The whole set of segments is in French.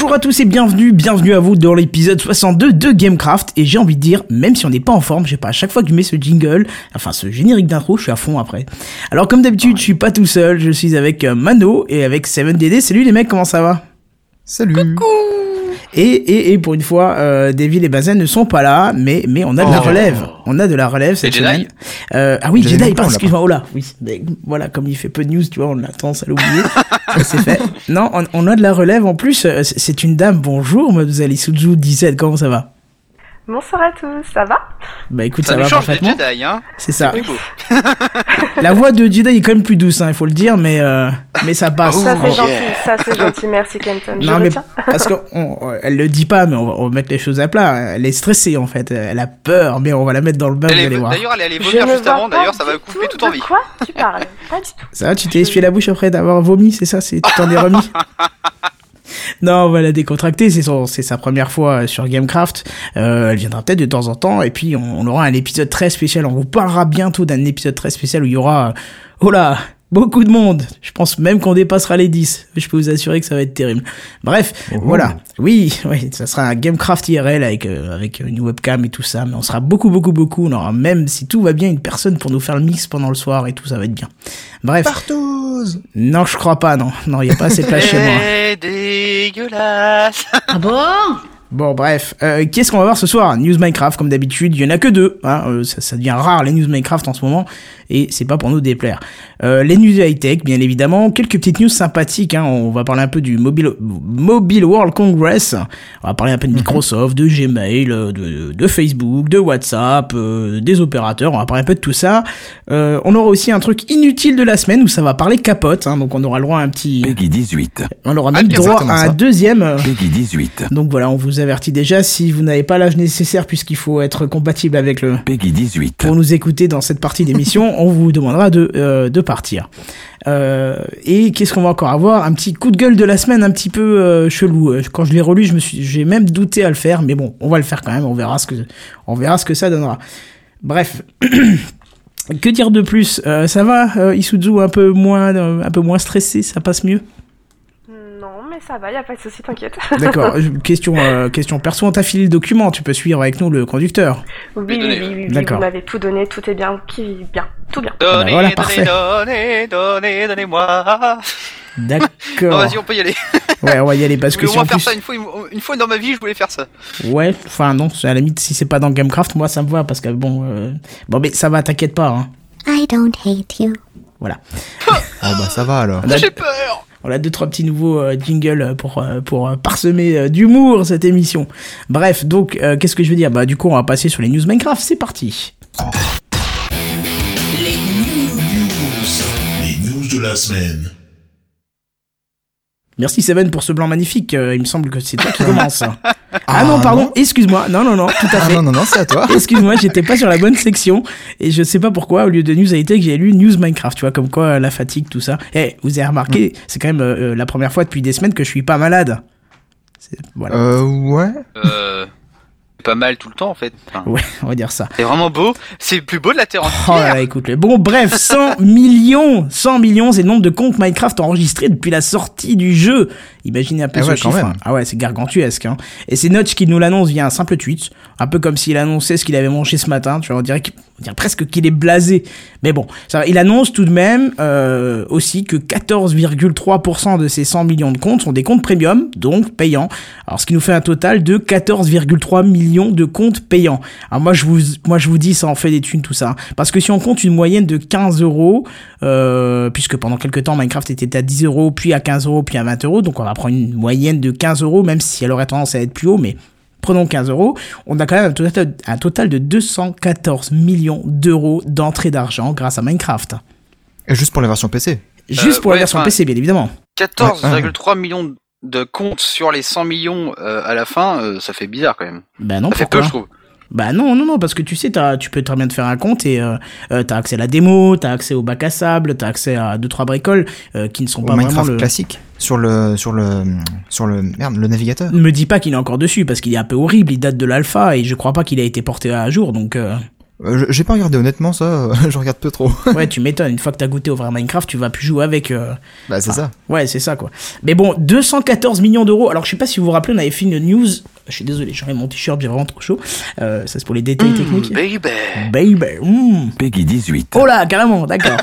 Bonjour à tous et bienvenue, bienvenue à vous dans l'épisode 62 de Gamecraft. Et j'ai envie de dire, même si on n'est pas en forme, je sais pas, à chaque fois que je mets ce jingle, enfin ce générique d'intro, je suis à fond après. Alors comme d'habitude, je suis pas tout seul, je suis avec euh, Mano et avec 7DD. Salut les mecs, comment ça va? Salut. Et, et, et pour une fois, euh, Devil et Bazen ne sont pas là, mais, mais on a de la Oh. relève. On a de la relève cette Jedi semaine. Euh, ah oui, Jedi pardon, on l'a excuse-moi, oh là, oui. Mais voilà, comme il fait peu de news, tu vois, on a tendance à l'oublier. Ça, c'est fait. Non, on, on a de la relève en plus. euh, c'est- C'est une dame, bonjour, mademoiselle Isuzu 17, comment ça va? Bonsoir à tous, ça va? Bah écoute, Ça ça, va change des parfaitement. Jedi, hein. C'est ça. La voix de Jedi est quand même plus douce, hein, il faut le dire, mais, euh, mais ça passe. Ça c'est Oh, gentil, yeah. ça c'est gentil, merci Kenton. Je Non mais retiens. parce qu'elle le dit pas, mais on va, on va mettre les choses à plat. Elle est stressée en fait, elle a peur, mais on va la mettre dans le bain. D'ailleurs, elle est allée Je vomir juste avant. D'ailleurs, ça va couper tout tout en de vie. quoi tu parles Pas du tout. Ça va, tu t'es essuyé la bouche après d'avoir vomi, c'est ça C'est tu t'en es remis? Non, on va la décontracter, c'est son, c'est sa première fois euh, sur Gamecraft. Euh, elle viendra peut-être de temps en temps, et puis on, on aura un épisode très spécial. On vous parlera bientôt d'un épisode très spécial où il y aura, euh, oh là, beaucoup de monde. Je pense même qu'on dépassera les 10. Je peux vous assurer que ça va être terrible. Bref, voilà. Oui, oui, ça sera un Gamecraft IRL avec euh, avec une webcam et tout ça, mais on sera beaucoup, beaucoup, beaucoup. On aura même, si tout va bien, une personne pour nous faire le mix pendant le soir et tout, ça va être bien. Bref. Partouze. Non, je crois pas, non. Non, il y a pas assez de place chez moi. C'est dégueulasse. Ah bon? Bon, bref. Euh, Qu'est-ce qu'on va voir ce soir? News Minecraft, comme d'habitude. Il y en a que deux. Hein. euh, ça, ça devient rare, les News Minecraft, en ce moment. Et c'est pas pour nous déplaire. Euh, les news high-tech, bien évidemment. Quelques petites news sympathiques. Hein. On va parler un peu du Mobile, Mobile World Congress. On va parler un peu de Microsoft, de Gmail, de, de Facebook, de WhatsApp, des opérateurs. On va parler un peu de tout ça. On aura aussi un truc inutile de la semaine où ça va parler capote. Hein. Donc on aura le droit à un petit... Peggy 18. On aura Ah, même droit exactement à un ça. deuxième... Peggy 18. donc voilà, on vous avertit déjà si vous n'avez pas l'âge nécessaire puisqu'il faut être compatible avec le Peggy 18. pour nous écouter dans cette partie d'émission, on vous demandera de euh, de partir. Euh, et qu'est-ce qu'on va encore avoir? Un petit coup de gueule de la semaine un petit peu euh, chelou. Quand je l'ai relu, je me suis j'ai même douté à le faire, mais bon, on va le faire quand même, on verra ce que on verra ce que ça donnera. Bref. Que dire de plus? Ça va, Isuzu, un peu moins, un peu moins stressé, ça passe mieux? Ça va, y a pas de souci, t'inquiète. D'accord. Je- question, euh, question perso, on t'a filé le document, tu peux suivre avec nous le conducteur. Oui, oui, oui, oui, oui, D'accord. vous m'avez tout donné, tout est bien, qui bien, tout bien. Donnez, bah voilà, donnez, parfait. donnez, donnez, donnez-moi. D'accord. vas-y, on peut y aller. ouais, on va y aller parce Je que voulais si moins faire plus, ça une fois, une fois dans ma vie, je voulais faire ça. ouais, enfin non, à la limite si c'est pas dans Gamecraft, moi ça me va parce que bon, euh, bon mais ça va, t'inquiète pas. Hein. I don't hate you. Voilà. Oh bah ça va alors. On J'ai peur. A deux trois petits nouveaux euh, jingles pour euh, pour euh, parsemer d'humour cette émission. Bref, donc qu'est-ce que je veux dire? Bah du coup on va passer sur les news Minecraft. C'est parti. Les news de la semaine. Merci Seven pour ce blanc magnifique. euh, il me semble que c'est toi qui commence. ah non, pardon. Excuse-moi. Non non non. Tout à Ah fait. non, non, non, c'est à toi. Excuse-moi, j'étais pas sur la bonne section et je sais pas pourquoi au lieu de news high-tech j'ai lu news Minecraft, tu vois comme quoi euh, la fatigue tout ça. Eh, vous avez remarqué, c'est quand même euh, la première fois depuis des semaines que je suis pas malade. C'est- Voilà. Euh, ouais. Euh, pas mal tout le temps en fait. Enfin, Ouais, on va dire ça. c'est vraiment beau. C'est le plus beau de la terre Oh là entière. là, écoute-le. Bon, bref, 100 millions 100 millions, c'est le nombre de comptes Minecraft enregistrés depuis la sortie du jeu. Imaginez un peu Ah ce ouais, chiffre. Ah ouais, c'est gargantuesque. Hein. Et c'est Notch qui nous l'annonce via un simple tweet. Un peu comme s'il annonçait ce qu'il avait mangé ce matin. Tu vois, on dirait, on dirait presque qu'il est blasé. Mais bon, ça, va. il annonce tout de même euh, aussi que 14,3% de ces 100 millions de comptes sont des comptes premium, donc payants. Alors, ce qui nous fait un total de 14,3 millions de comptes payants. Alors moi, je vous, moi, je vous dis, ça en fait des thunes tout ça. Parce que si on compte une moyenne de 15 euros, euh, puisque pendant quelques temps Minecraft était à 10 euros, puis à 15 euros, puis à 20 euros, donc on va prendre une moyenne de 15 euros, même si elle aurait tendance à être plus haut, mais prenons 15 euros, on a quand même un total, un total de 214 millions d'euros d'entrée d'argent grâce à Minecraft. Et juste pour la version PC. Juste pour la version enfin, PC, bien évidemment. 14,3 millions de comptes sur les 100 millions euh, à la fin, euh, ça fait bizarre quand même. Bah non, Ça fait peu, je trouve. Bah non, non, non, parce que tu sais, tu peux très bien te faire un compte et euh, euh, t'as accès à la démo, t'as accès au bac à sable, t'as accès à deux trois bricoles euh, qui ne sont Au pas vraiment Minecraft le. classique. Sur le, sur le, sur le, merde, le navigateur. Ne me dis pas qu'il est encore dessus parce qu'il est un peu horrible, il date de l'alpha et je crois pas qu'il a été porté à jour donc. euh, je- J'ai pas regardé honnêtement ça, je regarde peu trop. Ouais, tu m'étonnes. Une fois que t'as goûté au vrai Minecraft, tu vas plus jouer avec. euh, bah c'est ça. Ouais, c'est ça quoi. Mais bon, 214 millions d'euros. Alors, je sais pas si vous vous rappelez, on avait fait une news. Je suis désolé, j'aurais mon t-shirt, j'ai vraiment trop chaud. Euh, ça, c'est pour les détails techniques. Baby. Baby. mm. Peggy 18. Oh là, carrément, d'accord.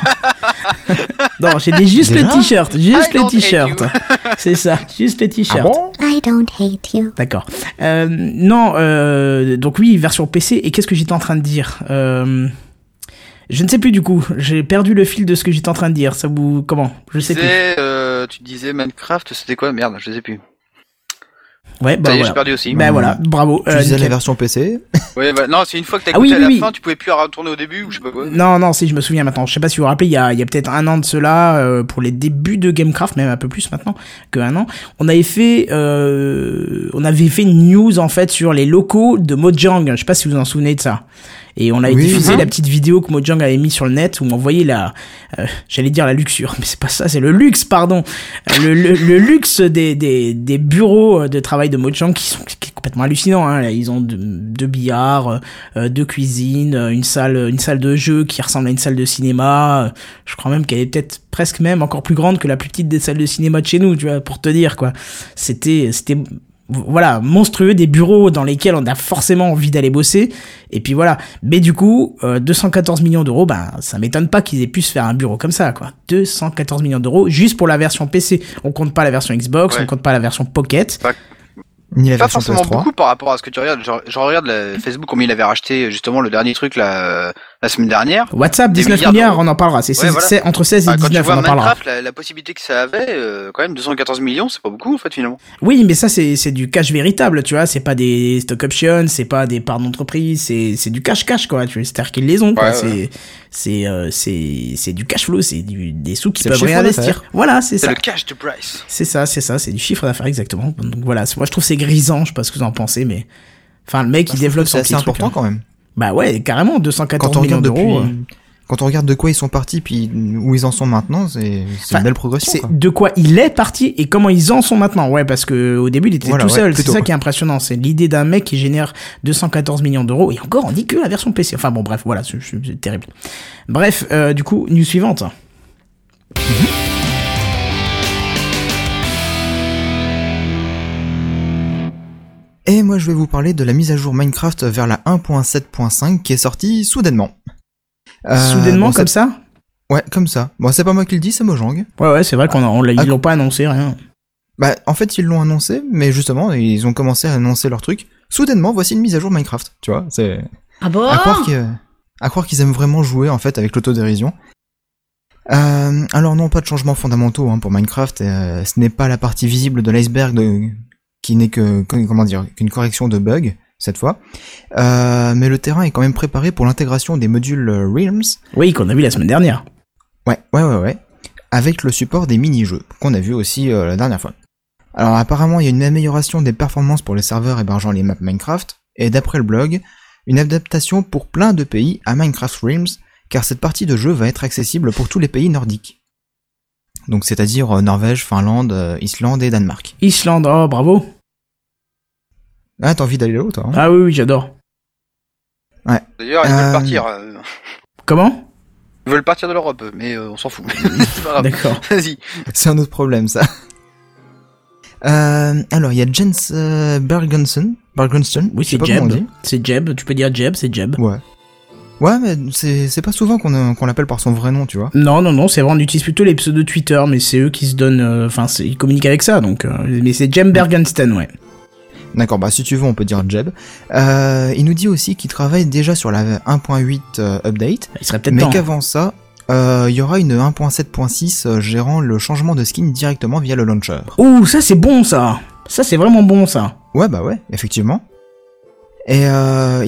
non, j'ai des juste le Déjà t-shirt, juste I le t-shirt. C'est ça, juste le t-shirt. I don't hate you. D'accord. Euh, non, euh, donc oui, version PC. Et qu'est-ce que j'étais en train de dire? Euh, Je ne sais plus du coup. J'ai perdu le fil de ce que j'étais en train de dire. Ça vous comment? Je sais plus. Euh, tu disais Minecraft, c'était quoi? Merde, je sais plus. Ouais, bah Ça y est, j'ai voilà. perdu aussi. Bah voilà, bravo. Tu Euh, disais la version PC Ouais, bah, non, c'est une fois que t'as Ah oui, goûté oui, à la oui. fin, tu pouvais plus retourner au début ou je sais pas quoi. Non, non, si je me souviens maintenant. Je sais pas si vous vous rappelez, il y a, il y a peut-être un an de cela, euh, pour les débuts de Gamecraft, même un peu plus maintenant qu'un an, on avait fait, euh, on avait fait une news en fait sur les locaux de Mojang. Je sais pas si vous vous en souvenez de ça. Et on avait Oui. diffusé Mhm. la petite vidéo que Mojang avait mis sur le net où on voyait la, euh, j'allais dire la luxure, mais c'est pas ça, c'est le luxe, pardon, Euh, le, le, le luxe des, des, des bureaux de travail de Mojang qui sont qui est complètement hallucinant. Hein. Ils ont deux, deux billards, euh, deux cuisines, euh, une salle, une salle de jeu qui ressemble à une salle de cinéma. Euh, Je crois même qu'elle est peut-être presque même encore plus grande que la plus petite des salles de cinéma de chez nous, tu vois, pour te dire quoi. C'était, c'était, voilà, monstrueux, des bureaux dans lesquels on a forcément envie d'aller bosser. Et puis voilà. Mais du coup, euh, 214 millions d'euros, ben, ça m'étonne pas qu'ils aient pu se faire un bureau comme ça, quoi. 214 millions d'euros juste pour la version PC. On compte pas la version Xbox, Ouais. on compte pas la version Pocket. Ni la Pas version forcément PS3. beaucoup par rapport à ce que tu regardes. Genre, je regarde la Facebook combien il avait racheté justement le dernier truc là, euh, la semaine dernière. WhatsApp, Des 19 milliards on en parlera. C'est Ouais, c'est- voilà. c'est entre 16 et Ah, quand tu 19, vois on en parlera. Minecraft, la, la possibilité que ça avait, euh, quand même 214 millions, c'est pas beaucoup en fait finalement. Oui, mais ça, c'est c'est du cash véritable, tu vois. C'est pas des stock options, c'est pas des parts d'entreprise, c'est c'est du cash-cash, quoi. C'est-à-dire qu'ils les ont, quoi. Ouais, c'est ouais. c'est euh, c'est c'est du cash flow, c'est du- des sous qu'ils C'est le peuvent réinvestir. Voilà, c'est C'est ça. le cash de Bryce. C'est ça, c'est ça, c'est du chiffre d'affaires, exactement. Donc voilà, moi je trouve c'est grisant, je sais pas ce que vous en pensez, mais. Enfin, le mec, Bah, il développe son C'est truc, important hein. quand même. Bah ouais, carrément, Quand 214 on millions d'euros. depuis, euh. quand on regarde de quoi ils sont partis puis où ils en sont maintenant, c'est Enfin, une belle progression. C'est quoi. de quoi il est parti et comment ils en sont maintenant. Ouais, parce que au début, il était Voilà, tout ouais, seul. C'est ça qui est impressionnant. C'est l'idée d'un mec qui génère 214 millions d'euros. Et encore, on dit que la version PC. Enfin bon, bref, voilà, c'est terrible. Bref, euh, du coup, news suivante. Et moi, je vais vous parler de la mise à jour Minecraft vers la 1.7.5 qui est sortie soudainement. Euh, Soudainement, bon, comme ça Ouais, comme ça. Bon, c'est pas moi qui le dis, c'est Mojang. Ouais, ouais, c'est vrai qu'on a- on l'a- Ah. ils l'ont pas annoncé, rien. Bah, en fait, ils l'ont annoncé, mais justement, ils ont commencé à annoncer leur truc. Soudainement, voici une mise à jour Minecraft. Tu vois, c'est Ah bon à croire qu'ils à croire qu'ils aiment vraiment jouer en fait avec l'autodérision. Euh, alors non, pas de changements fondamentaux hein, pour Minecraft. euh, ce n'est pas la partie visible de l'iceberg de- qui n'est que comment dire qu'une correction de bugs cette fois. Euh, mais le terrain est quand même préparé pour l'intégration des modules euh, Realms. Oui, qu'on a vu la semaine dernière. Ouais, ouais, ouais, ouais. Avec le support des mini-jeux qu'on a vu aussi euh, la dernière fois. Alors apparemment, il y a une amélioration des performances pour les serveurs hébergeant les maps Minecraft, et d'après le blog, une adaptation pour plein de pays à Minecraft Realms, car cette partie de jeu va être accessible pour tous les pays nordiques. Donc c'est-à-dire euh, Norvège, Finlande, Islande et Danemark. Islande, oh, bravo. Ah, t'as envie d'aller là-haut, toi hein Ah oui, oui, j'adore. D'ailleurs, ils Euh, veulent partir. euh, Comment? Ils veulent partir de l'Europe, mais euh, on s'en fout. D'accord. Vas-y. C'est un autre problème, ça. Euh, alors, il y a Jens euh, Bergensen. Bergensen Oui, c'est Jeb. C'est Jeb. Tu peux dire Jeb, c'est Jeb. Ouais. Ouais, mais c'est c'est pas souvent qu'on qu'on l'appelle par son vrai nom, tu vois. Non, non, non, c'est vrai, on utilise plutôt les pseudos Twitter, mais c'est eux qui se donnent. Enfin, ils communiquent avec ça, donc. euh, mais c'est Jem Bergensten, ouais. D'accord, bah si tu veux, on peut dire Jeb. Euh, il nous dit aussi qu'il travaille déjà sur la 1.8 euh, update, Il serait peut-être mais temps. qu'avant ça, euh, il y aura une 1.7.6 euh, gérant le changement de skin directement via le launcher. Ouh, ça c'est bon, ça. Ça c'est vraiment bon, ça. Ouais, bah ouais, effectivement. Et il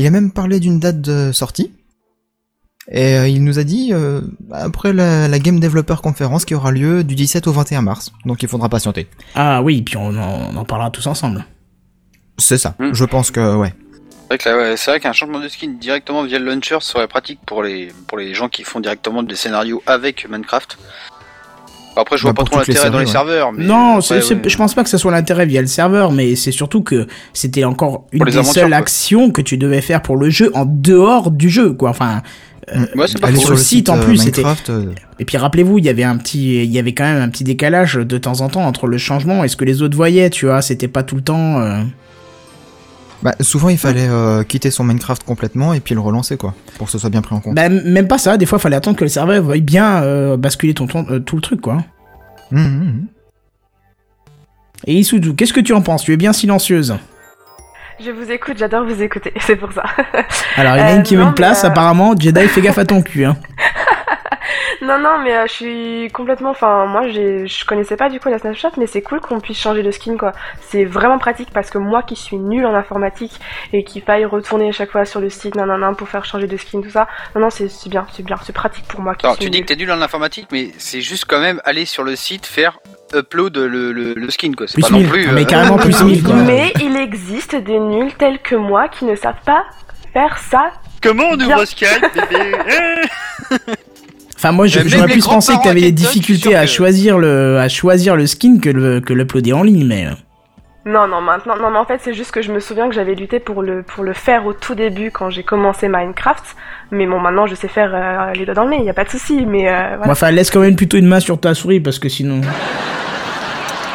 a même parlé d'une date de sortie. Et il nous a dit après la, la Game Developer Conference qui aura lieu du 17 au 21 mars. Donc il faudra patienter. Ah oui, puis on en, on en parlera tous ensemble. C'est ça. Hmm. Je pense que ouais. C'est vrai que là, ouais, c'est vrai qu'un changement de skin directement via le launcher serait pratique pour les pour les gens qui font directement des scénarios avec Minecraft. Après, je vois Bah, pas trop l'intérêt dans les serveurs. Mais Non, après, ouais. je pense pas que ce soit l'intérêt via le serveur, mais c'est surtout que c'était encore une des seules quoi. actions que tu devais faire pour le jeu en dehors du jeu, quoi. Enfin, Ouais, c'est pas Aller faux. sur le site en euh, plus, c'était- Minecraft, euh, et puis rappelez-vous, il y avait un petit, il y avait quand même un petit décalage de temps en temps entre le changement et ce que les autres voyaient, tu vois. C'était pas tout le temps. euh, bah, souvent il fallait euh, quitter son Minecraft complètement et puis le relancer quoi, pour que ce soit bien pris en compte. Bah, même pas ça. Des fois, fallait attendre que le serveur veuille bien euh, basculer ton, ton- euh, tout le truc, quoi. Hum, hum, hum. Et Isuzu, qu'est-ce que tu en penses? Tu es bien silencieuse. Je vous écoute, j'adore vous écouter, c'est pour ça. Alors, il y en a une qui veut non, une place. euh, Apparemment, Jedi, fais gaffe à ton cul. Hein. non, non, mais euh, je suis complètement. Enfin, moi, je connaissais pas du coup la Snapchat, mais c'est cool qu'on puisse changer de skin, quoi. C'est vraiment pratique parce que moi qui suis nulle en informatique et qui faille retourner à chaque fois sur le site, nan, nan, nan, pour faire changer de skin, tout ça. Non, non, c'est c'est bien, c'est bien, c'est pratique pour moi qui Alors, suis tu dis nulle. que t'es nul en informatique, mais c'est juste quand même aller sur le site, faire upload le, le, le skin, quoi. C'est pas non 1000. plus. Mais euh, carrément plus 1000, quoi. Mais il existe des nuls tels que moi qui ne savent pas faire ça. Comment on ouvre Skype, bébé? Enfin, moi, j'aurais plus pensé que t'avais des difficultés à que- choisir le, à choisir le skin que le, que l'uploader en ligne, mais. euh, Non, non, maintenant, non, mais en fait, c'est juste que je me souviens que j'avais lutté pour le, pour le faire au tout début quand j'ai commencé Minecraft. Mais bon, maintenant, je sais faire euh, les doigts dans le nez, y a pas de souci, mais euh, voilà. Bon, enfin, laisse quand même plutôt une main sur ta souris parce que sinon.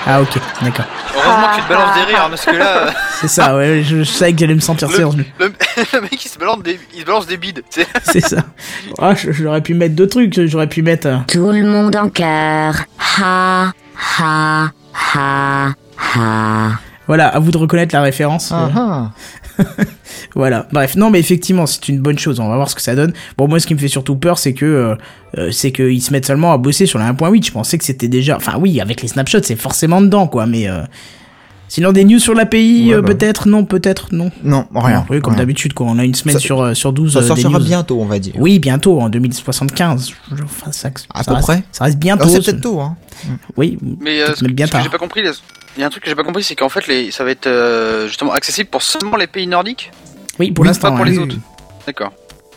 Ah, ok, d'accord. Heureusement que tu te balances des rires, hein, parce que là, euh, C'est ça, ouais, je, je savais que j'allais me sentir Le- servi. le, le mec il se balance des, il se balance des bides. C'est ça. Ah, je- j'aurais pu mettre deux trucs, j'aurais pu mettre. euh, Tout le monde en cœur. Ha, ha, ha, ha. Voilà, à vous de reconnaître la référence. Ah, euh, ah. Voilà. Bref, non, mais effectivement, c'est une bonne chose. On va voir ce que ça donne. Bon, moi, ce qui me fait surtout peur, c'est que euh, euh, c'est qu'ils se mettent seulement à bosser sur la 1.8. Je pensais que c'était déjà. Enfin, oui, avec les snapshots, c'est forcément dedans, quoi. Mais euh, sinon, des news sur l'API, Ouais, euh, bah. peut-être, non, peut-être, non. Non, rien. Non, oui, comme d'habitude, quoi. On a une semaine Ça- sur euh, sur 12 Ça euh, des sortira news. bientôt, on va dire. Oui, bientôt, en 2075. Je- Enfin, ça, À ça peu reste- près. Ça reste Ah, bientôt. c'est peut-être tôt, hein. Oui, Mais euh, ce, bien ce que j'ai tard. pas compris, les- il y a un truc que j'ai pas compris, c'est qu'en fait, les, ça va être euh, justement accessible pour seulement les pays nordiques? Oui, pour Oui, l'instant. pas pour les autres. D'accord.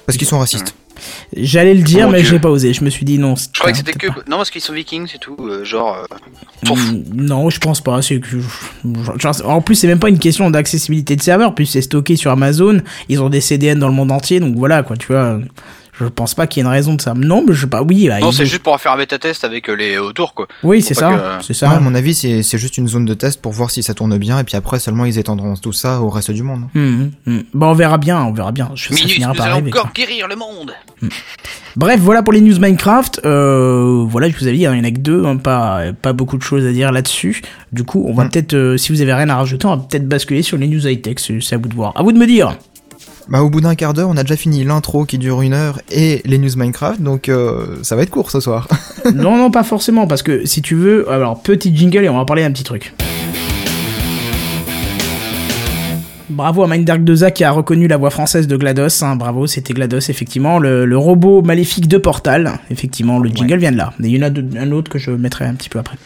Parce qu'ils sont racistes. J'allais le dire, Mon mais Dieu. j'ai pas osé. Je me suis dit non. Je croyais que c'était que non parce qu'ils sont vikings, c'est tout. euh, genre. euh, Mm, Non, je pense pas. C'est que genre, en plus, c'est même pas une question d'accessibilité de serveur, puis c'est stocké sur Amazon. Ils ont des CDN dans le monde entier, donc voilà quoi. Tu vois, je pense pas qu'il y ait une raison de ça. Non, mais je sais pas. Oui, bah, Non, c'est ont- juste pour faire un bêta test avec euh, les autour quoi. Oui, c'est ça. que- C'est ça. Ouais, à mon avis, c'est c'est juste une zone de test pour voir si ça tourne bien, et puis après seulement ils étendront tout ça au reste du monde. Hum, hum. Bon, on verra bien, on verra bien. Je, ça Minute, finira nous par allons arriver. encore guérir le monde. Bref, voilà pour les news Minecraft. Euh, voilà, je vous avais dit, hein, il y en a que deux, hein, pas, pas beaucoup de choses à dire là-dessus. Du coup, on va peut-être, euh, si vous avez rien à rajouter, on va peut-être basculer sur les news high-tech. C'est c'est à vous de voir. À vous de me dire. Bah au bout d'un quart d'heure, on a déjà fini l'intro qui dure une heure et les news Minecraft, donc euh, ça va être court ce soir. non, non, pas forcément, parce que si tu veux, alors petit jingle et on va parler d'un petit truc. Bravo à Minddark 2A qui a reconnu la voix française de GLaDOS. hein, bravo, c'était GLaDOS, effectivement. Le, le robot maléfique de Portal. Effectivement, le jingle vient de là. Et il y en a de- un autre que je mettrai un petit peu après.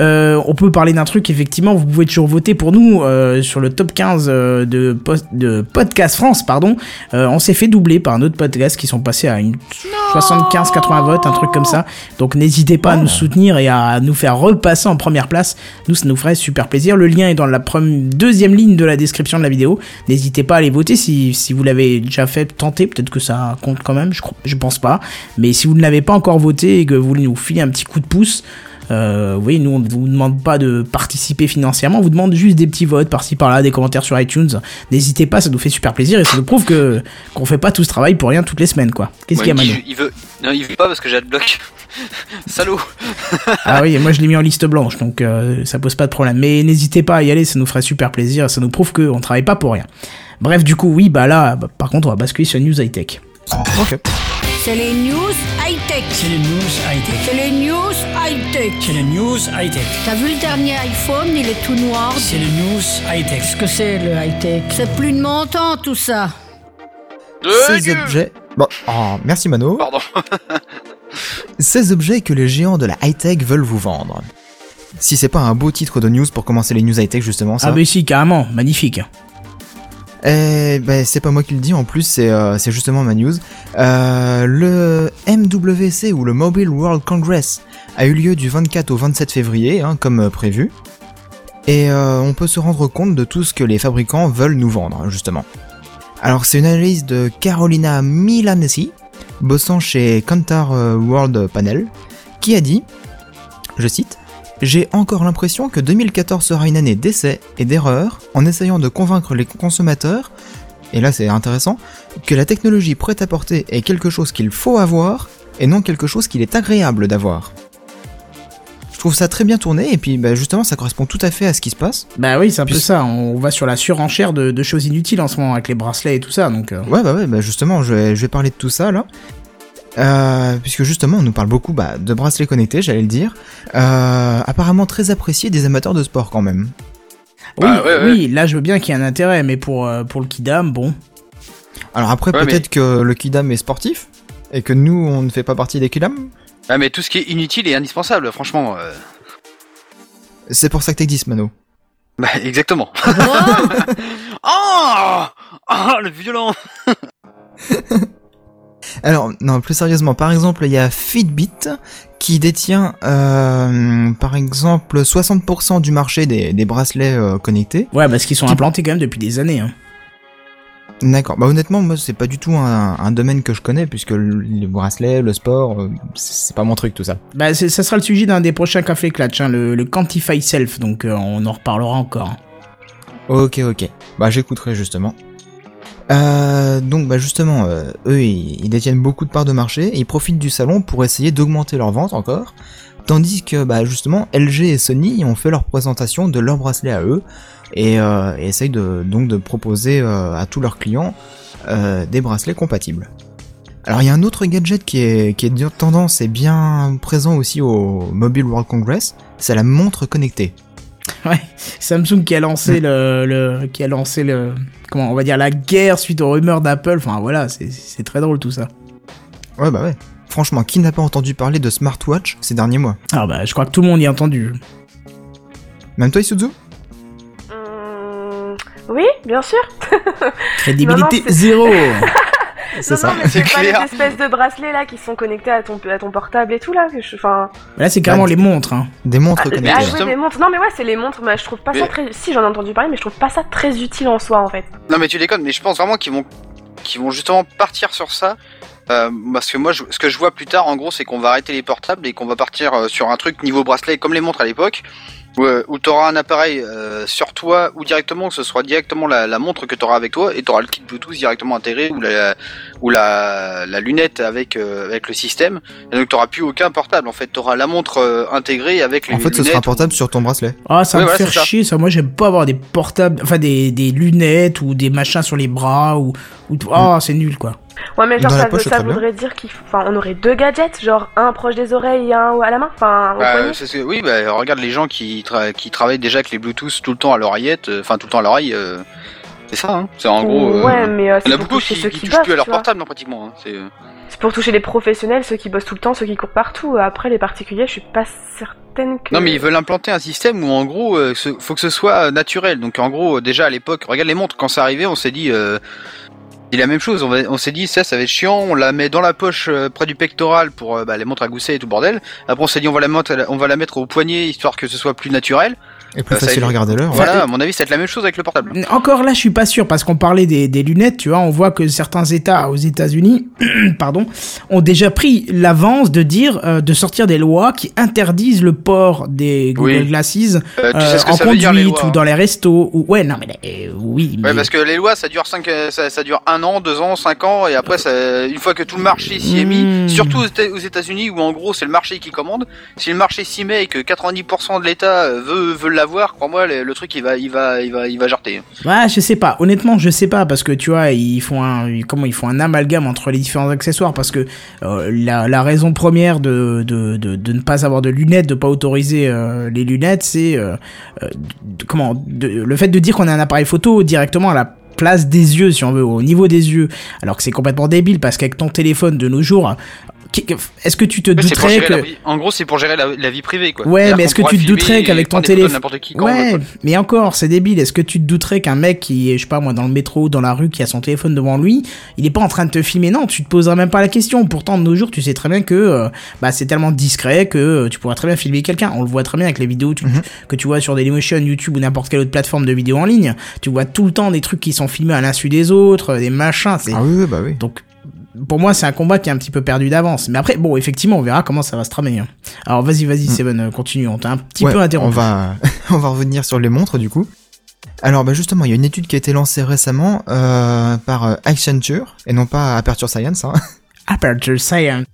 Euh, on peut parler d'un truc, effectivement, vous pouvez toujours voter pour nous euh, sur le top 15 euh, de, post- de Podcast France, pardon. On s'est fait doubler par un autre podcast qui sont passés à une 75-80 votes, un truc comme ça. Donc n'hésitez pas à nous soutenir et à nous faire repasser en première place. Nous, ça nous ferait super plaisir. Le lien est dans la première, deuxième ligne de la description de la vidéo. N'hésitez pas à aller voter si, si vous l'avez déjà fait, tenter. Peut-être que ça compte quand même, je, je pense pas. Mais si vous ne l'avez pas encore voté et que vous nous filez un petit coup de pouce, euh, oui, nous on ne vous demande pas de participer financièrement, on vous demande juste des petits votes par-ci par-là, des commentaires sur iTunes. N'hésitez pas, ça nous fait super plaisir et ça nous prouve que qu'on fait pas tout ce travail pour rien toutes les semaines, quoi. Qu'est-ce Ouais, qu'il y a, Manu il veut, non, il veut pas parce que j'ai adblock. Salaud. Ah oui, moi je l'ai mis en liste blanche, donc euh, ça pose pas de problème. Mais n'hésitez pas à y aller, ça nous ferait super plaisir, ça nous prouve qu'on travaille pas pour rien. Bref, du coup, oui, bah là, bah, par contre, on va basculer sur News High Tech. ok. C'est les news high-tech. C'est les news high-tech. C'est les news high-tech. C'est les news high-tech. T'as vu le dernier iPhone, il est tout noir. C'est les news high-tech. Qu'est-ce que c'est le high-tech? C'est plus de mon temps tout ça. Ces Dieu. objets. Bon, oh, merci Mano. Pardon. Ces objets que les géants de la high-tech veulent vous vendre. Si c'est pas un beau titre de news pour commencer les news high-tech justement, ça. Ah bah si, carrément, magnifique. Eh ben, c'est pas moi qui le dis, en plus c'est euh, justement ma news. Euh, le MWC ou le Mobile World Congress a eu lieu du 24 au 27 février, hein, comme euh, prévu. Et on peut se rendre compte de tout ce que les fabricants veulent nous vendre, justement. Alors c'est une analyse de Carolina Milanesi, bossant chez Kantar World Panel, qui a dit, je cite, j'ai encore l'impression que 2014 sera une année d'essais et d'erreurs en essayant de convaincre les consommateurs, et là c'est intéressant, que la technologie prête à porter est quelque chose qu'il faut avoir et non quelque chose qu'il est agréable d'avoir. Je trouve ça très bien tourné et puis bah, justement ça correspond tout à fait à ce qui se passe. Bah oui, c'est un peu ça. On va sur la surenchère de, de choses inutiles en ce moment avec les bracelets et tout ça. Donc, euh, Ouais bah ouais bah justement je vais, je vais parler de tout ça là. Euh, puisque justement on nous parle beaucoup bah, de bracelets connectés j'allais le dire. Euh, apparemment très apprécié des amateurs de sport quand même. oui, ouais, ouais. oui, là je veux bien qu'il y ait un intérêt, mais pour, euh, pour le Kidam, bon. Alors après, Ouais, peut-être que le Kidam est sportif et que nous, on ne fait pas partie des Kidam. Ah, mais tout ce qui est inutile est indispensable, franchement. euh, C'est pour ça que t'existes, Mano. Bah, exactement. Oh Oh, le violent Alors, non, plus sérieusement, par exemple, il y a Fitbit qui détient, euh, par exemple, 60% du marché des, des bracelets euh, connectés. Ouais, parce qu'ils sont Qui- implantés quand même depuis des années. Hein. D'accord. Bah honnêtement, moi, c'est pas du tout un, un domaine que je connais puisque le, les bracelets, le sport, euh, c'est pas mon truc tout ça. Bah, ça sera le sujet d'un des prochains Café Clutch, hein, le, le Quantify Self, donc on en reparlera encore. Ok, ok. Bah j'écouterai justement. Euh, donc bah justement, euh, eux ils, détiennent beaucoup de parts de marché et ils profitent du salon pour essayer d'augmenter leurs ventes encore. Tandis que bah justement LG et Sony ont fait leur présentation de leurs bracelets à eux et, euh, et essayent de, donc de proposer euh, à tous leurs clients des bracelets compatibles. Alors il y a un autre gadget qui est, qui est de tendance et bien présent aussi au Mobile World Congress, c'est la montre connectée. Ouais, Samsung qui a lancé le, le, qui a lancé le, comment on va dire la guerre suite aux rumeurs d'Apple. Enfin voilà, c'est c'est très drôle tout ça. Ouais bah ouais. Franchement, qui n'a pas entendu parler de smartwatch ces derniers mois? Ah bah je crois que tout le monde y a entendu. Même toi, Isuzu? Hum, Oui, bien sûr. Crédibilité Non, non, c'est- zéro. C'est non, ça. non, mais C'est pas les espèces de bracelets là qui sont connectés à ton, à ton portable et tout là. que je- Enfin, Là c'est carrément Bah, les montres. Hein. Des montres ah, connectées. ah, oui, des montres. Non mais ouais, c'est les montres. Mais je trouve pas ça très. Si j'en ai entendu parler, mais je trouve pas ça très utile en soi en fait. Non mais tu déconnes, mais je pense vraiment qu'ils vont, qu'ils vont justement partir sur ça. Euh, parce que moi, je- ce que je vois plus tard, en gros, c'est qu'on va arrêter les portables et qu'on va partir euh, sur un truc niveau bracelet, comme les montres à l'époque, euh, où tu auras un appareil euh, sur toi ou directement, que ce soit directement la, la montre que tu auras avec toi, et tu auras le kit Bluetooth directement intégré ou la, ou la, la lunette avec, euh, avec le système. Et donc tu n'auras plus aucun portable. En fait, tu auras la montre euh, intégrée avec les En fait, ce sera ou- portable sur ton bracelet. Ah ça Ouais, me voilà, fait ça. chier ça. Moi j'aime pas avoir des portables, enfin des, des lunettes ou des machins sur les bras ou ou. Ah c'est nul quoi. Ouais, mais genre Dans ça, poche, ça très bien. voudrait dire qu'il, enfin, on aurait deux gadgets, genre un proche des oreilles et un à la main, enfin Bah, poignet. c'est ce que- oui, bah, regarde les gens qui, tra- qui travaillent déjà avec les Bluetooth tout le temps à l'oreillette, euh, enfin tout le temps à l'oreille. euh, c'est ça, hein. C'est en gros. euh, ouais, mais euh, il y c'est en a pour beaucoup toucher qui, ceux qui qui, touchent bossent, plus à leur portable, hein, pratiquement. hein. C'est, euh, pour toucher les professionnels, ceux qui bossent tout le temps, ceux qui courent partout. Après, les particuliers, je suis pas certaine que. Non, mais ils veulent implanter un système où en gros, euh, faut que ce soit naturel. Donc en gros, déjà à l'époque, regarde les montres. Quand c'est arrivé, on s'est dit. C'est la même chose, on s'est dit ça, ça va être chiant, on la met dans la poche euh, près du pectoral pour euh, bah, les montres à gousset et tout bordel. Après on s'est dit on va la mettre, on va la mettre au poignet histoire que ce soit plus naturel. Et plus Euh, ça facile à regarder l'heure. Voilà, à mon avis, ça va être la même chose avec le portable. Encore là, je suis pas sûr parce qu'on parlait des, des lunettes, tu vois, on voit que certains États aux États-Unis, pardon, ont déjà pris l'avance de dire, euh, de sortir des lois qui interdisent le port des Google Oui. Glasses Euh, tu euh, sais ce que en ça veut dire les conduite lois ou dans les restos ou ouais, non mais euh, oui, mais Ouais, parce que les lois, ça dure cinq, ça, ça dure un an, deux ans, cinq ans, et après, ça, une fois que tout le marché s'y est mis, Mm. surtout aux États-Unis où en gros c'est le marché qui commande. Si le marché s'y met et que 90% de l'État euh, veut veut l'avoir, crois-moi, le, le truc il va il va il va il va jarter. Ouais, je sais pas. Honnêtement, je sais pas parce que tu vois, ils font un comment ils font un amalgame entre les différents accessoires parce que euh, la, raison première de, de, de, ne pas avoir de lunettes, de pas autoriser euh, les lunettes, c'est euh, comment le fait de dire qu'on a un appareil photo directement à la place des yeux si on veut au niveau des yeux alors que c'est complètement débile parce qu'avec ton téléphone de nos jours Est-ce que tu te douterais gérer que la vie- En gros, c'est pour gérer la, la vie privée, quoi. Ouais, mais est-ce que tu te douterais qu'avec ton téléphone veut, Ouais, mais encore, c'est débile. Est-ce que tu te douterais qu'un mec qui est, je sais pas moi, dans le métro ou dans la rue, qui a son téléphone devant lui, il est pas en train de te filmer? Non, tu te poseras même pas la question. Pourtant, de nos jours, tu sais très bien que euh, bah, c'est tellement discret que euh, tu pourras très bien filmer quelqu'un. On le voit très bien avec les vidéos tu- Mhm. que tu vois sur Dailymotion, YouTube ou n'importe quelle autre plateforme de vidéo en ligne. Tu vois tout le temps des trucs qui sont filmés à l'insu des autres, des machins. C'est Ah oui, oui, bah oui. donc, pour moi, c'est un combat qui est un petit peu perdu d'avance. Mais après, bon, effectivement, on verra comment ça va se tramer. hein. Alors, vas-y, vas-y, Mm. Seven, euh, continue. On t'a un petit Ouais, peu on interrompu. va, on va revenir sur les montres du coup. Alors bah justement, il y a une étude qui a été lancée récemment euh, par euh, Accenture et non pas Aperture Science. Hein. Aperture Science.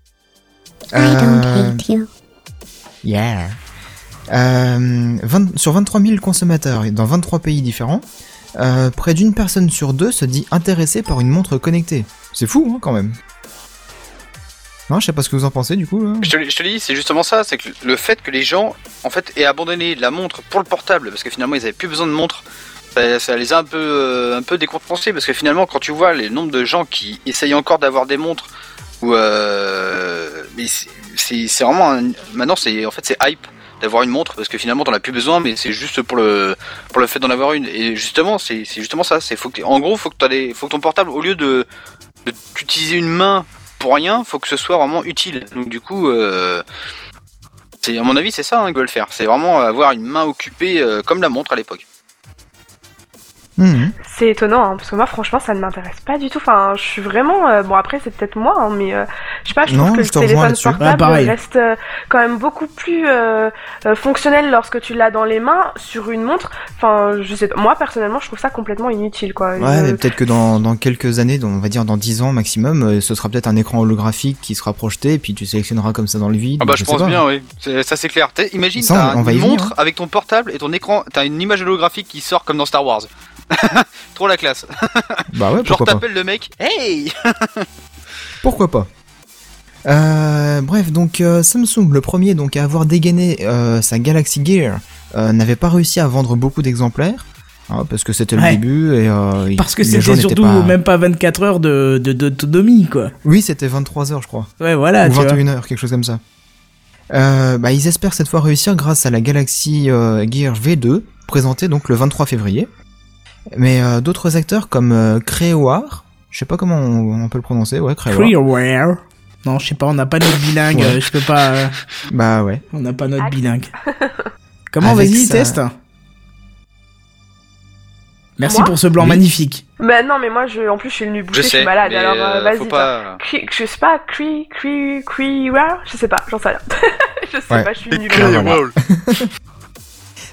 I don't hate you. Yeah. Euh, 20 sur 23 000 consommateurs dans 23 pays différents, euh, près d'une personne sur deux se dit intéressée par une montre connectée. C'est fou, hein, quand même. Non, je sais pas ce que vous en pensez du coup. Je te, dit, c'est justement ça, c'est que le fait que les gens, en fait, aient abandonné la montre pour le portable, parce que finalement, ils avaient plus besoin de montre, ça, ça les a un peu, euh, décompensés, parce que finalement, quand tu vois les nombres de gens qui essayent encore d'avoir des montres, ou euh, c'est- vraiment, un- maintenant, c'est, en fait, c'est hype d'avoir une montre, parce que finalement, t'en as plus besoin, mais c'est juste pour le, pour le fait d'en avoir une. Et justement, c'est justement ça. C'est faut que, en gros, faut que faut que ton portable, au lieu de d'utiliser une main pour rien, faut que ce soit vraiment utile. Donc du coup, euh, c'est à mon avis, c'est ça hein, qu'ils veulent faire. C'est vraiment avoir une main occupée euh, comme la montre à l'époque. Mhm. C'est étonnant, hein, parce que moi, franchement, ça ne m'intéresse pas du tout. Enfin, je suis vraiment. euh, bon, après, c'est peut-être moi, hein, mais euh, je sais pas, je Non, trouve que je le téléphone portable pareil. reste euh, quand même beaucoup plus euh, fonctionnel lorsque tu l'as dans les mains sur une montre. Enfin, je sais pas. Moi, personnellement, je trouve ça complètement inutile, quoi. Ouais, Je- mais peut-être que dans, dans quelques années, on va dire dans 10 ans maximum, ce sera peut-être un écran holographique qui sera projeté et puis tu sélectionneras comme ça dans le vide. Ah bah je pense pas. bien, oui. Ça c'est clair. Imagine, Ça, t'as une venir, montre hein. avec ton portable et ton écran, t'as une image holographique qui sort comme dans Star Wars. Trop la classe. Bah ouais, Genre pourquoi pas. t'appelles le mec, hey Pourquoi pas Euh, bref, donc euh, Samsung, le premier donc à avoir dégainé euh, sa Galaxy Gear, euh, n'avait pas réussi à vendre beaucoup d'exemplaires. hein, parce que c'était le Ouais. début et euh, Parce que c'était surtout pas- même pas 24 heures de de- d'autonomie, quoi. Oui, c'était 23 heures, je crois. Ouais, voilà. ou tu vois. 21 heures, quelque chose comme ça. Euh, bah, ils espèrent cette fois réussir grâce à la Galaxy euh, Gear V2, présentée donc le 23 février. Mais euh, d'autres acteurs comme euh, Creowar, je sais pas comment on, on peut le prononcer, ouais, Creowar. Freeware. Non, je sais pas, on n'a pas notre bilingue. Ouais. Je peux pas. euh, Bah ouais. on n'a pas notre bilingue. Comment Vas-y, ça- teste. Merci Moi pour ce blanc Oui. magnifique. Bah non, mais moi, je, en plus, je suis le nu bouché, Je suis malade. alors, euh, vas-y. pas... Cri- je sais pas, cri, cri, cri, je sais pas, j'en sais rien. je sais Ouais. pas, je suis nulle.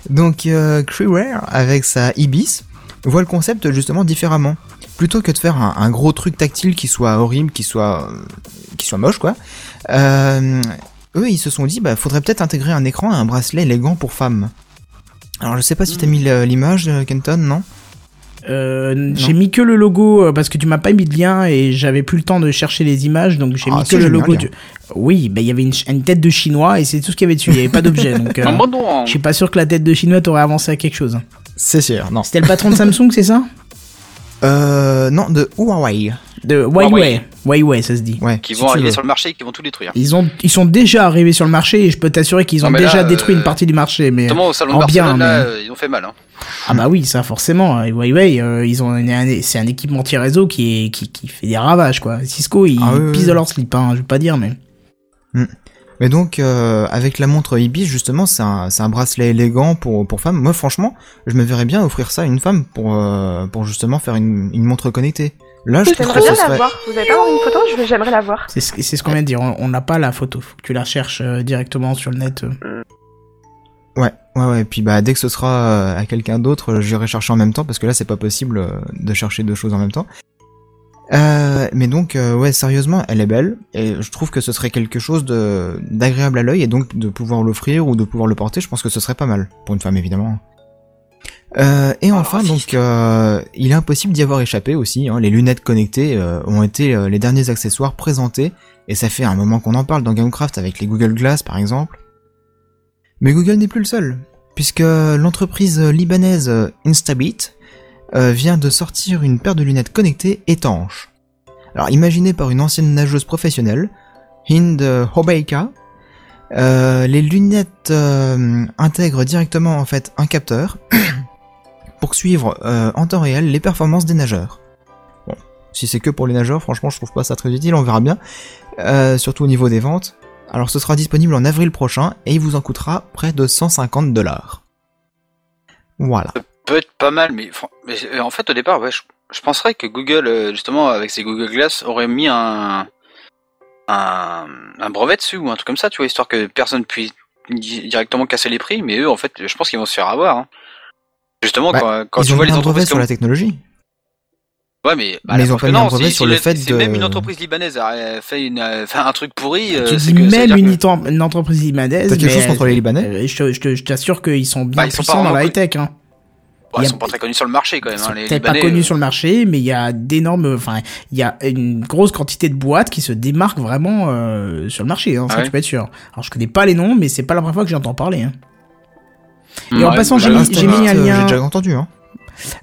Donc euh, Creeware, avec sa Ibis, voit le concept justement différemment. Plutôt que de faire un, un gros truc tactile qui soit horrible, qui soit, euh, qui soit moche, quoi. euh, eux, ils se sont dit, bah, faudrait peut-être intégrer un écran et un bracelet élégant pour femmes. Alors, je sais pas si t'as mis le- l'image, euh, Kenton, non? Euh, j'ai mis que le logo parce que tu m'as pas mis de lien et j'avais plus le temps de chercher les images donc j'ai Ah, mis que le mis logo du. Oui, bah il y avait une, tête de chinois et c'est tout ce qu'il y avait dessus. Il y avait pas d'objet donc. euh, nom, hein. je suis pas sûr que la tête de chinois t'aurait avancé à quelque chose. C'est sûr, non. C'était le patron de Samsung, c'est ça Euh, non, de Huawei. De Huawei. Huawei, ça se dit. Ouais, qui si vont arriver veux. sur le marché et qui vont tout détruire. Ils ont, ils sont déjà arrivés sur le marché et je peux t'assurer qu'ils ont Non, déjà là, détruit euh, une partie du marché. Mais Notamment au salon de en bien, là, mais- euh, ils ont fait mal. Hein. ah bah oui, ça forcément. Et Huawei, euh, ils ont, c'est un équipementier réseau qui est, qui, qui fait des ravages quoi. Cisco, ils Ah oui, oui. dans leur slip, hein, je veux pas dire mais. Mais donc, euh, avec la montre Ibis, justement, c'est un, c'est un bracelet élégant pour, pour femmes. Moi, franchement, je me verrais bien offrir ça à une femme pour, euh, pour justement faire une, une montre connectée. Là, je trouve J'aimerais que bien ce la serait... voir. Vous avez pas une photo? Je- J'aimerais la voir. C'est ce, c'est ce qu'on vient de dire. On n'a pas la photo. Faut que tu la cherches euh, directement sur le net. euh. Ouais, ouais, ouais. Puis bah, dès que ce sera à quelqu'un d'autre, j'irai chercher en même temps, parce que là, c'est pas possible de chercher deux choses en même temps. Euh, mais donc, euh, ouais, sérieusement, elle est belle, et je trouve que ce serait quelque chose de d'agréable à l'œil, et donc de pouvoir l'offrir ou de pouvoir le porter, je pense que ce serait pas mal, pour une femme évidemment. Euh, et enfin, raciste. donc, euh, il est impossible d'y avoir échappé aussi. hein, les lunettes connectées euh, ont été euh, les derniers accessoires présentés, et ça fait un moment qu'on en parle dans Gamecraft avec les Google Glass par exemple. Mais Google n'est plus le seul, puisque l'entreprise libanaise Instabit euh, vient de sortir une paire de lunettes connectées étanches. Alors imaginée par une ancienne nageuse professionnelle, Hind Hobeika. Euh, les lunettes euh, intègrent directement en fait un capteur pour suivre euh, en temps réel les performances des nageurs. Bon, si c'est que pour les nageurs, franchement, je trouve pas ça très utile. On verra bien, Euh, surtout au niveau des ventes. Alors, ce sera disponible en avril prochain et il vous en coûtera près de 150 dollars. Voilà. Peut être pas mal, mais, euh, en fait au départ, ouais, je, je penserais que Google, euh, justement, avec ses Google Glass, aurait mis un, un, un brevet dessus ou un truc comme ça, tu vois, histoire que personne puisse di- directement casser les prix, mais eux, en fait, je pense qu'ils vont se faire avoir. hein. Justement, Bah, quand, quand ils tu ont vois les entreprises sur comme... la technologie. Ouais, mais, bah, Mais ils ont pas un brevet si, sur si le fait si de- même une entreprise libanaise a fait, une, a fait un truc pourri, euh, tu c'est dis que ça veut même une, que- item- une entreprise libanaise. T'as quelque mais, chose contre les Libanais euh, Je t'assure qu'ils sont bien Bah, ils sont puissants dans la vraiment high-tech. Hein. Bon, y ils sont pas très connus sur le marché quand Ils même. sont hein, peut-être pas connus euh, sur le marché, mais il y a d'énormes, enfin, il y a une grosse quantité de boîtes qui se démarquent vraiment euh, sur le marché. Hein, ça, Ah ouais tu peux être sûr. Alors, je connais pas les noms, mais c'est pas la première fois que j'entends parler. Hein. Et en ouais, passant, bah, j'ai mis- mis un lien- J'ai déjà entendu, hein.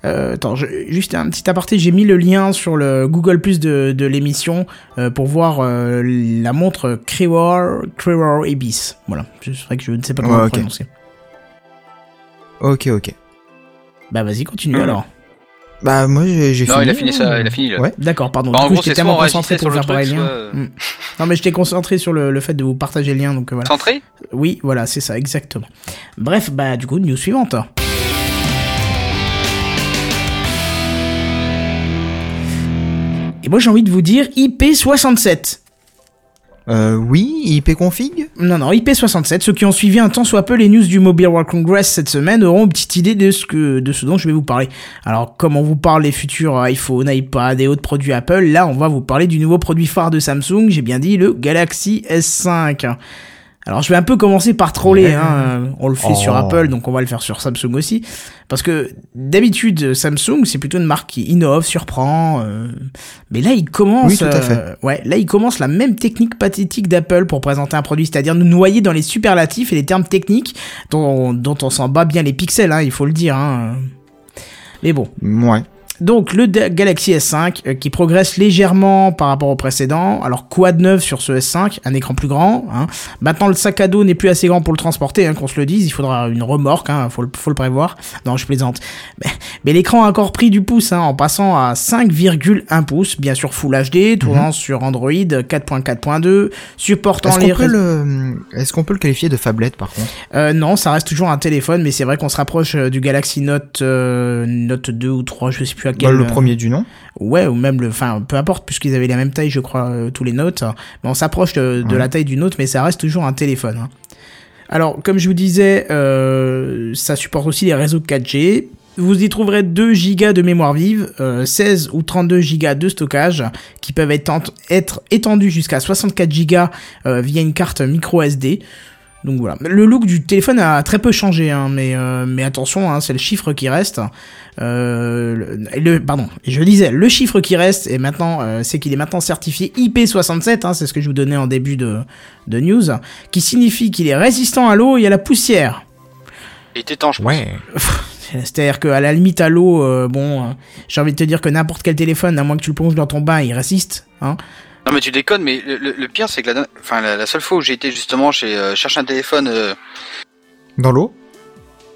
Euh, attends, je- juste un petit aparté, j'ai mis le lien sur le Google Plus de, de l'émission euh, pour voir euh, la montre Crewar, Crewar Ibis. Voilà, c'est vrai que je ne sais pas comment Ouais, le ok. prononcer. Ok, ok. Bah vas-y, continue Mhm. alors. Bah, moi, j'ai j'ai Non, fini. il a fini ça, il a fini là. Ouais. D'accord, pardon. Bah, du coup, j'étais tellement on concentré pour sur faire lien. soit, euh, Mm. Non, mais j'étais concentré sur le, le fait de vous partager le lien, donc euh, voilà. Centré Oui, voilà, c'est ça, exactement. Bref, bah du coup, news suivante. Et moi j'ai envie de vous dire IP67. Euh, oui, IP config Non, non, IP67. Ceux qui ont suivi un temps soit peu les news du Mobile World Congress cette semaine auront une petite idée de ce, que, de ce dont je vais vous parler. Alors, comme on vous parle des futurs iPhone, iPad et autres produits Apple, là, on va vous parler du nouveau produit phare de Samsung, j'ai bien dit, le Galaxy S5. Alors, je vais un peu commencer par troller, hein. On le fait sur Oh. Apple, donc on va le faire sur Samsung aussi. Parce que, d'habitude, Samsung, c'est plutôt une marque qui innove, surprend, euh, mais là, il commence, Oui, tout à fait. euh, ouais, là, il commence la même technique pathétique d'Apple pour présenter un produit, c'est-à-dire nous noyer dans les superlatifs et les termes techniques dont, dont on s'en bat bien les pixels, hein, il faut le dire. Hein. Mais bon. Ouais. Donc le Galaxy S5 euh, qui progresse légèrement par rapport au précédent. Alors quad neuf sur ce S5, un écran plus grand. Hein. Maintenant le sac à dos n'est plus assez grand pour le transporter, hein, qu'on se le dise. Il faudra une remorque, hein, faut, le, faut le prévoir. Non, je plaisante. Mais, mais l'écran a encore pris du pouce hein, en passant à 5,1 pouces, bien sûr Full HD, tournant sur Android 4.4.2, supportant Est-ce les qu'on peut, le... Est-ce qu'on peut le qualifier de phablette par contre? Euh, non, ça reste toujours un téléphone, mais c'est vrai qu'on se rapproche euh, du Galaxy Note euh, Note 2 ou 3, je sais plus Bah, Le euh, premier du nom Ouais, ou même le, enfin, peu importe, puisqu'ils avaient la même taille, je crois, euh, tous les notes. Mais on s'approche de, de Ouais. la taille du note, mais ça reste toujours un téléphone. hein. Alors, comme je vous disais, euh, ça supporte aussi les réseaux 4G. Vous y trouverez 2 Go de mémoire vive, euh, 16 ou 32 Go de stockage, qui peuvent être, étendus jusqu'à 64 Go euh, via une carte micro SD. Donc voilà. Le look du téléphone a très peu changé, hein, mais, euh, mais attention, hein, c'est le chiffre qui reste. Euh, le, le- pardon, je disais, le chiffre qui reste, et maintenant, euh, c'est qu'il est maintenant certifié IP67, hein, c'est ce que je vous donnais en début de, de news, qui signifie qu'il est résistant à l'eau et à la poussière. Il est étanche. Ouais. C'est-à-dire qu'à la limite à l'eau, euh, bon, euh, j'ai envie de te dire que n'importe quel téléphone, à moins que tu le plonges dans ton bain, il résiste. Hein. Non mais tu déconnes, mais le, pire c'est que la, enfin, la, seule fois où j'ai été justement chez euh, chercher un téléphone, euh, Dans l'eau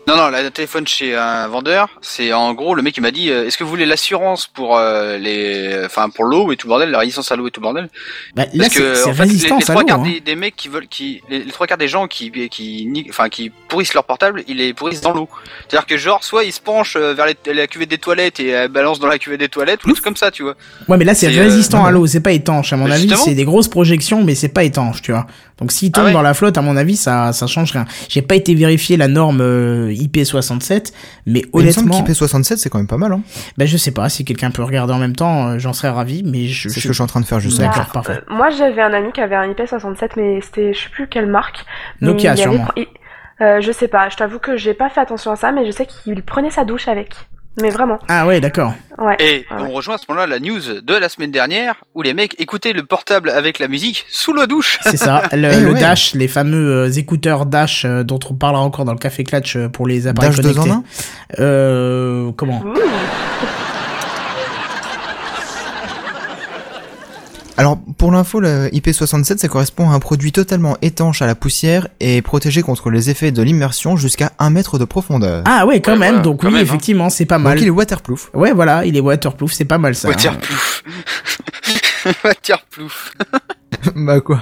non non, la- un téléphone chez un vendeur, c'est en gros le mec qui m'a dit, euh, est-ce que vous voulez l'assurance pour euh, les, enfin pour l'eau et tout le bordel, la résistance à l'eau et tout le bordel? Bah, là, Parce c'est que c'est en fait, les, trois quarts hein. des, des mecs qui veulent, qui, les, les trois quarts des gens qui, qui, enfin qui pourrissent leur portable, ils les pourrissent dans l'eau. C'est-à-dire que genre soit ils se penchent euh, vers les- la cuvette des toilettes et balancent dans la cuvette des toilettes ou trucs comme ça, tu vois. Ouais, mais là, c'est euh, résistant à l'eau, c'est pas étanche. À mon Mais avis, c'est des grosses projections, mais c'est pas étanche, tu vois. Donc, s'il tombe Ah ouais dans la flotte, à mon avis, ça, ça change rien. J'ai pas été vérifier la norme euh, IP67, mais Il me semble honnêtement, qu'IP67 c'est quand même pas mal, hein. bah, je sais pas. Si quelqu'un peut regarder en même temps, euh, j'en serais ravi, mais je, C'est ce que je suis en train de faire juste D'accord. Bah, parfait. euh, moi, j'avais un ami qui avait un IP67, mais c'était, je sais plus quelle marque. Mais Nokia, il avait- sûrement. il- euh, je sais pas, je t'avoue que j'ai pas fait attention à ça, mais je sais qu'il prenait sa douche avec. Mais vraiment, Ah ouais, d'accord. ouais. Et Ah ouais. on rejoint à ce moment-là la news de la semaine dernière où les mecs écoutaient le portable avec la musique sous la douche. C'est ça. Le, Eh le ouais. Dash, les fameux euh, écouteurs Dash euh, dont on parlera encore dans le Café Clutch euh, pour les appareils Dash 2 connectés. en 1 Euh, comment? Ouh. Alors, pour l'info, le IP67, ça correspond à un produit totalement étanche à la poussière et protégé contre les effets de l'immersion jusqu'à 1 mètre de profondeur. Ah ouais, quand Ouais, même. voilà, Donc quand oui, même, hein. effectivement, c'est pas mal. Donc il est waterproof. Ouais, voilà, il est waterproof, c'est pas mal ça. hein. Waterproof. Waterproof. bah quoi?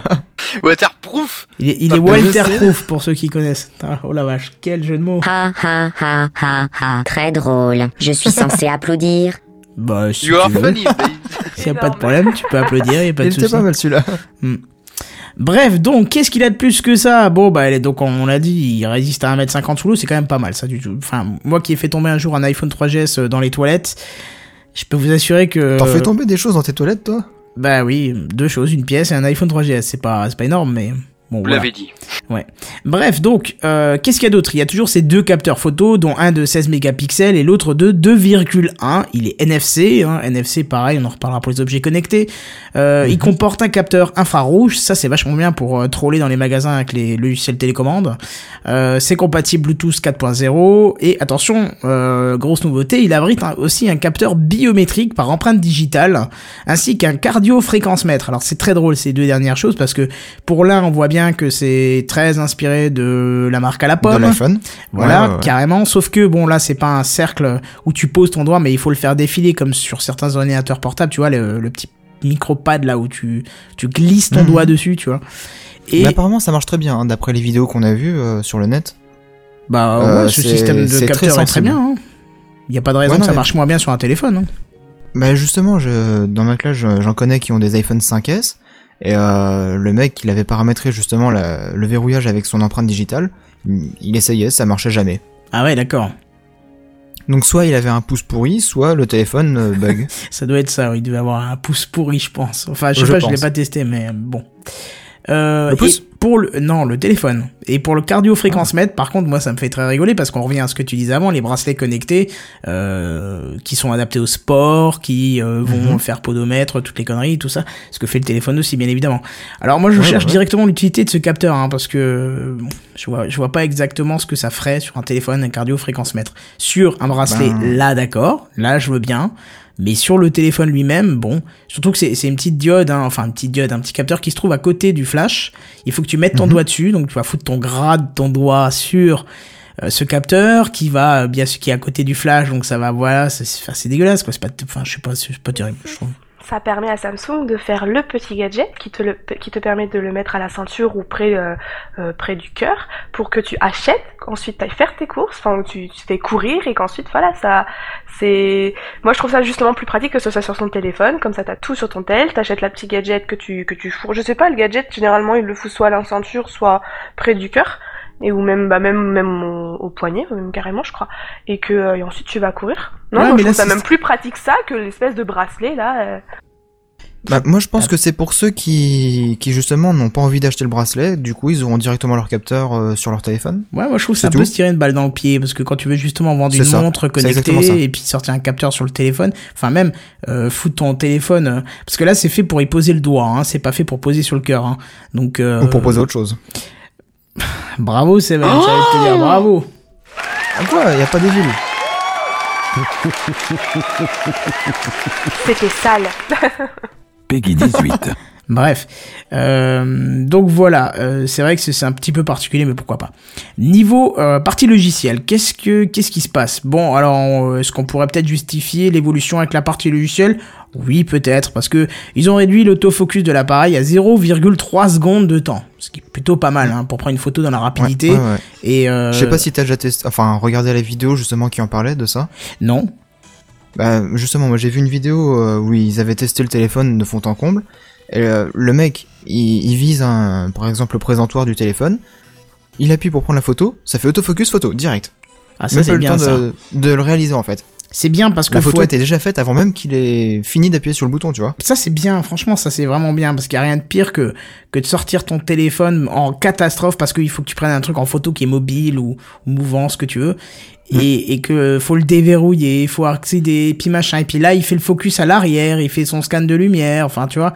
Waterproof. Il est, il est waterproof pour ceux qui connaissent. Ah, oh la vache, quel jeu de mots. Ha ha ha ha ha. Très drôle. Je suis censé applaudir. Bah, si You are tu veux. funny, babe. S'il y a pas de problème, tu peux applaudir, y a pas Il de était souci. pas mal celui-là. Bref, donc, qu'est-ce qu'il a de plus que ça? Bon, bah, elle est- donc, on l'a dit, il résiste à 1m50 sous l'eau, c'est quand même pas mal, ça, du tout. Enfin, moi qui ai fait tomber un jour un iPhone 3GS dans les toilettes, je peux vous assurer que... T'en fais tomber des choses dans tes toilettes, toi? Bah oui, deux choses, une pièce et un iPhone 3GS, c'est pas, c'est pas énorme, mais... Bon, Vous voilà. l'avez dit. Bref, donc, euh, qu'est-ce qu'il y a d'autre? Il y a toujours ces deux capteurs photo, dont un de 16 mégapixels et l'autre de 2,1. Il est NFC, hein, NFC pareil, on en reparlera pour les objets connectés. Euh, Il comporte un capteur infrarouge, ça c'est vachement bien pour euh, troller dans les magasins avec les logiciels télécommande. Euh, c'est compatible Bluetooth 4.0 et attention, euh, grosse nouveauté, il abrite un- aussi un capteur biométrique par empreinte digitale, ainsi qu'un cardio-fréquence-mètre. Alors c'est très drôle ces deux dernières choses parce que pour l'un on voit bien que c'est très inspiré de la marque à la De pomme. l'iPhone. Voilà, Ouais, ouais, ouais. carrément. Sauf que bon, là, c'est pas un cercle où tu poses ton doigt, mais il faut le faire défiler comme sur certains ordinateurs portables. Tu vois, le, le petit micropad là où tu, tu glisses ton Mhm. doigt dessus, tu vois. Et Mais apparemment, ça marche très bien, hein, d'après les vidéos qu'on a vues euh, sur le net. bah euh, ouais, ce système de c'est très capteur est très bien. hein. Il y a pas de raison que ça mais- marche moins bien sur un téléphone. hein. Bah justement, je, dans ma classe, je- j'en connais qui ont des iPhone 5S. Et euh, le mec, il avait paramétré justement la- le verrouillage avec son empreinte digitale. Il, il essayait, ça marchait jamais. Ah ouais, d'accord. Donc soit il avait un pouce pourri, soit le téléphone euh, bug. Ça doit être ça. Il devait avoir un pouce pourri, je pense. Enfin, je sais Je pas, je l'ai pas testé, mais bon. Euh, Le pouce et pour le non le téléphone et pour le cardio fréquence mètre par contre moi ça me fait très rigoler parce qu'on revient à ce que tu disais avant les bracelets connectés euh, qui sont adaptés au sport qui euh, vont Mhm. faire podomètre toutes les conneries tout ça ce que fait le téléphone aussi bien évidemment alors moi je Ouais, cherche ouais. directement l'utilité de ce capteur hein, parce que bon, je vois je vois pas exactement ce que ça ferait sur un téléphone un cardio fréquence mètre sur un bracelet Ben. là d'accord là je veux bien mais sur le téléphone lui-même, bon, surtout que c'est c'est une petite diode, hein, enfin une petite diode, un petit capteur qui se trouve à côté du flash. Il faut que tu mettes ton Mhm. doigt dessus, donc tu vas foutre ton gras de ton doigt sur euh, ce capteur qui va euh, bien sûr qui est à côté du flash, donc ça va voilà, c'est dégueulasse quoi. C'est pas, enfin je sais pas, c'est pas terrible. Je trouve. Ça permet à Samsung de faire le petit gadget qui te, qui te permet de le mettre à la ceinture ou près, euh, euh, près du cœur pour que tu achètes, qu'ensuite tu ailles faire tes courses, enfin tu, tu fais courir et qu'ensuite voilà, ça c'est. Moi je trouve ça justement plus pratique que ce soit sur son téléphone, comme ça t'as tout sur ton tel, t'achètes la petite gadget que tu, que tu fourres. Je sais pas, le gadget généralement il le fout soit à la ceinture, soit près du cœur. Et ou même bah même même au, au poignet même carrément je crois et que euh, et ensuite tu vas courir non Ouais, moi, mais je là, trouve ça c'est- même plus pratique ça que l'espèce de bracelet là euh. Bah, moi je pense que c'est pour ceux qui, qui justement n'ont pas envie d'acheter le bracelet, du coup ils auront directement leur capteur euh, sur leur téléphone. Ouais, moi je trouve que ça C'est peut tout. se tirer une balle dans le pied parce que quand tu veux justement vendre une ça. montre connectée et puis sortir un capteur sur le téléphone, enfin même euh, foutre ton téléphone euh, parce que là c'est fait pour y poser le doigt, hein, c'est pas fait pour poser sur le cœur. Hein. Donc euh, Ou pour poser autre chose. bravo Seven, j'allais te dire bravo. Ah quoi, y a pas des villes c'était sale Peggy 18. Bref, euh, donc voilà, euh, c'est vrai que c'est un petit peu particulier, mais pourquoi pas. Niveau euh, partie logicielle, qu'est-ce que qu'est-ce qui se passe? Bon, alors est-ce qu'on pourrait peut-être justifier l'évolution avec la partie logicielle? Oui, peut-être, parce que ils ont réduit l'autofocus de l'appareil à 0,3 secondes de temps, ce qui est plutôt pas mal hein, pour prendre une photo dans la rapidité. Ouais, ouais, ouais. Et Je sais pas si t'as déjà testé, enfin regardé la vidéo justement qui en parlait de ça. non. Bah justement, moi j'ai vu une vidéo où ils avaient testé le téléphone de fond en comble. Et, euh, le mec, il, il vise un, par exemple le présentoir du téléphone. Il appuie pour prendre la photo, ça fait autofocus photo direct. Ah ça c'est le bien temps ça. de, de le réaliser en fait. C'est bien parce que La photo faut était déjà faite avant même qu'il ait fini d'appuyer sur le bouton, tu vois. Ça c'est bien, franchement ça c'est vraiment bien parce qu'il y a rien de pire que que de sortir ton téléphone en catastrophe parce qu'il faut que tu prennes un truc en photo qui est mobile ou, ou mouvant ce que tu veux et, et que faut le déverrouiller, faut accéder puis machin et puis là il fait le focus à l'arrière, il fait son scan de lumière, enfin tu vois.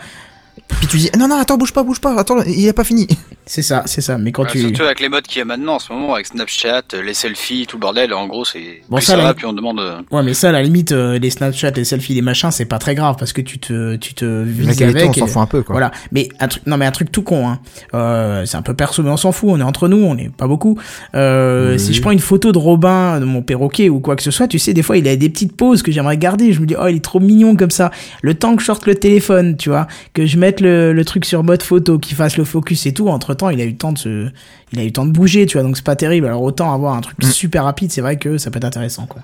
Puis tu dis, non, non, attends, bouge pas, bouge pas, attends, il a pas fini. C'est ça, c'est ça. Mais quand Ouais, tu. Surtout avec les modes qu'il y a maintenant en ce moment, avec Snapchat, euh, les selfies, tout le bordel, en gros, c'est. Bon, plus ça, ça, va, puis on demande. euh, Ouais, mais ça, à la limite, euh, les Snapchat, les selfies, les machins, c'est pas très grave parce que tu te, tu te La vises qualité, avec. on s'en et- fout un peu, quoi. Voilà. Mais un truc, non, mais un truc tout con, hein. Euh, c'est un peu perso, mais on s'en fout. On est entre nous, on est pas beaucoup. Euh, Oui. Si je prends une photo de Robin, de mon perroquet ou quoi que ce soit, tu sais, des fois, il a des petites poses que j'aimerais garder. Je me dis, oh, il est trop mignon comme ça. Le temps que je sorte le téléphone, tu vois, que je mette le, le truc sur mode photo, qu'il fasse le focus et tout. Entre temps, il a eu le temps de se, il a eu le temps de bouger, tu vois. Donc c'est pas terrible. Alors autant avoir un truc Mm. super rapide, c'est vrai que ça peut être intéressant, quoi.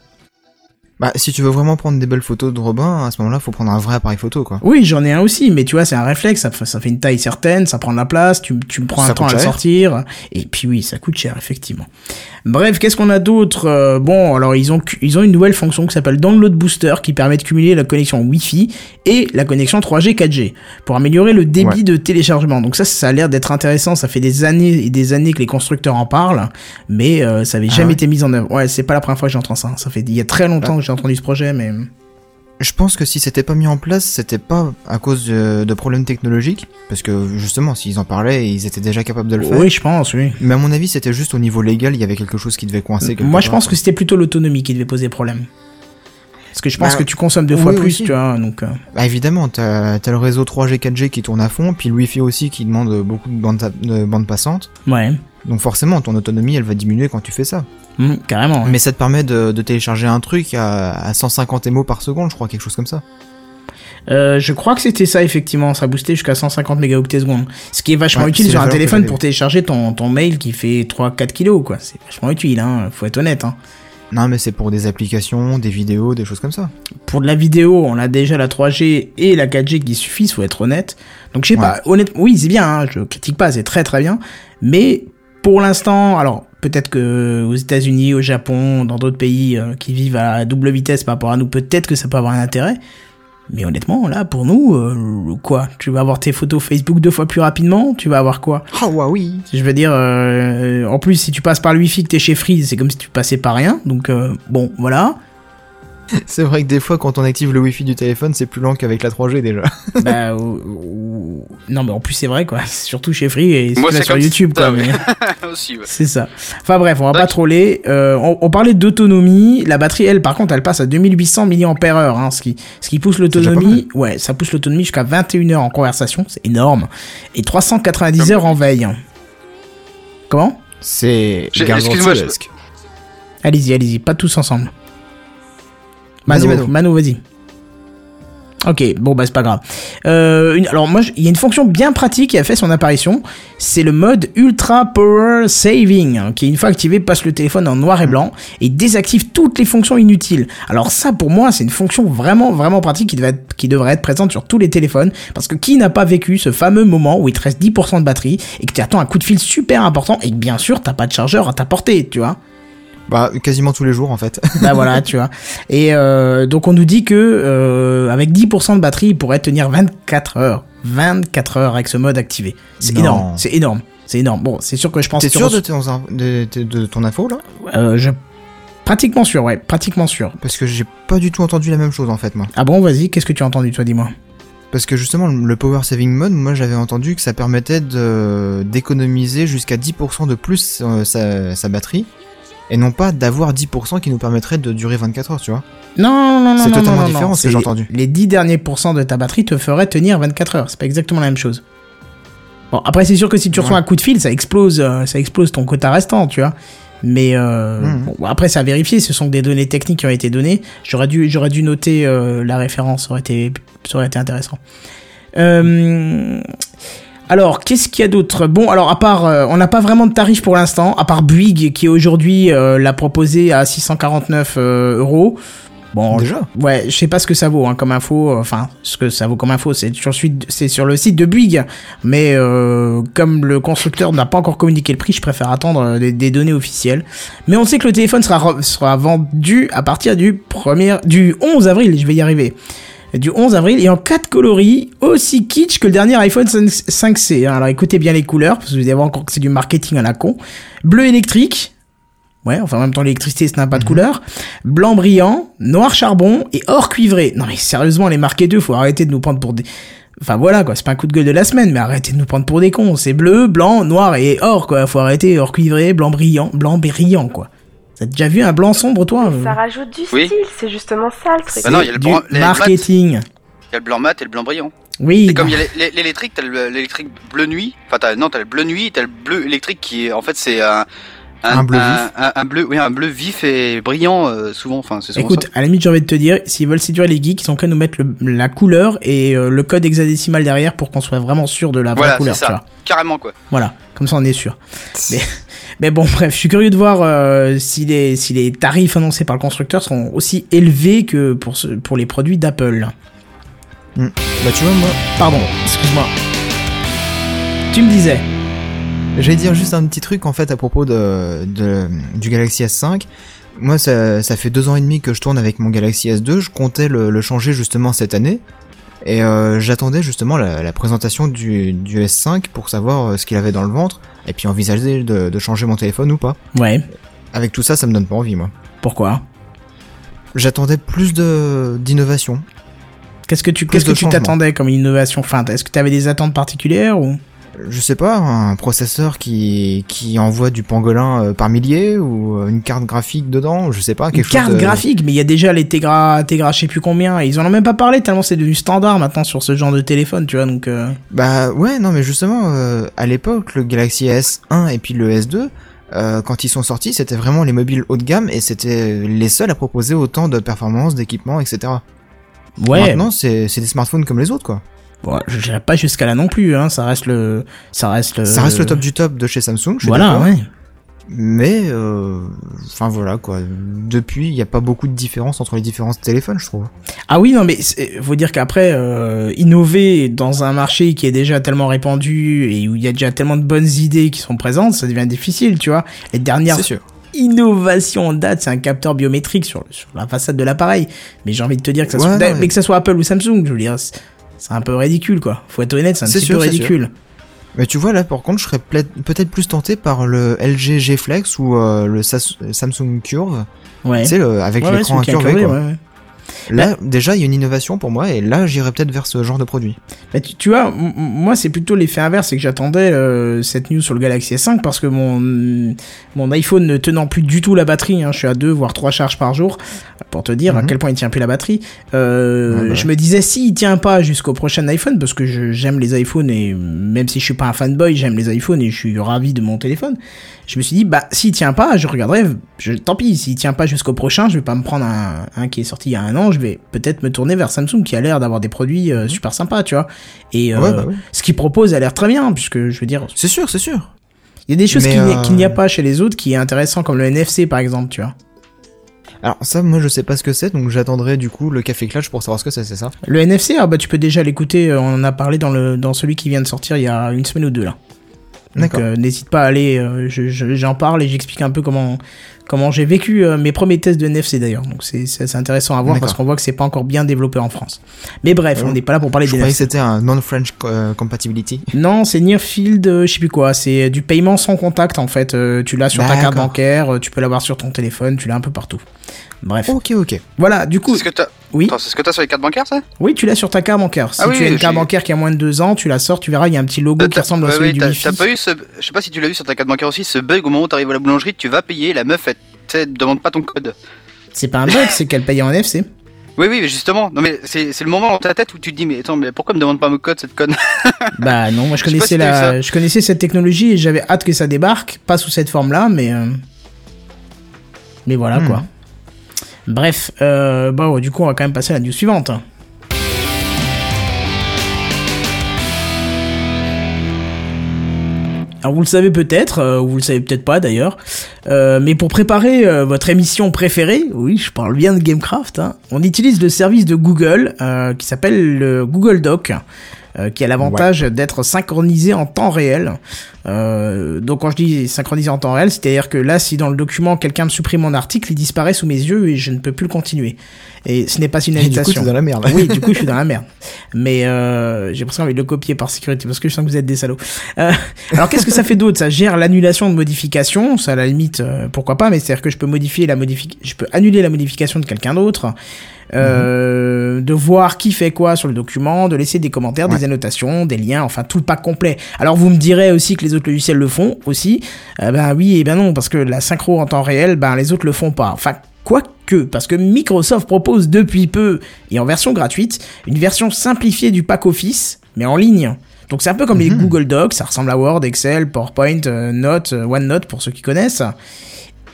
Bah, si tu veux vraiment prendre des belles photos de Robin, à ce moment-là, faut prendre un vrai appareil photo, quoi. Oui, j'en ai un aussi, mais tu vois, c'est un réflexe, ça, fait- ça fait une taille certaine, ça prend de la place, tu, tu me prends Ça un temps à le sortir, et puis oui, ça coûte cher, effectivement. Bref, qu'est-ce qu'on a d'autre Euh, Bon, alors ils ont, ils ont une nouvelle fonction qui s'appelle Download Booster, qui permet de cumuler la connexion Wi-Fi et la connexion 3G 4G, pour améliorer le débit Ouais. de téléchargement. Donc ça, ça a l'air d'être intéressant, ça fait des années et des années que les constructeurs en parlent, mais euh, ça avait Ah jamais ouais été mis en œuvre. Ouais, c'est pas la première fois que j'entends ça, ça fait il y a très longtemps que j'ai entendu ce projet, mais... Je pense que si c'était pas mis en place, c'était pas à cause de, de problèmes technologiques, parce que justement, s'ils en parlaient, ils étaient déjà capables de le faire. Oui, je pense, oui. Mais à mon avis, c'était juste au niveau légal, il y avait quelque chose qui devait coincer. Moi, je part, pense que c'était plutôt l'autonomie qui devait poser problème. Parce que je pense Bah, que tu consommes deux fois oui, plus, aussi. tu vois, donc... euh, Bah évidemment, t'as as le réseau 3G, 4G qui tourne à fond, puis le Wi-Fi aussi qui demande beaucoup de bandes de bande passantes. Ouais, Donc forcément, ton autonomie, elle va diminuer quand tu fais ça. Mm, carrément. ouais. Mais ça te permet de, de télécharger un truc à, à 150 MO par seconde, je crois, quelque chose comme ça. Euh, je crois que c'était ça, effectivement, ça boostait jusqu'à 150 mégaoctets secondes. Ce qui est vachement Ouais, utile c'est sur un téléphone pour télécharger ton, ton mail qui fait 3-4 kilos, quoi. C'est vachement utile, hein, faut être honnête, hein. Non, mais c'est pour des applications, des vidéos, des choses comme ça. Pour de la vidéo, on a déjà la 3G et la 4G qui suffisent, faut être honnête. Donc je sais Ouais. pas, honnêtement, oui, c'est bien, hein, je critique pas, c'est très très bien. Mais pour l'instant, alors peut-être que aux États-Unis, au Japon, dans d'autres pays euh, qui vivent à double vitesse par rapport à nous, peut-être que ça peut avoir un intérêt. Mais honnêtement, là, pour nous, euh, quoi? Tu vas avoir tes photos Facebook deux fois plus rapidement? Tu vas avoir quoi? Ah ouais, oui. Je veux dire, euh, en plus, si tu passes par le Wi-Fi que t'es chez Free, c'est comme si tu passais par rien. Donc, euh, bon, voilà. C'est vrai que des fois, quand on active le Wi-Fi du téléphone, c'est plus lent qu'avec la 3G déjà. bah, ou- ou- non, mais en plus, c'est vrai, quoi. Surtout chez Free et Moi, là sur YouTube, ça, quoi. ouais. mais- aussi, ouais. c'est ça. Enfin bref, on va pas troller. Euh, on, on parlait d'autonomie. La batterie, elle, par contre, elle passe à 2800 mAh, hein, ce qui, ce qui pousse l'autonomie. Ouais, ça pousse l'autonomie jusqu'à 21 heures en conversation, c'est énorme. Et 390 heures en veille. Comment? C'est excuse-moi, je-. Allez-y, allez-y, pas tous ensemble. Vas-y, Mano, Mano. Mano, vas-y. Ok, bon bah c'est pas grave. Euh, une- alors moi, il y a une fonction bien pratique qui a fait son apparition, c'est le mode Ultra Power Saving, hein, qui une fois activé passe le téléphone en noir et blanc et désactive toutes les fonctions inutiles. Alors ça pour moi c'est une fonction vraiment vraiment pratique qui, devait être- qui devrait être présente sur tous les téléphones, parce que qui n'a pas vécu ce fameux moment où il te reste 10% de batterie et que tu attends un coup de fil super important et que bien sûr t'as pas de chargeur à ta portée, tu vois? Bah, quasiment tous les jours en fait. bah voilà, tu vois. Et euh, donc on nous dit que euh, avec 10% de batterie, il pourrait tenir 24 heures. 24 heures avec ce mode activé. C'est énorme, c'est énorme, c'est énorme. Bon, c'est sûr que je pense T'es que sûr reçois- de, ton- de- de- de ton info là? Euh, je pratiquement sûr, ouais, pratiquement sûr. Parce que j'ai pas du tout entendu la même chose en fait moi. Ah bon, vas-y, qu'est-ce que tu as entendu toi, dis-moi? Parce que justement, le Power Saving Mode, moi j'avais entendu que ça permettait d'économiser jusqu'à 10% de plus sa, sa batterie, et non pas d'avoir 10% qui nous permettrait de durer 24 heures, tu vois. Non, non, non, C'est non, totalement non, non, différent, non, ce que j'ai entendu. Les 10 derniers pourcents de ta batterie te feraient tenir 24 heures. C'est pas exactement la même chose. Bon, après, c'est sûr que si tu reçois Ouais. un coup de fil, ça explose, euh, ça explose ton quota restant, tu vois. Mais euh, Mhm. bon, après, c'est à vérifier. Ce sont des données techniques qui ont été données. J'aurais dû, j'aurais dû noter euh, la référence. Ça aurait été, ça aurait été intéressant. Euh, alors, qu'est-ce qu'il y a d'autre? Bon, alors à part, euh, on n'a pas vraiment de tarif pour l'instant, à part Bouygues qui aujourd'hui euh, l'a proposé à 649 euh, euros. Bon, Déjà? Ouais, je sais pas ce que ça vaut hein, comme info. Enfin, ce que ça vaut comme info, c'est sur, suite- c'est sur le site de Bouygues. Mais euh, comme le constructeur n'a pas encore communiqué le prix, je préfère attendre des, des données officielles. Mais on sait que le téléphone sera, sera vendu à partir du, premier, du 11 avril, je vais y arriver. Du 11 avril et en 4 coloris, aussi kitsch que le dernier iPhone 5- 5C. hein. Alors écoutez bien les couleurs, parce que vous allez voir encore que c'est du marketing à la con. Bleu électrique, Ouais, enfin en même temps l'électricité ça n'a pas de couleur. Blanc brillant, noir charbon et or cuivré. Non mais sérieusement les marqués deux, faut arrêter de nous prendre pour des Enfin voilà quoi, c'est pas un coup de gueule de la semaine, mais arrêtez de nous prendre pour des cons. C'est bleu, blanc, noir et or quoi. Faut arrêter or cuivré, blanc brillant, blanc brillant quoi. T'as déjà vu un blanc sombre toi Ça rajoute du Oui. style, c'est justement ça le truc. Bah non, il y a le Du blanc- marketing. Il y a le blanc mat et le blanc brillant. Oui. C'est comme non. il y a l'é- l'é- l'électrique, t'as le- l'électrique bleu nuit. Enfin, t'as, non, t'as le bleu nuit et t'as le bleu électrique qui est, en fait, c'est un, Un bleu un, vif. un- un bleu, oui, un bleu vif et brillant, euh, souvent. Enfin, c'est souvent Écoute, à la limite, j'ai envie de te dire, s'ils veulent séduire les geeks, ils ont qu'à nous mettre le- la couleur et euh, le code hexadécimal derrière pour qu'on soit vraiment sûr de la ça. vraie Voilà, couleur, c'est tu vois. ça. Carrément, quoi. Voilà, comme ça on est sûr. Mais, mais bon, bref, je suis curieux de voir euh, si, les, si les tarifs annoncés par le constructeur seront aussi élevés que pour, ce, pour les produits d'Apple. Bah tu vois, moi, Pardon, excuse-moi. Tu me disais. J'allais dire juste un petit truc en fait à propos de, de- du Galaxy S5. Moi, ça, ça fait deux ans et demi que je tourne avec mon Galaxy S2. Je comptais le, le changer justement cette année. Et euh, j'attendais justement la, la présentation du, du S5 pour savoir euh, ce qu'il avait dans le ventre. Et puis envisager de, de changer mon téléphone ou pas. Ouais, Avec tout ça, ça me donne pas envie, moi. pourquoi? J'attendais plus de d'innovation. Qu'est-ce que tu qu'est-ce que t'attendais comme innovation? Enfin, est-ce que tu avais des attentes particulières ou? Je sais pas, un processeur qui, qui envoie du pangolin euh, par milliers ou euh, une carte graphique dedans, je sais pas, Une quelque carte chose. de- graphique, mais il y a déjà les Tegra, Tegra, je sais plus combien. et Ils en ont même pas parlé tellement c'est devenu standard maintenant sur ce genre de téléphone, tu vois. Donc euh, Bah ouais, non mais justement, euh, à l'époque, le Galaxy S1 et puis le S2, euh, quand ils sont sortis, c'était vraiment les mobiles haut de gamme et c'était les seuls à proposer autant de performances, d'équipements, etc. ouais, Maintenant, c'est des smartphones comme les autres, quoi. Bon, je dirais pas jusqu'à là non plus. Hein, ça reste le, ça reste le, Ça reste le top du top de chez Samsung, je Voilà, ouais. Mais, euh, enfin voilà quoi. Depuis, il n'y a pas beaucoup de différence entre les différents téléphones, je trouve. Ah oui, non, mais faut dire qu'après, euh, innover dans un marché qui est déjà tellement répandu et où il y a déjà tellement de bonnes idées qui sont présentes, ça devient difficile, tu vois. Les dernières innovations en date, c'est un capteur biométrique sur, sur la façade de l'appareil. Mais j'ai envie de te dire que ça Ouais, soit, non, mais- que ça soit Apple ou Samsung, je veux dire, c'est un peu ridicule, quoi. Faut être honnête, c'est un petit sûr, peu c'est ridicule. Mais tu vois là, par contre, je serais peut-être plus tenté par le LG G Flex ou euh, le Sas- Samsung Curve. Ouais. Tu sais, le- avec Ouais, ouais, l'écran a incurvé, curvé, quoi. ouais, Là, déjà, il y a une innovation pour moi, et là, j'irais peut-être vers ce genre de produit. Bah, tu, tu vois, moi c'est plutôt l'effet inverse, c'est que j'attendais euh, cette news sur le Galaxy S5 parce que mon mon iPhone ne tenant plus du tout la batterie, hein, je suis à deux voire trois charges par jour, pour te dire à Mhm. quel point il tient plus la batterie. Euh, bah je me disais si il tient pas jusqu'au prochain iPhone parce que j'aime les iPhones et même si je suis pas un fanboy, j'aime les iPhones et je suis ravi de mon téléphone. Je me suis dit bah s'il tient pas, je regarderai. Je, tant pis, s'il tient pas jusqu'au prochain, je vais pas me prendre un, un qui est sorti il y a un an. Je vais peut-être me tourner vers Samsung qui a l'air d'avoir des produits euh, super sympas, tu vois. Et euh, Mhm. Ouais, bah ce qu'il propose a l'air très bien, puisque je veux dire, C'est sûr, c'est sûr. il y a des choses Mais, qu'il n'y a- euh, qu'il n'y a pas chez les autres qui est intéressant, comme le NFC par exemple, tu vois. Alors ça, moi, je sais pas ce que c'est, donc j'attendrai du coup le Café Clutch pour savoir ce que c'est, c'est ça? Le NFC, ah bah tu peux déjà l'écouter, on en a parlé dans, le, dans celui qui vient de sortir il y a une semaine ou deux là. Donc D'accord. euh, n'hésite pas à aller, euh, je- je- j'en parle et j'explique un peu comment, comment j'ai vécu euh, mes premiers tests de NFC d'ailleurs. Donc c'est c'est assez intéressant à voir parce qu'on voit que c'est pas encore bien développé en France. Mais bref, on n'est pas là pour parler Je des croyais que NFC. c'était un non-French euh, compatibility. Non, c'est Nearfield, euh, je sais plus quoi. C'est du paiement sans contact en fait. Euh, tu l'as sur ta carte bancaire, euh, tu peux l'avoir sur ton téléphone, tu l'as un peu partout. Bref. Ok, ok. Voilà, du coup, que. Oui, Attends, c'est ce que t'as sur les cartes bancaires, ça? Oui, tu l'as sur ta carte bancaire. Si Ah oui, tu as une oui, carte bancaire qui a moins de deux ans, tu la sors, tu verras, il y a un petit logo qui ressemble à celui ouais, du Wi-Fi. T'as pas eu ce. Je sais pas si tu l'as vu sur ta carte bancaire aussi, ce bug au moment où t'arrives à la boulangerie, tu vas payer, la meuf, elle te demande pas ton code. C'est pas un bug, c'est qu'elle paye en NFC. Oui, oui, mais justement. Non, mais c'est c'est le moment dans ta tête où tu te dis, mais attends, mais pourquoi me demande pas mon code, cette conne? Bah non, moi je connaissais la, je connaissais cette technologie et j'avais hâte que ça débarque, pas sous cette forme-là, mais euh, mais voilà Hmm. quoi. Bref, euh, bah du coup on va quand même passer à la news suivante. Alors vous le savez peut-être, euh, ou vous le savez peut-être pas d'ailleurs, euh, mais pour préparer votre émission préférée, oui, je parle bien de Gamecraft, hein, on utilise le service de Google qui s'appelle le Google Doc, euh, qui a l'avantage d'être synchronisé en temps réel. Euh, donc quand je dis synchronisé en temps réel, c'est-à-dire que là, si dans le document quelqu'un me supprime mon article, il disparaît sous mes yeux et je ne peux plus le continuer. Et ce n'est pas une Et du coup, invitation. t'es dans la merde. Oui, du coup, je suis dans la merde. Mais euh, j'ai presque envie de le copier par sécurité parce que je sens que vous êtes des salauds. Euh, alors, qu'est-ce que ça fait d'autre? Ça gère l'annulation de modifications. Ça, à la limite, pourquoi pas. Mais c'est-à-dire que je peux modifier la modifi- je peux annuler la modification de quelqu'un d'autre. Euh, de voir qui fait quoi sur le document, de laisser des commentaires, Ouais. des annotations, des liens, enfin tout le pack complet. Alors vous me direz aussi que les autres logiciels le font aussi. Euh, ben oui et ben non, parce que la synchro en temps réel, ben les autres le font pas. Enfin, quoique, parce que Microsoft propose depuis peu, et en version gratuite, une version simplifiée du pack Office, mais en ligne. Donc c'est un peu comme les Google Docs, ça ressemble à Word, Excel, PowerPoint, euh, Note, euh, OneNote pour ceux qui connaissent.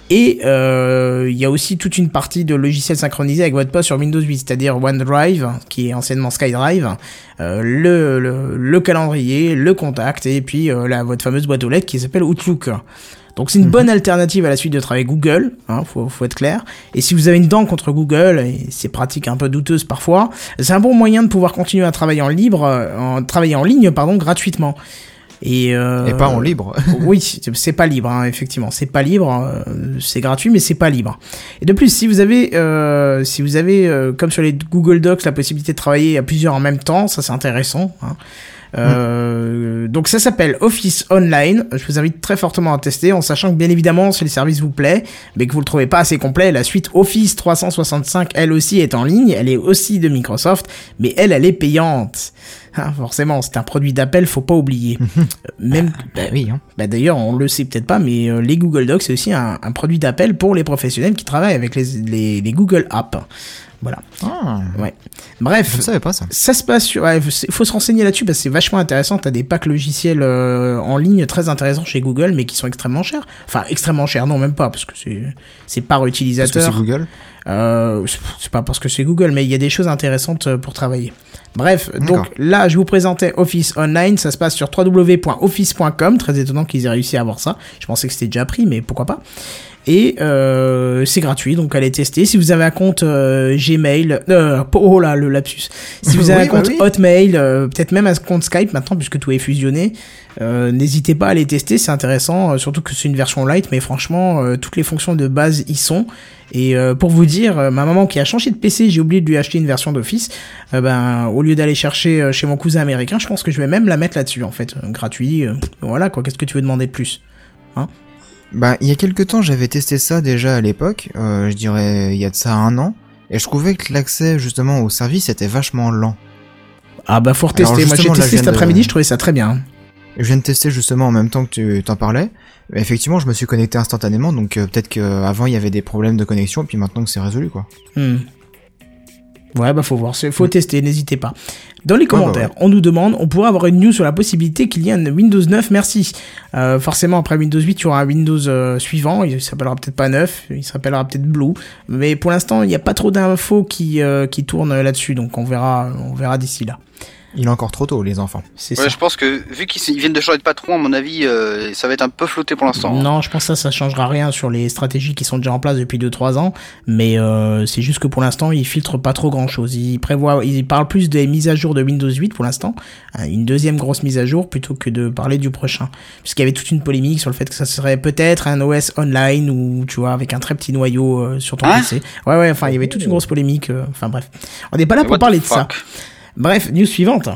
Et euh, il y a aussi toute une partie de logiciels synchronisés avec votre poste sur Windows 8, c'est-à-dire OneDrive, qui est anciennement SkyDrive, euh, le, le, le calendrier, le contact, et puis euh, la, votre fameuse boîte aux lettres qui s'appelle Outlook. Donc c'est une bonne alternative à la suite de travail Google, hein, faut, faut être clair. Et si vous avez une dent contre Google, et c'est pratique un peu douteuse parfois, c'est un bon moyen de pouvoir continuer à travailler en libre, euh, en travailler en ligne, pardon, gratuitement. Et, euh, Et pas en libre. oui, c'est- pas libre, hein, effectivement. C'est pas libre, euh, c'est gratuit, mais c'est pas libre. Et de plus, si vous avez, euh, si vous avez, euh, comme sur les Google Docs, la possibilité de travailler à plusieurs en même temps, ça c'est intéressant. hein. Euh, Donc ça s'appelle Office Online. Je vous invite très fortement à tester, en sachant que bien évidemment, si le service vous plaît, mais que vous le trouvez pas assez complet, la suite Office 365, elle aussi est en ligne. Elle est aussi de Microsoft, mais elle, elle est payante. Hein, forcément, c'est un produit d'appel, faut pas oublier. Euh, Même, bah, oui, hein. bah d'ailleurs, on le sait peut-être pas, mais euh, les Google Docs, c'est aussi un, un produit d'appel pour les professionnels qui travaillent avec les, les, les Google Apps. Voilà. Ah, Ouais. Bref. je ne savais pas ça. Ça se passe sur. Il faut se renseigner là-dessus parce que c'est vachement intéressant. T'as des packs logiciels euh, en ligne très intéressants chez Google, mais qui sont extrêmement chers. Enfin, extrêmement chers, non, même pas, parce que c'est par Parce que c'est utilisateur. Google? Euh, c'est- pas parce que c'est Google, mais il y a des choses intéressantes euh, pour travailler. Bref, donc là, je vous présentais Office Online. Ça se passe sur www.office.com. Très étonnant qu'ils aient réussi à avoir ça. Je pensais que c'était déjà pris, mais pourquoi pas. Et euh, c'est gratuit, donc allez tester. Si vous avez un compte euh, Gmail, euh, oh là, le lapsus. Si vous avez Oui, un bah compte oui. Hotmail, euh, peut-être même un compte Skype maintenant, puisque tout est fusionné, euh, n'hésitez pas à les tester, c'est intéressant. surtout que c'est une version light, mais franchement, euh, toutes les fonctions de base y sont. Et euh, pour vous dire, euh, ma maman qui a changé de PC, j'ai oublié de lui acheter une version d'Office. euh, ben, au lieu d'aller chercher chez mon cousin américain, je pense que je vais même la mettre là-dessus, en fait, gratuit. voilà quoi. Qu'est-ce que tu veux demander de plus Bah, il y a quelques temps, j'avais testé ça déjà à l'époque. je dirais, il y a de ça un an. Et je trouvais que l'accès, justement, au service était vachement lent. Ah bah faut retester. Moi j'ai testé cet de- après-midi, je trouvais ça très bien. Je viens de tester justement en même temps que tu t'en parlais. Effectivement, je me suis connecté instantanément, donc euh, peut-être qu'avant il y avait des problèmes de connexion, et puis maintenant que c'est résolu, quoi. Hmm. Ouais, bah faut voir, faut tester, n'hésitez pas. Dans les bah commentaires, ouais. on nous demande, on pourrait avoir une news sur la possibilité qu'il y ait un Windows 9, merci. Euh, forcément, après Windows 8, il y aura un Windows euh, suivant, il s'appellera peut-être pas 9, il s'appellera peut-être Blue, mais pour l'instant, il n'y a pas trop d'infos qui, euh, qui tournent là-dessus, donc on verra, on verra d'ici là. Il est encore trop tôt, les enfants. C'est Ouais, ça. je pense que vu qu'ils viennent de changer de patron, à mon avis, euh, ça va être un peu flotté pour l'instant. Non, je pense que ça, ça changera rien sur les stratégies qui sont déjà en place depuis 2-3 ans, mais euh, c'est juste que pour l'instant, ils filtrent pas trop grand-chose. Ils prévoient, ils parlent plus des mises à jour de Windows 8 pour l'instant, hein, une deuxième grosse mise à jour plutôt que de parler du prochain, puisqu'il y avait toute une polémique sur le fait que ça serait peut-être un OS online ou tu vois avec un très petit noyau euh, sur ton Hein PC. Ouais, ouais, enfin il y avait toute une grosse polémique. euh, Enfin bref, on n'est pas là Mais pour what parler the de ça. Bref, news suivante.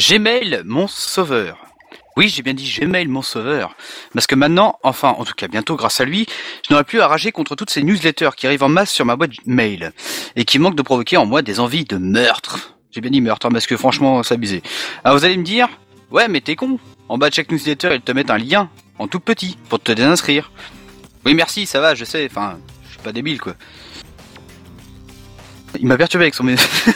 Gmail, mon sauveur. Oui, j'ai bien dit Gmail, mon sauveur. Parce que maintenant, enfin, en tout cas bientôt, grâce à lui, je n'aurai plus à rager contre toutes ces newsletters qui arrivent en masse sur ma boîte mail et qui manquent de provoquer en moi des envies de meurtre. J'ai bien dit meurtre, hein, parce que franchement, c'est abusé. Alors vous allez me dire, ouais, mais t'es con. En bas de chaque newsletter, ils te mettent un lien, en tout petit, pour te désinscrire. Oui, merci, ça va, je sais, enfin, je suis pas débile, quoi. Il m'a perturbé avec son... mé-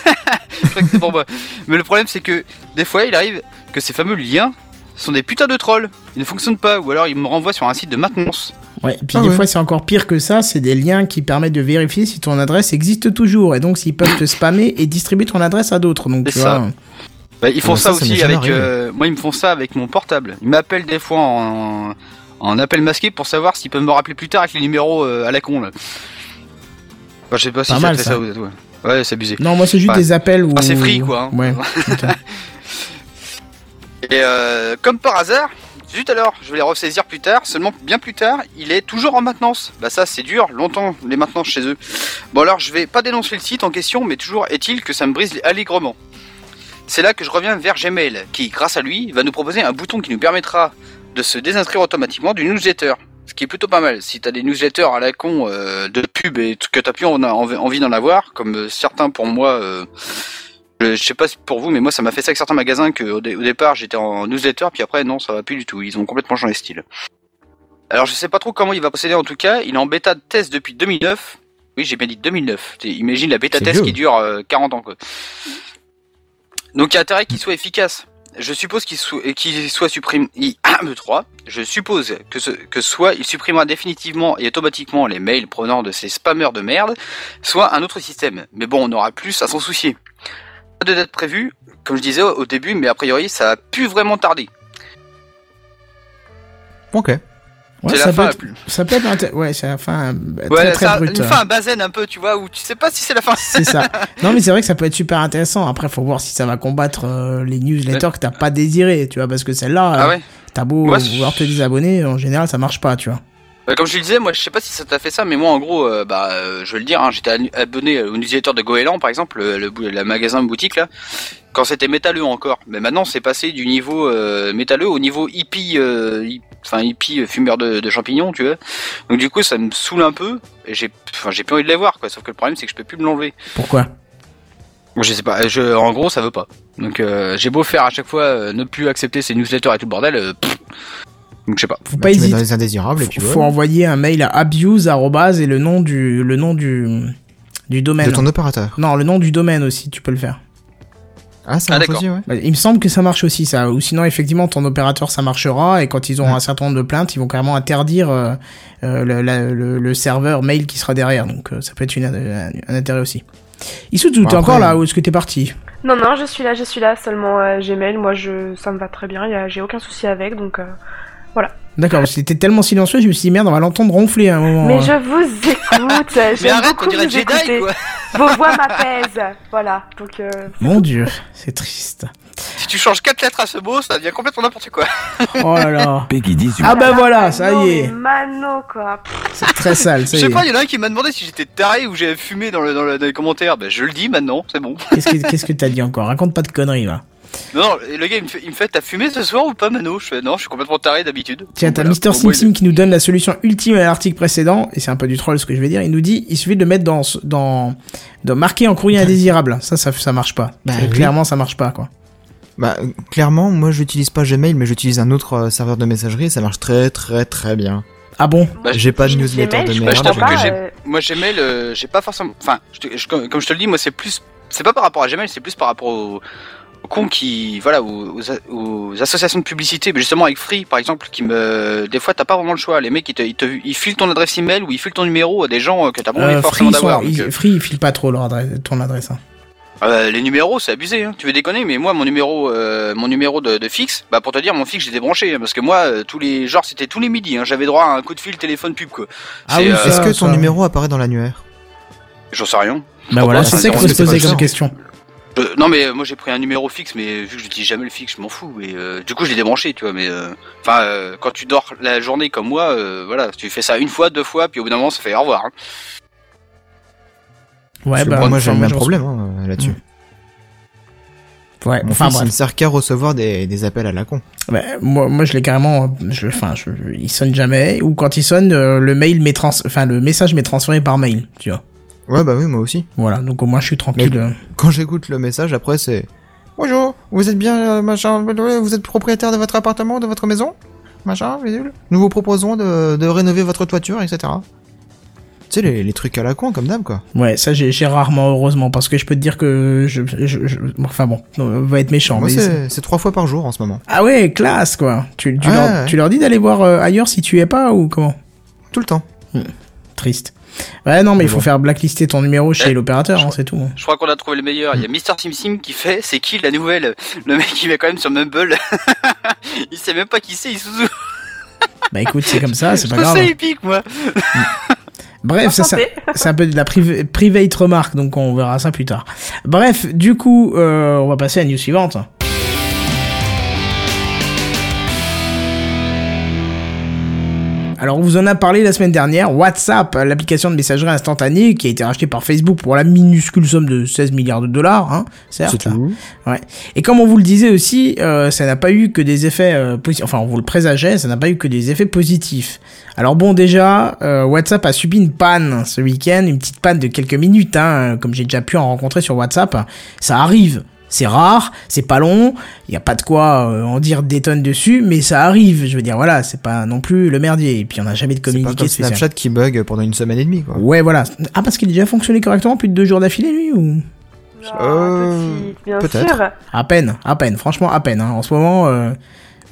je crois que c'est pour moi. Mais le problème, c'est que des fois, il arrive que ces fameux liens sont des putains de trolls. Ils ne fonctionnent pas, ou alors ils me renvoient sur un site de maintenance. Ouais, et puis Ah des ouais. fois c'est encore pire que ça, c'est des liens qui permettent de vérifier si ton adresse existe toujours et donc s'ils peuvent te spammer et distribuer ton adresse à d'autres. Donc tu ça. vois. Bah, ils font Ouais, ça, aussi avec. euh, moi, ils me font ça avec mon portable. Ils m'appellent des fois en, en appel masqué pour savoir s'ils peuvent me rappeler plus tard avec les numéros euh, à la con là. Je sais pas si Pas ça mal, fait ça. ça. ou- ouais, ouais c'est abusé. Non, moi c'est juste des appels. Enfin, c'est free, quoi, hein. Ouais. Et euh, comme par hasard, zut alors, je vais les ressaisir plus tard, seulement bien plus tard, il est toujours en maintenance. Bah ça c'est dur, longtemps les maintenances chez eux. Bon alors je vais pas dénoncer le site en question, mais toujours est-il que ça me brise allègrement. C'est là que je reviens vers Gmail, qui grâce à lui va nous proposer un bouton qui nous permettra de se désinscrire automatiquement du newsletter. ce qui est plutôt pas mal. Si t'as des newsletters à la con euh, de pub et que t'as plus en- en- envie d'en avoir, comme euh, certains pour moi, euh, je sais pas si pour vous, mais moi ça m'a fait ça avec certains magasins que au, dé- au départ j'étais en newsletter, puis après non, ça va plus du tout. Ils ont complètement changé de style. Alors je sais pas trop comment il va procéder en tout cas. Il est en bêta de test depuis 2009. Oui, j'ai bien dit 2009. T'es- Imagine la bêta test vieux. qui dure euh, 40 ans quoi. Donc il y a intérêt qu'il soit efficace. Je suppose qu'il soit, qu'il soit supprimé. 1, 2, 3. Je suppose que ce, soit il supprimera définitivement et automatiquement les mails provenant de ces spammers de merde, soit un autre système. Mais bon, on aura plus à s'en soucier. Pas de date prévue, comme je disais au au début, mais a priori ça a pu vraiment tarder. Ok. Ouais, ça, la peut fin. être, ça peut être inté- ouais, c'est la fin euh, Ouais, très très brute. une fin à un peu, tu vois, où tu sais pas si c'est la fin. C'est ça. Non, mais c'est vrai que ça peut être super intéressant. Après, faut voir si ça va combattre euh, les newsletters que t'as pas désiré, tu vois, parce que celle-là, Ah euh, ouais. t'as beau je- vouloir te désabonner, en général, ça marche pas, tu vois. Bah, comme je le disais, moi je sais pas si ça t'a fait ça, mais moi en gros, euh, bah euh, je vais le dire, hein, j'étais abonné au newsletter de Goéland par exemple, le, le, bou- le magasin boutique là, quand c'était métalleux encore. Mais maintenant c'est passé du niveau euh, métalleux au niveau hippie, euh, enfin hippie fumeur de, de champignons, tu vois. Donc du coup ça me saoule un peu et j'ai, plus envie de les voir quoi. Sauf que le problème c'est que je peux plus me l'enlever. Pourquoi? Je sais pas, je, en gros ça veut pas. Donc euh, j'ai beau faire à chaque fois ne plus accepter ces newsletters et tout le bordel, pff. Donc je sais pas. Faut Bah, pas hésiter. dans les indésirables et puis faut, envoyer un mail à abuse et le nom du le nom du du domaine. De ton opérateur. Non, le nom du domaine aussi, tu peux le faire. Ah, ça Ah, marche aussi, ouais. Bah, Il me semble que ça marche aussi ça, ou sinon effectivement ton opérateur ça marchera et quand ils ont Ouais. un certain nombre de plaintes, ils vont carrément interdire euh, euh, le, la- le- le serveur mail qui sera derrière, donc euh, ça peut être une, un, un intérêt aussi. Issou, t'es Bon, après- encore là ou est-ce que t'es parti? Non, non, je suis là, je suis là. Seulement euh, Gmail, moi, je, ça me va très bien. J'ai aucun souci avec, donc. Euh, D'accord, c'était tellement silencieux, je me suis dit merde, on va l'entendre ronfler à un moment. Mais hein. je vous écoute. Mais J'aime arrête, beaucoup on dirait vous Jedi écouter. quoi. Vos voix m'apaisent. Voilà. Donc. euh, Mon dieu, c'est triste. Si tu changes quatre lettres à ce mot, ça devient complètement n'importe quoi. Oh là là. Peggy 18. Ah bah là, voilà, Mano, ça y est. Mano, quoi. C'est très sale, ça Je y sais est. pas, il y en a un qui m'a demandé si j'étais taré ou j'avais fumé dans, le, dans, le- dans les commentaires. Ben, je le dis maintenant, c'est bon. Qu'est-ce que qu'est-ce que t'as dit encore? Raconte pas de conneries là. Non, non, le gars il me fait, il me fait t'as fumé ce soir ou pas, Mano? Je fais non, je suis complètement taré d'habitude. Tiens, t'as voilà. Mister Sim Sim qui nous donne la solution ultime à l'article précédent, et c'est un peu du troll ce que je vais dire. Il nous dit, il suffit de le mettre dans, dans, de marquer en courrier indésirable. Ça, ça, ça marche pas. Bah oui. Clairement, ça marche pas, quoi. Bah, euh, clairement, moi, j'utilise pas Gmail, mais j'utilise un autre euh, serveur de messagerie et ça marche très, très, très bien. Ah bon? Bah, J'ai pas de Gmail, newsletter de je Bah, j'ai- euh, Moi, Gmail, euh, j'ai pas forcément. Enfin, je comme je te le dis, moi, c'est plus. C'est pas par rapport à Gmail, c'est plus par rapport cons qui. Voilà, aux, aux a- aux associations de publicité. Mais justement, avec Free, par exemple, qui me. Des fois, t'as pas vraiment le choix. Les mecs, ils, te, ils, te, ils filent ton adresse email ou ils filent ton numéro à des gens euh, que t'as pas envie euh, forcément d'avoir. ils- euh, Free, ils filent pas trop leur adresse, ton adresse. hein. Euh, les numéros, c'est abusé. Hein. Tu veux déconner Mais moi, mon numéro, euh, mon numéro de, de fixe, bah pour te dire, mon fixe, j'ai débranché hein, parce que moi, euh, tous les, genre, c'était tous les midis. Hein, J'avais droit à un coup de fil, téléphone, pub quoi. Ah C'est, oui, euh, Est-ce que ton ça- numéro apparaît dans l'annuaire? J'en sais rien. Bah voilà, c'est ça qu'il faut se poser comme question. Je- non mais euh, moi j'ai pris un numéro fixe, mais vu que je n'utilise jamais le fixe, je m'en fous. Et euh, du coup, je l'ai débranché, tu vois. Mais euh, enfin, euh, quand tu dors la journée comme moi, euh, voilà, tu fais ça une fois, deux fois, puis au bout d'un moment, ça fait au revoir. hein. Ouais, bah, moi, j'ai le même problème hein, là-dessus. Ouais, Mon enfin fils, il bref. ne sert qu'à recevoir des, des appels à la con. Ouais, moi, moi, je l'ai carrément, je, enfin, je, il sonne jamais, ou quand il sonne, euh, le mail m'est trans, enfin, le message m'est transféré par mail, tu vois. Ouais, bah oui, moi aussi. Voilà, donc au moins je suis tranquille. Mais-. Quand j'écoute le message, après, c'est Bonjour, vous êtes bien, euh, machin, vous êtes propriétaire de votre appartement, de votre maison? Machin, bidule. Nous vous proposons de, de rénover votre toiture, etc. Tu sais, les, les trucs à la con, comme d'hab, quoi. Ouais, ça j'ai rarement, heureusement, parce que je peux te dire que je, je, je- enfin bon, on va être méchant. Moi, c'est trois fois par jour en ce moment. Ah ouais, classe quoi. Tu, tu, Ouais, leur, ouais. tu leur dis d'aller voir euh, ailleurs si tu y es pas ou comment? Tout le temps. Triste. Ouais, non, mais il faut bon. faire blacklister ton numéro chez l'opérateur, je hein, crois- c'est tout. Je crois qu'on a trouvé le meilleur. Il y a Mister Sim Sim qui fait, c'est qui la nouvelle? Le mec qui va quand même sur Mumble. il sait même pas qui c'est, il sous. Bah écoute, c'est comme ça, c'est Je pas grave. ça épique, moi. Bref, ça, ça- c'est un peu de la priv- private remarque, donc on verra ça plus tard. Bref, du coup, euh, on va passer à la news suivante. Alors, on vous en a parlé la semaine dernière. WhatsApp, l'application de messagerie instantanée qui a été rachetée par Facebook pour la minuscule somme de 16 milliards de dollars, hein, certes. C'est tout. Ouais. Et comme on vous le disait aussi, euh, ça n'a pas eu que des effets euh, positifs. Enfin, on vous le présageait, ça n'a pas eu que des effets positifs. Alors bon, déjà, euh, WhatsApp a subi une panne ce week-end, une petite panne de quelques minutes, hein, comme j'ai déjà pu en rencontrer sur WhatsApp. Ça arrive. C'est rare, c'est pas long, il y a pas de quoi euh, en dire des tonnes dessus, mais ça arrive. Je veux dire, voilà, c'est pas non plus le merdier. Et puis on n'a jamais de C'est pas communiqué comme spécial. Snapchat qui bug pendant une semaine et demie, quoi. Ouais, voilà. Ah, parce qu'il a déjà fonctionné correctement plus de deux jours d'affilée, lui, ou? Euh, petite, bien peut-être. sûr. À peine, à peine, franchement à peine. hein. En ce moment, euh, euh,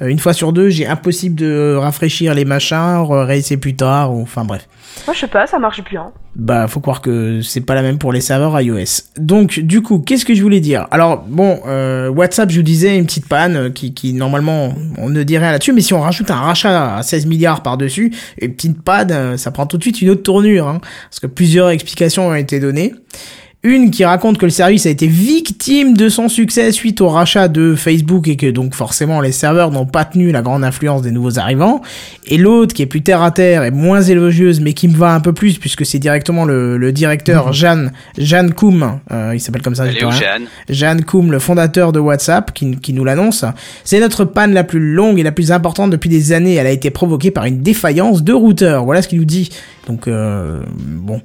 une fois sur deux, j'ai impossible de rafraîchir les machins, réessayer plus tard, ou enfin bref. Moi, je sais pas, ça marche bien. Bah, faut croire que c'est pas la même pour les serveurs iOS. Donc, du coup, qu'est-ce que je voulais dire? Alors, bon, euh, WhatsApp, je vous disais, une petite panne euh, qui, qui normalement, on ne dit rien là-dessus, mais si on rajoute un rachat à 16 milliards par-dessus, une petite panne, euh, ça prend tout de suite une autre tournure, hein, parce que plusieurs explications ont été données. Une qui raconte que le service a été victime de son succès suite au rachat de Facebook et que donc forcément les serveurs n'ont pas tenu la grande influence des nouveaux arrivants. Et l'autre qui est plus terre à terre et moins élogieuse mais qui me va un peu plus puisque c'est directement le, le directeur Jeanne, Jeanne Koum, euh, il s'appelle comme ça. Allez, rien. Jeanne Jeanne Koum, le fondateur de WhatsApp, qui, qui nous l'annonce. C'est notre panne la plus longue et la plus importante depuis des années. Elle a été provoquée par une défaillance de routeur. Voilà ce qu'il nous dit. Donc, euh, bon.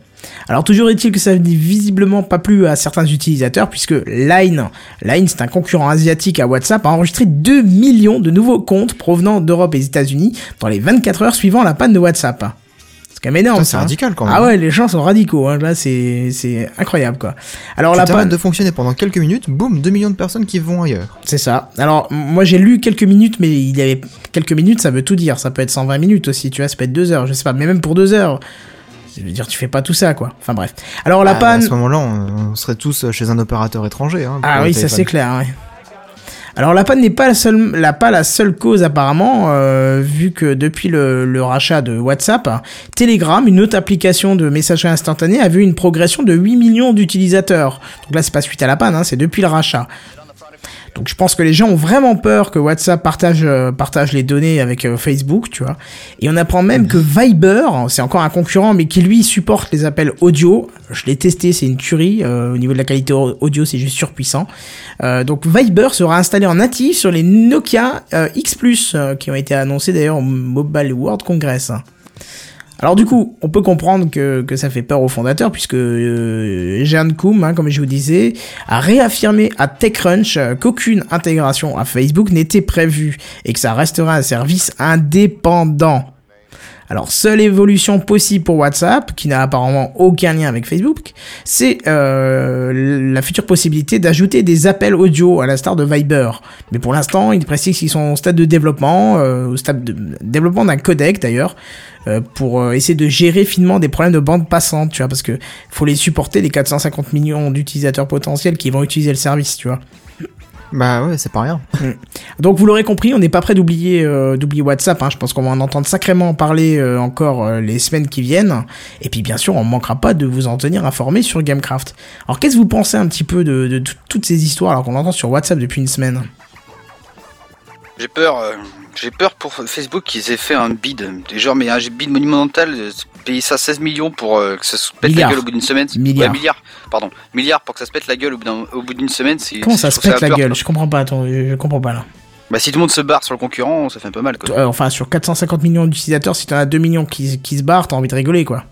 Alors, toujours est-il que ça n'a visiblement pas plu à certains utilisateurs, puisque Line, Line, c'est un concurrent asiatique à WhatsApp, a enregistré 2 millions de nouveaux comptes provenant d'Europe et des États-Unis dans les 24 heures suivant la panne de WhatsApp. C'est quand même énorme, Putain, ça. c'est hein. radical quand même. Ah ouais, les gens sont radicaux. Hein. Là, c'est incroyable, quoi. Alors, Tu la panne... de fonctionner pendant quelques minutes, boum, 2 millions de personnes qui vont ailleurs. C'est ça. Alors, moi j'ai lu quelques minutes, mais il y avait quelques minutes, ça veut tout dire. Ça peut être 120 minutes aussi, tu vois, ça peut être 2 heures, je sais pas, mais même pour 2 heures. Je veux dire, tu fais pas tout ça, quoi. Enfin bref. Alors, la Ah, panne. À ce moment-là, on, serait tous chez un opérateur étranger. Hein, Ah oui, ça c'est clair, ouais. Alors la panne n'est pas la seule, la, pas la seule cause apparemment, euh, vu que depuis le, rachat de WhatsApp, Telegram, une autre application de messagerie instantanée, a vu une progression de 8 millions d'utilisateurs. Donc là, c'est pas suite à la panne, hein, c'est depuis le rachat. Donc je pense que les gens ont vraiment peur que WhatsApp partage, euh, partage les données avec euh, Facebook, tu vois. Et on apprend même que Viber, c'est encore un concurrent, mais qui lui supporte les appels audio. Je l'ai testé, c'est une tuerie. euh, au niveau de la qualité au- audio, c'est juste surpuissant. Donc Viber sera installé en natif sur les Nokia X euh, qui ont été annoncés d'ailleurs au Mobile World Congress. Alors du coup, on peut comprendre que, que ça fait peur aux fondateurs puisque euh, Jeanne Koum, hein, comme je vous disais, a réaffirmé à TechCrunch qu'aucune intégration à Facebook n'était prévue et que ça restera un service indépendant. Alors, seule évolution possible pour WhatsApp, qui n'a apparemment aucun lien avec Facebook, c'est euh, la future possibilité d'ajouter des appels audio à la star de Viber. Mais pour l'instant, il précise qu'ils sont au stade de développement, euh, au stade de développement d'un codec d'ailleurs, euh, pour euh, essayer de gérer finement des problèmes de bande passante, tu vois, parce que faut les supporter les 450 millions d'utilisateurs potentiels qui vont utiliser le service, tu vois. Bah ouais, c'est pas rien. Donc vous l'aurez compris, on n'est pas prêt d'oublier euh, d'oublier WhatsApp. Hein. Je pense qu'on va en entendre sacrément parler euh, encore euh, les semaines qui viennent. Et puis bien sûr, on ne manquera pas de vous en tenir informé sur Gamecraft. Alors qu'est-ce que vous pensez un petit peu de, de tout- toutes ces histoires alors qu'on entend sur WhatsApp depuis une semaine? J'ai peur, euh, j'ai peur pour Facebook qu'ils aient fait un bid. Des genre, mais un bid monumental, euh, payer ça 16 millions pour euh, que ça se pète la gueule au bout d'une semaine. Milliards. Ouais, milliards, pardon. Milliards pour que ça se pète la gueule au bout d'une semaine. c'est- Comment ça se pète la peur. gueule Je comprends pas. Attends, je, je comprends pas là. Bah, si tout le monde se barre sur le concurrent, ça fait un peu mal, quoi. Euh, enfin, sur 450 millions d'utilisateurs, si t'en as 2 millions qui, qui se barrent, t'as envie de rigoler quoi.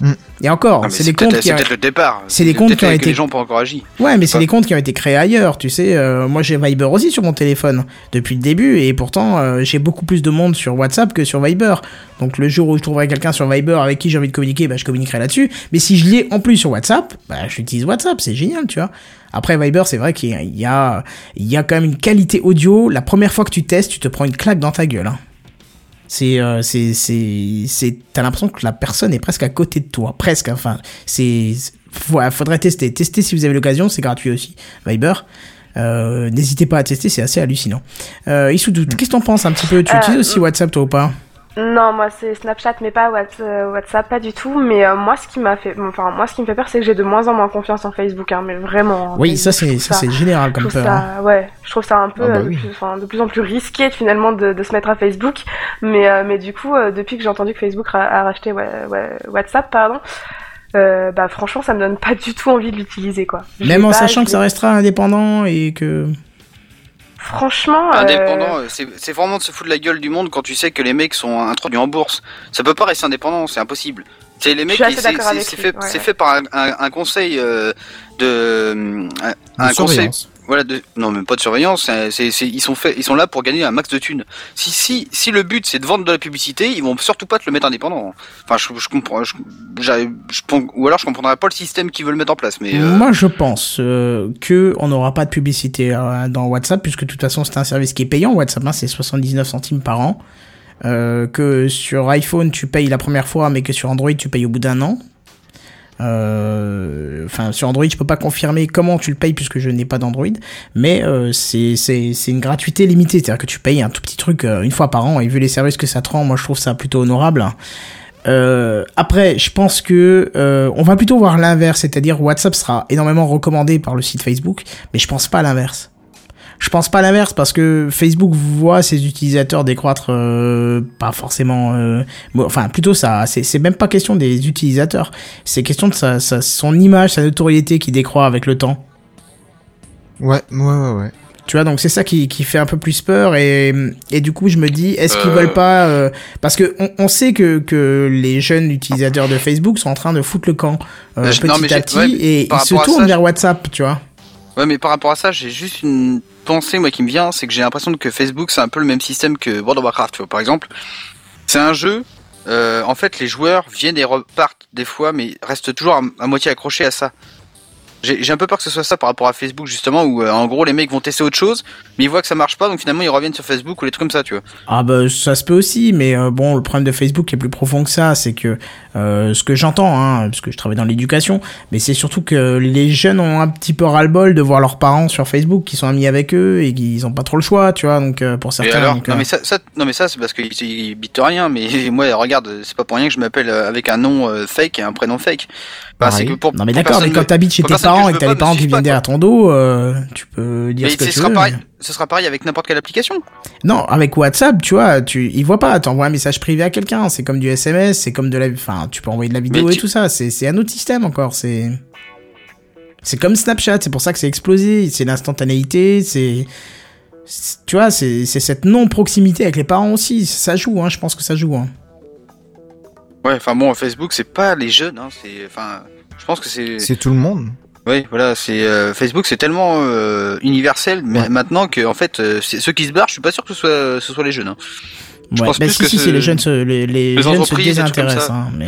Mm. Et encore, Ah, c'est des comptes qui a- peut-être le départ. c'est des comptes qui ont été- les gens pas encore agi. Ouais, mais c'est des comptes qui ont été créés ailleurs, tu sais. euh, moi, j'ai Viber aussi sur mon téléphone depuis le début, et pourtant, euh, j'ai beaucoup plus de monde sur WhatsApp que sur Viber. Donc, le jour où je trouverai quelqu'un sur Viber avec qui j'ai envie de communiquer, bah, je communiquerai là-dessus. Mais si je l'ai en plus sur WhatsApp, bah, j'utilise WhatsApp, c'est génial, tu vois. Après, Viber, c'est vrai qu'il y a, il y a, il y a quand même une qualité audio. La première fois que tu testes, tu te prends une claque dans ta gueule. hein. C'est, euh, c'est, c'est, c'est, t'as l'impression que la personne est presque à côté de toi, presque. Enfin, c'est, voilà, faudrait tester. Tester si vous avez l'occasion, c'est gratuit aussi. Viber. Euh, n'hésitez pas à tester, c'est assez hallucinant. Euh, Issoudou, qu'est-ce que t'en penses un petit peu? Tu Euh, utilises aussi WhatsApp toi ou pas? Non, moi c'est Snapchat, mais pas euh, WhatsApp, pas du tout. Mais euh, moi, ce qui m'a fait, enfin moi, ce qui me fait peur, c'est que j'ai de moins en moins confiance en Facebook, hein, mais vraiment. en Oui, Facebook, ça c'est ça c'est général comme peur. hein. ça, ouais, je trouve ça un peu Ah bah euh, de, oui. plus, enfin, de plus en plus risqué finalement de, de se mettre à Facebook. Mais, euh, mais du coup, euh, depuis que j'ai entendu que Facebook a, a racheté ouais, ouais, WhatsApp, pardon, euh, bah franchement, ça me donne pas du tout envie de l'utiliser quoi. Même en pas, sachant que ça restera indépendant et que. Franchement, euh, Indépendant, euh, c'est c'est vraiment de se foutre de la gueule du monde quand tu sais que les mecs sont introduits en bourse. Ça peut pas rester indépendant, c'est impossible. C'est les mecs, c'est fait, ouais, c'est ouais. fait par un, un- un conseil euh, de un, conseil. Voilà de non même pas de surveillance ils sont là pour gagner un max de thunes si si si le but c'est de vendre de la publicité ils vont surtout pas te le mettre indépendant enfin je, comprends ou alors je comprendrais pas le système qu'ils veulent mettre en place mais euh, Moi, je pense euh, que on n'aura pas de publicité euh, dans WhatsApp puisque de toute façon c'est un service qui est payant. WhatsApp, hein, c'est 79 centimes par an. Euh, que sur iPhone tu payes la première fois, mais que sur Android tu payes au bout d'un an. Euh, Enfin, sur Android, je peux pas confirmer comment tu le payes puisque je n'ai pas d'Android, mais euh, c'est une gratuité limitée, c'est-à-dire que tu payes un tout petit truc euh, une fois par an et vu les services que ça te rend, moi je trouve ça plutôt honorable. Après, je pense que on va plutôt voir l'inverse, c'est-à-dire WhatsApp sera énormément recommandé par le site Facebook, mais je pense pas à l'inverse. Je pense pas l'inverse parce que Facebook voit ses utilisateurs décroître euh, pas forcément euh, bon, enfin plutôt ça c'est même pas question des utilisateurs, c'est question de sa, sa- son image, sa notoriété qui décroît avec le temps. Ouais, ouais, ouais, ouais. Tu vois, donc c'est ça qui, qui fait un peu plus peur et, et du coup je me dis, est-ce qu'ils Euh. veulent pas... euh, parce que on, on sait que, que les jeunes utilisateurs de Facebook sont en train de foutre le camp euh, petit non, à petit ouais, et ils se tournent ça, vers WhatsApp, tu vois. Ouais, mais par rapport à ça, j'ai juste une pensée moi qui me vient, c'est que j'ai l'impression que Facebook c'est un peu le même système que World of Warcraft. Par exemple, c'est un jeu. euh, en fait, les joueurs viennent et repartent des fois, mais restent toujours à, à moitié accrochés à ça. J'ai un peu peur que ce soit ça par rapport à Facebook justement, où euh, en gros les mecs vont tester autre chose, mais ils voient que ça marche pas, donc finalement ils reviennent sur Facebook ou les trucs comme ça, tu vois. Ah bah ça se peut aussi, mais euh, bon, le problème de Facebook est plus profond que ça, c'est que euh, ce que j'entends, hein, parce que je travaille dans l'éducation, mais c'est surtout que les jeunes ont un petit peu ras-le-bol de voir leurs parents sur Facebook qui sont amis avec eux et qu'ils ont pas trop le choix, tu vois, donc euh, pour Et certains... alors, donc, non euh, mais ça, ça, non mais ça c'est parce qu'ils ils bitent rien. Mais moi, regarde, c'est pas pour rien que je m'appelle euh, avec un nom euh, fake et un prénom fake. Bah, c'est que pour, Non mais d'accord, mais quand t'habites chez tes parents et que t'as les parents qui viennent derrière ton dos, euh, tu peux dire Mais ce que ce tu sera veux. pareil, ce sera pareil avec n'importe quelle application. Non, avec WhatsApp, tu vois, tu, ils voient pas, t'envoies un message privé à quelqu'un, c'est comme du SMS, c'est comme de la, enfin, tu peux envoyer de la vidéo Mais et tu- tout ça, c'est, c'est un autre système encore, c'est, c'est comme Snapchat, c'est pour ça que c'est explosé, c'est l'instantanéité, c'est, tu vois, c'est, c'est cette non-proximité avec les parents aussi, ça joue, hein, je pense que ça joue, hein. Ouais, enfin bon, Facebook c'est pas les jeunes, hein, c'est, enfin, je pense que c'est, C'est tout le monde. Oui, voilà, c'est euh, Facebook c'est tellement euh, universel mais Ouais. maintenant que en fait euh, c'est- ceux qui se barrent, je suis pas sûr que ce soit, ce soit les jeunes. Hein. Je Ouais, pense bah plus si, que si, ce- les jeunes se, les, les les jeunes se désintéressent, hein, mais...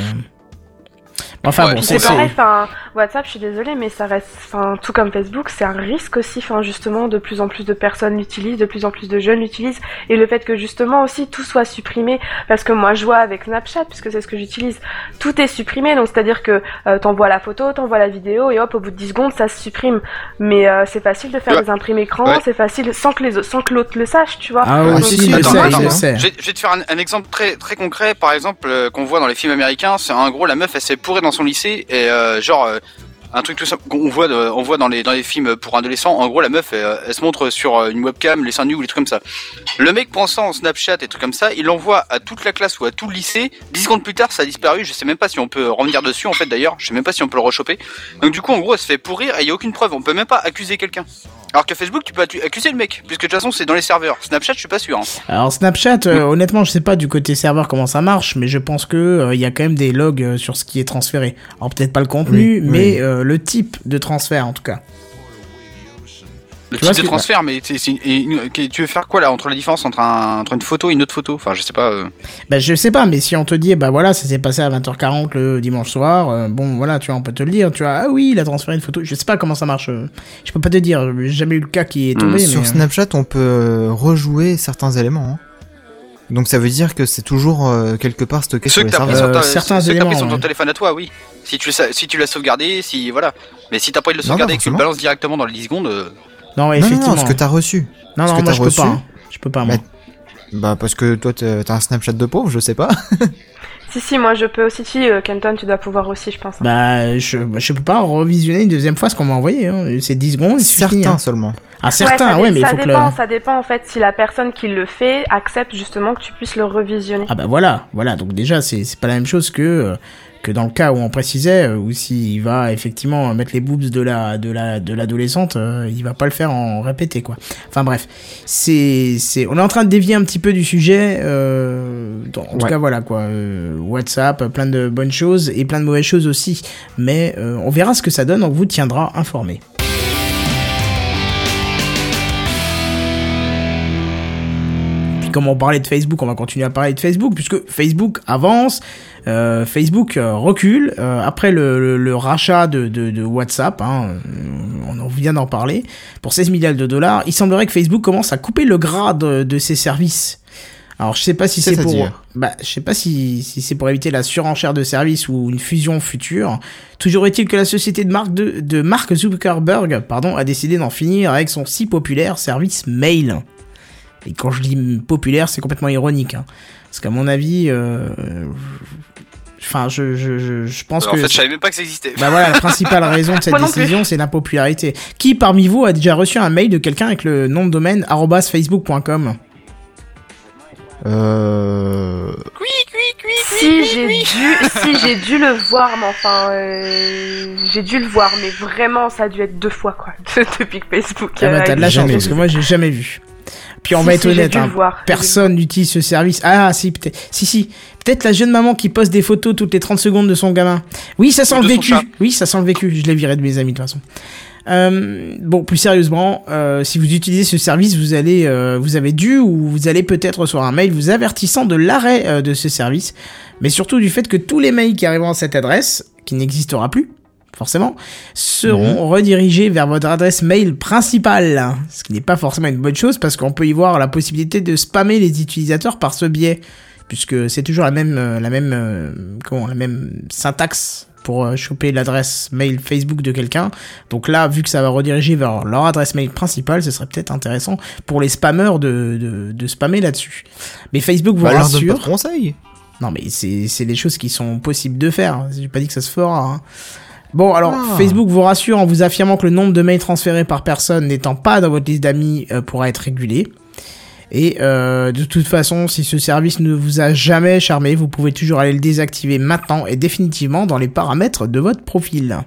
Enfin Ouais, bon, c'est, C'est pareil, c'est- enfin, WhatsApp, je suis désolée, mais ça reste, enfin, tout comme Facebook, c'est un risque aussi, enfin, justement, de plus en plus de personnes l'utilisent, de plus en plus de jeunes l'utilisent, et le fait que justement aussi tout soit supprimé, parce que moi je vois avec Snapchat, puisque c'est ce que j'utilise, tout est supprimé, donc c'est-à-dire que euh, t'envoies la photo, t'envoies la vidéo, et hop, au bout de 10 secondes, ça se supprime. Mais euh, c'est facile de faire Ouais. des imprimes écran, Ouais. c'est facile sans que les, autres- sans que l'autre le sache, tu vois. Ah oui, si, attends, attends, attends. Je vais, je vais te faire un, un exemple très très concret, par exemple, euh, qu'on voit dans les films américains. C'est en gros la meuf, elle s'est dans son lycée et euh, genre euh, un truc tout simple qu'on voit, de- on voit dans les dans les films pour adolescents. En gros, la meuf, elle, elle se montre sur euh, une webcam, les seins nus ou les trucs comme ça. Le mec pensant en Snapchat et trucs comme ça, il l'envoie à toute la classe ou à tout le lycée. Dix secondes plus tard, ça a disparu. Je sais même pas si on peut revenir dessus en fait. D'ailleurs, je sais même pas si on peut le rechoper. Donc du coup, en gros, elle se fait pourrir et il y a aucune preuve. On peut même pas accuser quelqu'un. Alors que Facebook, tu peux accu- accuser le mec, puisque de toute façon, c'est dans les serveurs. Snapchat, je suis pas sûr. hein. Alors Snapchat, euh, honnêtement, je sais pas du côté serveur comment ça marche, mais je pense que euh, il y a quand même des logs euh, sur ce qui est transféré. Alors peut-être pas le contenu, Oui, mais oui. euh, le type de transfert en tout cas. Le Tu type de que- transfert, mais une- tu veux faire quoi là entre la différence entre, un, entre une photo et une autre photo? Enfin, je sais pas. euh. Bah je sais pas, mais si on te dit, bah voilà, ça s'est passé à 20h40 le dimanche soir, euh, bon voilà, tu vois, on peut te le dire, tu vois, ah oui, il a transféré une photo, je sais pas comment ça marche, euh, je peux pas te dire, j'ai jamais eu le cas qui est tombé, mais... Sur euh, Snapchat, on peut euh, rejouer certains éléments. hein. Donc ça veut dire que c'est toujours euh, quelque part stocké Ceux sur que les serveurs. Euh, ta- certains ceux que t'as pris éléments, sur ton ouais. téléphone à toi, oui. Si tu, l'as- si tu l'as sauvegardé, si voilà. Mais si t'as pas envie de le sauvegarder non, et que tu le balances directement dans les 10 secondes, euh, Non, ouais, Non, non, effectivement. non, ce que t'as reçu. non, ce non, que moi je peux reçu, pas, hein. je peux pas, moi. bah, Bah parce que toi t'as t'as un Snapchat de pauvre, je sais pas. Si, si, moi je peux aussi. Si, euh, Kenton, tu dois pouvoir aussi, je pense. Bah, je, je peux pas revisionner une deuxième fois ce qu'on m'a envoyé. Hein. C'est 10 secondes. il suffit, Certains hein. seulement. Ah, certains, ouais, dé- mais il ça faut que le. dépend, ça dépend en fait si la personne qui le fait accepte justement que tu puisses le revisionner. Ah bah voilà, voilà. Donc déjà, c'est c'est pas la même chose que euh, que dans le cas où on précisait, euh, où s'il va effectivement mettre les boobs de la de la de l'adolescente, euh, il va pas le faire en répété quoi. Enfin bref, c'est c'est on est en train de dévier un petit peu du sujet. Euh, dans- en tout cas voilà quoi. Euh, WhatsApp, plein de bonnes choses et plein de mauvaises choses aussi. Mais euh, on verra ce que ça donne. On vous tiendra informé. Comme on parlait de Facebook, on va continuer à parler de Facebook, puisque Facebook avance, euh, Facebook euh, recule, euh, après le, le- le rachat de, de- de WhatsApp, hein, on en vient d'en parler, pour 16 milliards de dollars, il semblerait que Facebook commence à couper le gras de, de ses services. Alors je sais pas si c'est pour, bah je sais pas si, si c'est pour éviter la surenchère de services ou une fusion future. Toujours est-il que la société de Mark de, de Mark Zuckerberg, pardon, a décidé d'en finir avec son si populaire service mail. Et quand je dis populaire, c'est complètement ironique. Hein. Parce qu'à mon avis, euh, enfin, je, je, je, je pense en que. fait, je savais même pas que ça existait. Bah voilà, la principale raison de cette Moi décision, c'est l'impopularité. Qui parmi vous a déjà reçu un mail de quelqu'un avec le nom de domaine facebook.com Euh... Si j'ai dû, si j'ai dû le voir, mais enfin, euh, j'ai dû le voir, mais vraiment, ça a dû être deux fois quoi, depuis que Facebook. Ah bah t'as de la chance parce que moi j'ai jamais vu. Puis on Si, va être si, honnête, hein, voir, personne n'utilise ce service. Ah si peut-être, si si, peut-être la jeune maman qui poste des photos toutes les 30 secondes de son gamin. Oui ça sent le vécu. Oui ça sent le vécu. Je l'ai viré de mes amis de toute façon. Euh, bon, plus sérieusement, euh, si vous utilisez ce service, vous allez, euh, vous avez dû ou vous allez peut-être recevoir un mail vous avertissant de l'arrêt euh, de ce service, mais surtout du fait que tous les mails qui arriveront à cette adresse, qui n'existera plus, forcément, seront redirigés vers votre adresse mail principale, ce qui n'est pas forcément une bonne chose parce qu'on peut y voir la possibilité de spammer les utilisateurs par ce biais, puisque c'est toujours la même, euh, la même, euh, comment, la même syntaxe pour euh, choper l'adresse mail Facebook de quelqu'un. Donc là, vu que ça va rediriger vers leur adresse mail principale, ce serait peut-être intéressant pour les spammeurs de, de, de spammer là-dessus. Mais Facebook vous Bah, leur donne pas rassure. de conseils. Non, mais c'est c'est des choses qui sont possibles de faire. J'ai pas dit que ça se fera. hein. Bon, alors Ah. Facebook vous rassure en vous affirmant que le nombre de mails transférés par personne n'étant pas dans votre liste d'amis euh, pourra être régulé. Et euh, de toute façon, si ce service ne vous a jamais charmé, vous pouvez toujours aller le désactiver maintenant et définitivement dans les paramètres de votre profil.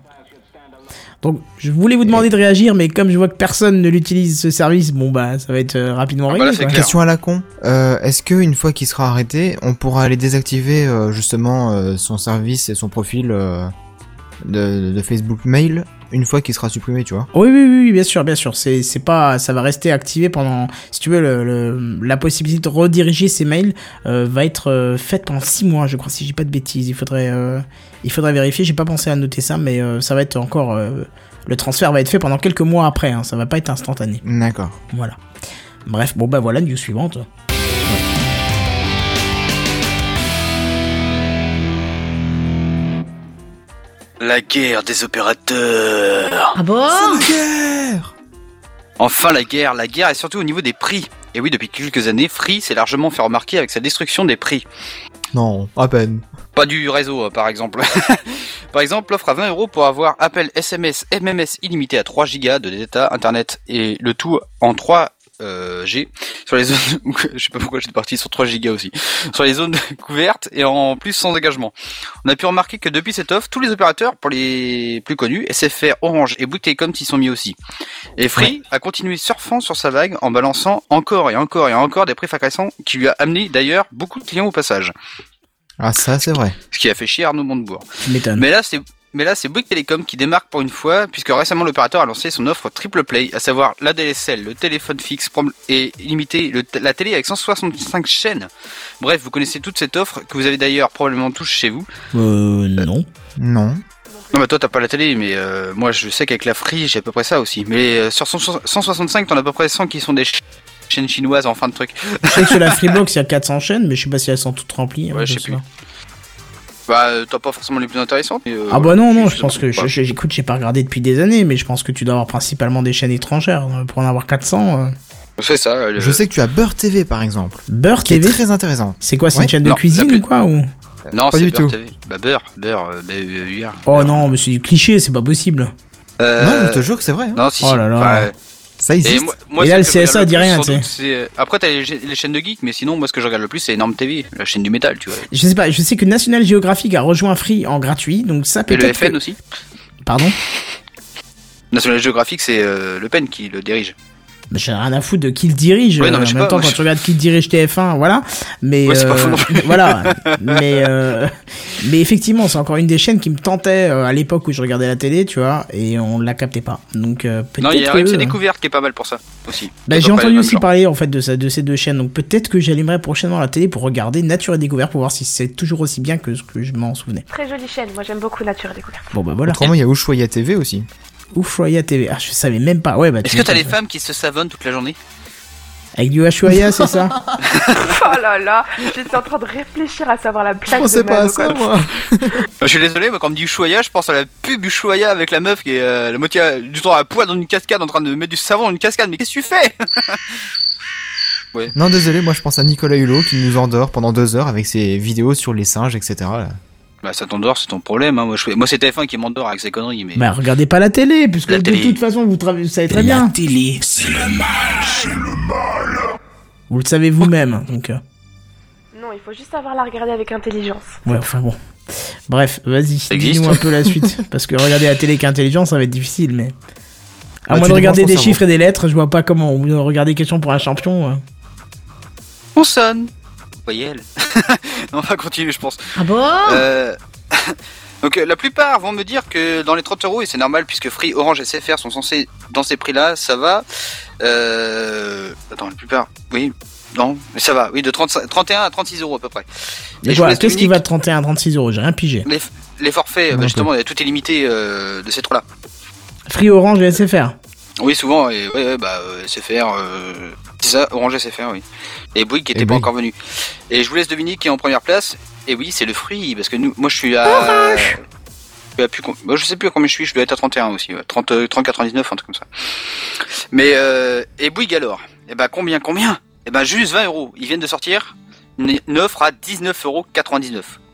Donc, je voulais vous demander de réagir, mais comme je vois que personne ne l'utilise ce service, bon bah, ça va être euh, rapidement Ah bah réglé. là, c'est quoi. clair. Question à la con. Euh, Est-ce que une fois qu'il sera arrêté, on pourra aller désactiver euh, justement euh, son service et son profil euh, de, de Facebook Mail une fois qu'il sera supprimé, tu vois Oui, oui, oui, bien sûr, bien sûr. C'est, c'est pas, ça va rester activé pendant, si tu veux, le, le- la possibilité de rediriger ces mails euh, va être euh, faite pendant 6 mois, je crois, si j'ai pas de bêtises. Il faudrait, euh, il faudrait vérifier. J'ai pas pensé à noter ça, mais ça va être encore, le transfert va être fait pendant quelques mois après. Hein, ça va pas être instantané. D'accord. Voilà. Bref, bon bah voilà, news suivante. La guerre des opérateurs. Ah bon Enfin la guerre, la guerre est surtout au niveau des prix. Et oui, depuis quelques années, Free s'est largement fait remarquer avec sa destruction des prix. Non, à peine. Pas du réseau, euh, par exemple. par exemple, l'offre à 20 euros pour avoir appel SMS, MMS illimité à 3 gigas de data internet et le tout en 3 euh, G sur les zones, je sais pas pourquoi j'étais parti sur 3 gigas aussi, sur les zones couvertes et en plus sans engagement. On a pu remarquer que depuis cette offre, tous les opérateurs, pour les plus connus, SFR, Orange et Bouygues Telecom s'y sont mis aussi. Et Free a continué surfant sur sa vague en balançant encore et encore et encore des prix fracassants qui lui a amené d'ailleurs beaucoup de clients au passage. Ah ça c'est vrai. Ce qui a fait chier Arnaud Montebourg. Mais là, c'est mais là, c'est Bouygues Telecom qui démarque pour une fois, puisque récemment l'opérateur a lancé son offre triple play, à savoir la DSL, le téléphone fixe prom- et illimité, le t- la télé avec 165 chaînes. Bref, vous connaissez toute cette offre que vous avez d'ailleurs probablement tous chez vous. Euh, non. Non. Non, bah toi t'as pas la télé, mais euh, moi je sais qu'avec la Free j'ai à peu près ça aussi. Mais euh, sur 100 165, t'en as à peu près 100 qui sont des ch- chaînes chinoises en fin de truc. Je sais que sur la Freebox, il y a 400 chaînes, mais je sais pas si elles sont toutes remplies. hein, Ouais, je sais plus. Bah, euh, t'as pas forcément les plus intéressantes. mais, euh, Ah bah non, non, je pense que, j'écoute, j'ai pas regardé depuis des années, mais je pense que tu dois avoir principalement des chaînes étrangères. euh, Pour en avoir 400, euh, C'est ça. le- Je sais que tu as Beurre TV par exemple, Beurre qui est TV très intéressant. C'est quoi, c'est Ouais. une chaîne de Non, cuisine ou quoi ou... Non, Pas c'est du Beurre tout. TV. Bah beurre, beurre, euh, hier. Oh non, mais c'est du cliché, c'est pas possible. Euh, Non, je te jure que c'est vrai. hein. Non, si, Oh si. là là. Enfin, Ça et existe. moi, moi, Et là, le CSA dit rien, tu sais. euh, Après, t'as les, les chaînes de geeks, mais sinon, moi, ce que je regarde le plus, c'est Énorme TV, la chaîne du métal, tu vois. Je sais pas, je sais que National Geographic a rejoint Free en gratuit, donc ça Et le. FN que- aussi. Pardon? National Geographic, c'est euh, Le Pen qui le dirige. Mais J'ai rien à foutre de qui le dirige. Ouais, non, euh, mais en même pas, temps, quand je- tu regardes qui dirige TF1, voilà. Mais Ouais, c'est pas faux non euh, plus. voilà. Mais euh, mais effectivement, c'est encore une des chaînes qui me tentait euh, à l'époque où je regardais la télé, tu vois, et on la captait pas. Donc euh, Non, il y a que- RMC Découverte qui est pas mal pour ça aussi. Bah, C'est j'ai entendu aussi genre. parler en fait de, ça, de ces deux chaînes, donc peut-être que j'allumerai prochainement la télé pour regarder Nature et Découverte pour voir si c'est toujours aussi bien que ce que je m'en souvenais. Très jolie chaîne, moi j'aime beaucoup Nature et Découverte. Bon bah voilà. Autrement, il y a Ushuaïa TV aussi. Ouf, Roya TV. Ah, je savais même pas. Ouais, bah. Est-ce que t'as les femmes qui se savonnent toute la journée Avec du Ushuaïa, c'est ça oh là là, j'étais en train de réfléchir à savoir la Je blague de pensais pas à Mano, ça, quoi. moi. Je suis désolé, moi quand on me dit Ushuaïa, je pense à la pub Ushuaïa avec la meuf qui est euh, la moitié du temps à poids dans une cascade en train de mettre du savon dans une cascade. Mais qu'est-ce que tu fais Non, désolé, moi je pense à Nicolas Hulot qui nous endort pendant deux heures avec ses vidéos sur les singes, etc. Bah ça t'endort, c'est ton problème. Hein. Moi, je... moi c'est TF1 qui m'endort avec ses conneries. Mais Bah, regardez pas la télé, puisque La de télé. toute façon, vous, tra- vous savez très bien. télé. Vous le savez vous-même, donc. euh, Non, il faut juste savoir la regarder avec intelligence. Ouais, enfin bon. Bref, vas-y, dis-nous un peu la suite. parce que regarder la télé avec intelligence, ça va être difficile, mais. À Bah, moins de regarder des chiffres et des lettres, je vois pas comment. Regarder question pour un champion. euh. on sonne. Voyelle. on va continuer, je pense. Ah bon Euh, Donc euh, la plupart vont me dire que dans les 30 euros, et c'est normal puisque Free, Orange et SFR sont censés dans ces prix-là, ça va. Euh... Attends, la plupart, oui, non, mais ça va, oui, de 30 31 à 36 euros à peu près. Et voilà, qu'est-ce qui va de 31 à 36 euros? J'ai rien pigé. Les, les forfaits, bah, un justement, tout est limité euh, de ces trois-là. Free Orange et SFR. Oui, souvent, et, ouais, ouais, bah, euh, SFR, euh, c'est ça, Orange SFR, oui. Et Bouygues qui Et était pas encore venu. Et je vous laisse Dominique qui est en première place. Et oui, c'est le Free, parce que nous, moi je suis à. Je plus, moi, je sais plus à combien je suis, je dois être à 31 aussi, ouais. 30, euh, 30, 99, un truc comme ça. Mais, euh, et Bouygues alors? Eh ben, combien, combien? Eh ben, juste 20 euros. Ils viennent de sortir une, une offre à 19,99 euros.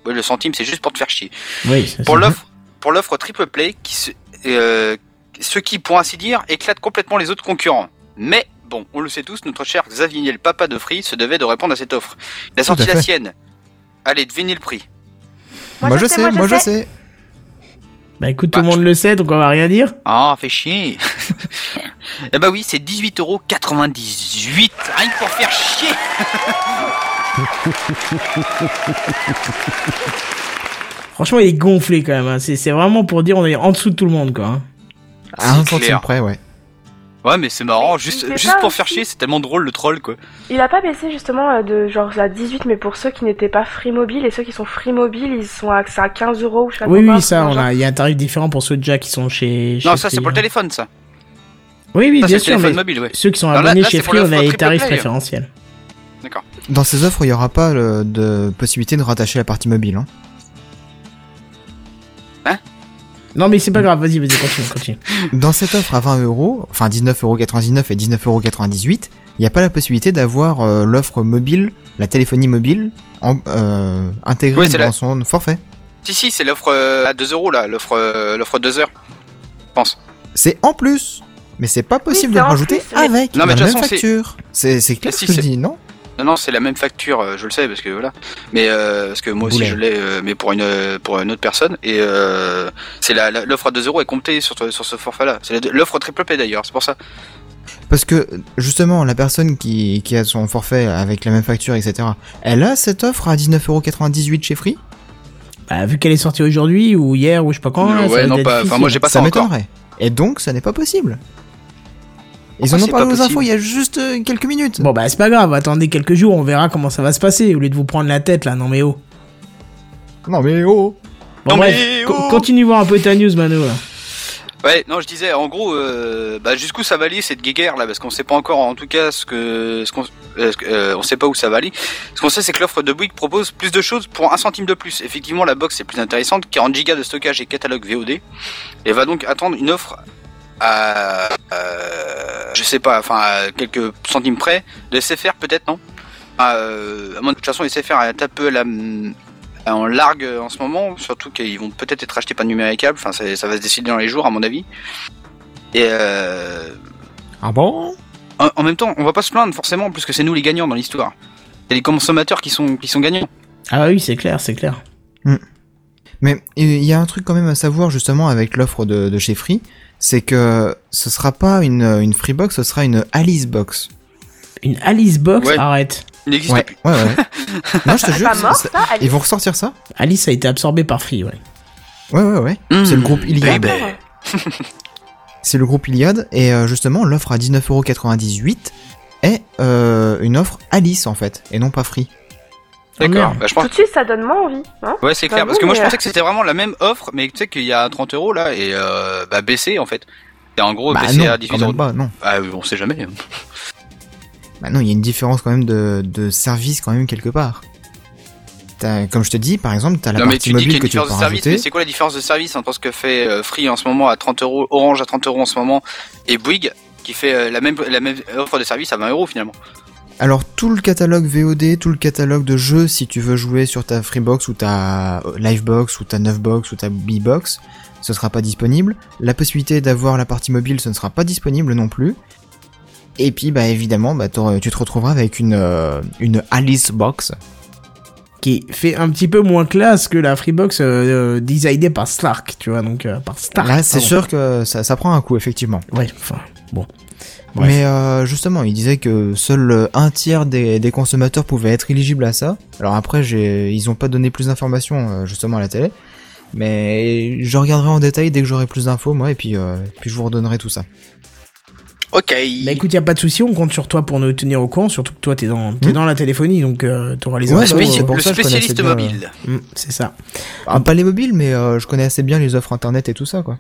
Le centime, c'est juste pour te faire chier. Oui, ça, Pour l'offre, pour l'offre triple play, qui se, euh, ce qui, pour ainsi dire, éclate complètement les autres concurrents. Mais bon, on le sait tous, notre cher Xavier Niel, papa de Free, se devait de répondre à cette offre. Il a sorti à la fait. sienne. Allez, devinez le prix. Moi, je sais, moi je sais. Bah écoute, tout le monde le sait, donc on va rien dire. Ah, fait chier. eh bah oui, c'est 18,98€. Rien que pour faire chier. Franchement, il est gonflé quand même. hein. C'est vraiment pour dire on est en dessous de tout le monde, quoi. hein. À un C'est centime près, ouais. Ouais, mais c'est marrant, Mais juste, juste pas pour faire chier, c'est tellement drôle le troll quoi. Il a pas baissé justement euh, de genre à 18, mais pour ceux qui n'étaient pas Free Mobile et ceux qui sont Free Mobile, ils sont à, à 15 euros ou je sais pas Oui, oui, ça, genre. on a, il y a un tarif différent pour ceux déjà qui sont chez. Non, ça c'est pour le téléphone ça. Oui, oui, Ça, bien sûr, mais mobile, ouais. ceux qui sont Alors abonnés là, chez Free, on a les tarifs play. préférentiels. D'accord. Dans ces offres, il n'y aura pas le- de possibilité de rattacher la partie mobile. Hein. Non, mais c'est pas grave, vas-y, vas-y, continue, continue. Dans cette offre à 20 euros, enfin 19,99€ et 19,98€, il n'y a pas la possibilité d'avoir euh, l'offre mobile, la téléphonie mobile, en, euh, intégrée Oui, dans la- son forfait. Si, si, c'est l'offre euh, à 2 euros là, l'offre euh, l'offre 2 heures. Je pense. C'est en plus Mais c'est pas possible c'est de rajouter plus, avec Non, mais la de même façon, facture. C'est clair Si, ce que je dis, non Non, non, c'est la même facture, euh, je le sais, parce que voilà. Mais euh, parce que moi aussi Boulet. je l'ai, euh, mais pour une euh, pour une autre personne. Et euh, c'est la la- l'offre à 2 euros est comptée sur sur ce forfait-là. C'est la- l'offre triple play d'ailleurs, c'est pour ça. Parce que justement, la personne qui, qui a son forfait avec la même facture, etc., elle a cette offre à 19,98€ chez Free? Bah, vu qu'elle est sortie aujourd'hui, ou hier, ou je sais pas quand. Euh, ouais, non, pas- enfin, moi, j'ai pas ça Ça m'étonnerait. Et donc, ça n'est pas possible. Ils en ont parlé aux infos il y a juste euh, quelques minutes. Bon, bah, c'est pas grave, attendez quelques jours, on verra comment ça va se passer, au lieu de vous prendre la tête, là, non mais oh. Non mais oh Bon, Non, bref, mais co- oh. continue voir un peu ta news, Mano, là. Ouais, non, je disais, en gros, euh, bah, jusqu'où ça va aller cette guéguerre là, parce qu'on sait pas encore, en tout cas, ce que, ce qu'on, euh, euh, on sait pas où ça va aller. Ce qu'on sait, c'est que l'offre de Bouygues propose plus de choses pour un centime de plus. Effectivement, la box est plus intéressante, 40 Go de stockage et catalogue VOD, et va donc attendre une offre à, euh, je sais pas, enfin quelques centimes près de SFR peut-être non? Euh, à moins de toute façon SFR est un peu la, en largue en ce moment, surtout qu'ils vont peut-être être achetés par numéricable. Enfin ça, ça va se décider dans les jours à mon avis. Et euh, Ah bon? en, en même temps, on va pas se plaindre forcément puisque c'est nous les gagnants dans l'histoire. C'est les consommateurs qui sont qui sont gagnants. Ah oui, c'est clair, c'est clair. Mais il y a un truc quand même à savoir justement avec l'offre de, de chez Free, c'est que ce sera pas une, une Freebox, ce sera une Alice Box. Une Alice Box, Ouais. arrête. Il n'existe Ouais, plus. ouais, ouais. non, je te C'est jure, pas mort, c'est- ça, Alice ils vont ressortir ça Alice a été absorbée par Free, ouais. Ouais, ouais, ouais. Mmh, C'est le groupe Iliad. baby. C'est le groupe Iliad et euh, justement l'offre à 19,98€ est euh, une offre Alice en fait et non pas Free. D'accord. Bah, je pense Tout de suite, ça donne moins envie. Hein Ouais, c'est Bah clair. Parce que moi, je mais, pensais que c'était vraiment la même offre, mais tu sais qu'il y a 30 euros là, et euh, bah, baissé en fait. Et en gros, bah baissé non, à quand 18 même euros. pas, non. Ah, on sait jamais. Bah non, il y a une différence quand même de, de service quand même quelque part. Comme je te dis, par exemple, t'as la non, mais partie tu dis qu'il y mobile a une que tu peux différence de service, rajouter. mais c'est quoi la différence de service entre ce que fait euh, Free en ce moment à 30 euros, Orange à 30 euros en ce moment, et Bouygues qui fait euh, la même la même offre de service à 20 euros finalement? Alors tout le catalogue VOD, tout le catalogue de jeux si tu veux jouer sur ta Freebox ou ta euh, Livebox ou ta Neufbox ou ta B-Box, ce sera pas disponible. La possibilité d'avoir la partie mobile, ce ne sera pas disponible non plus. Et puis bah évidemment, bah, tu te retrouveras avec une euh, une Alice Box. Qui fait un petit peu moins classe que la Freebox euh, euh, designée par Stark, tu vois, donc euh, par Stark. Là, c'est sûr que ça, ça prend un coup effectivement. Ouais, enfin, bon. Bref. Mais euh, justement, il disait que seul euh, un tiers des, des consommateurs pouvaient être éligibles à ça. Alors après, ils ont pas donné plus d'informations euh, justement à la télé. Mais je regarderai en détail dès que j'aurai plus d'infos, moi, et puis, euh, puis je vous redonnerai tout ça. Ok. Bah écoute, y a pas de souci, on compte sur toi pour nous tenir au courant, surtout que toi t'es dans, t'es Hmm. dans la téléphonie, donc euh, t'auras les Ouais, infos. euh, pour le ça que je connaissais spécialiste mobile. hmm, c'est ça. Ah, pas les mobiles, mais euh, je connais assez bien les offres internet et tout ça, quoi.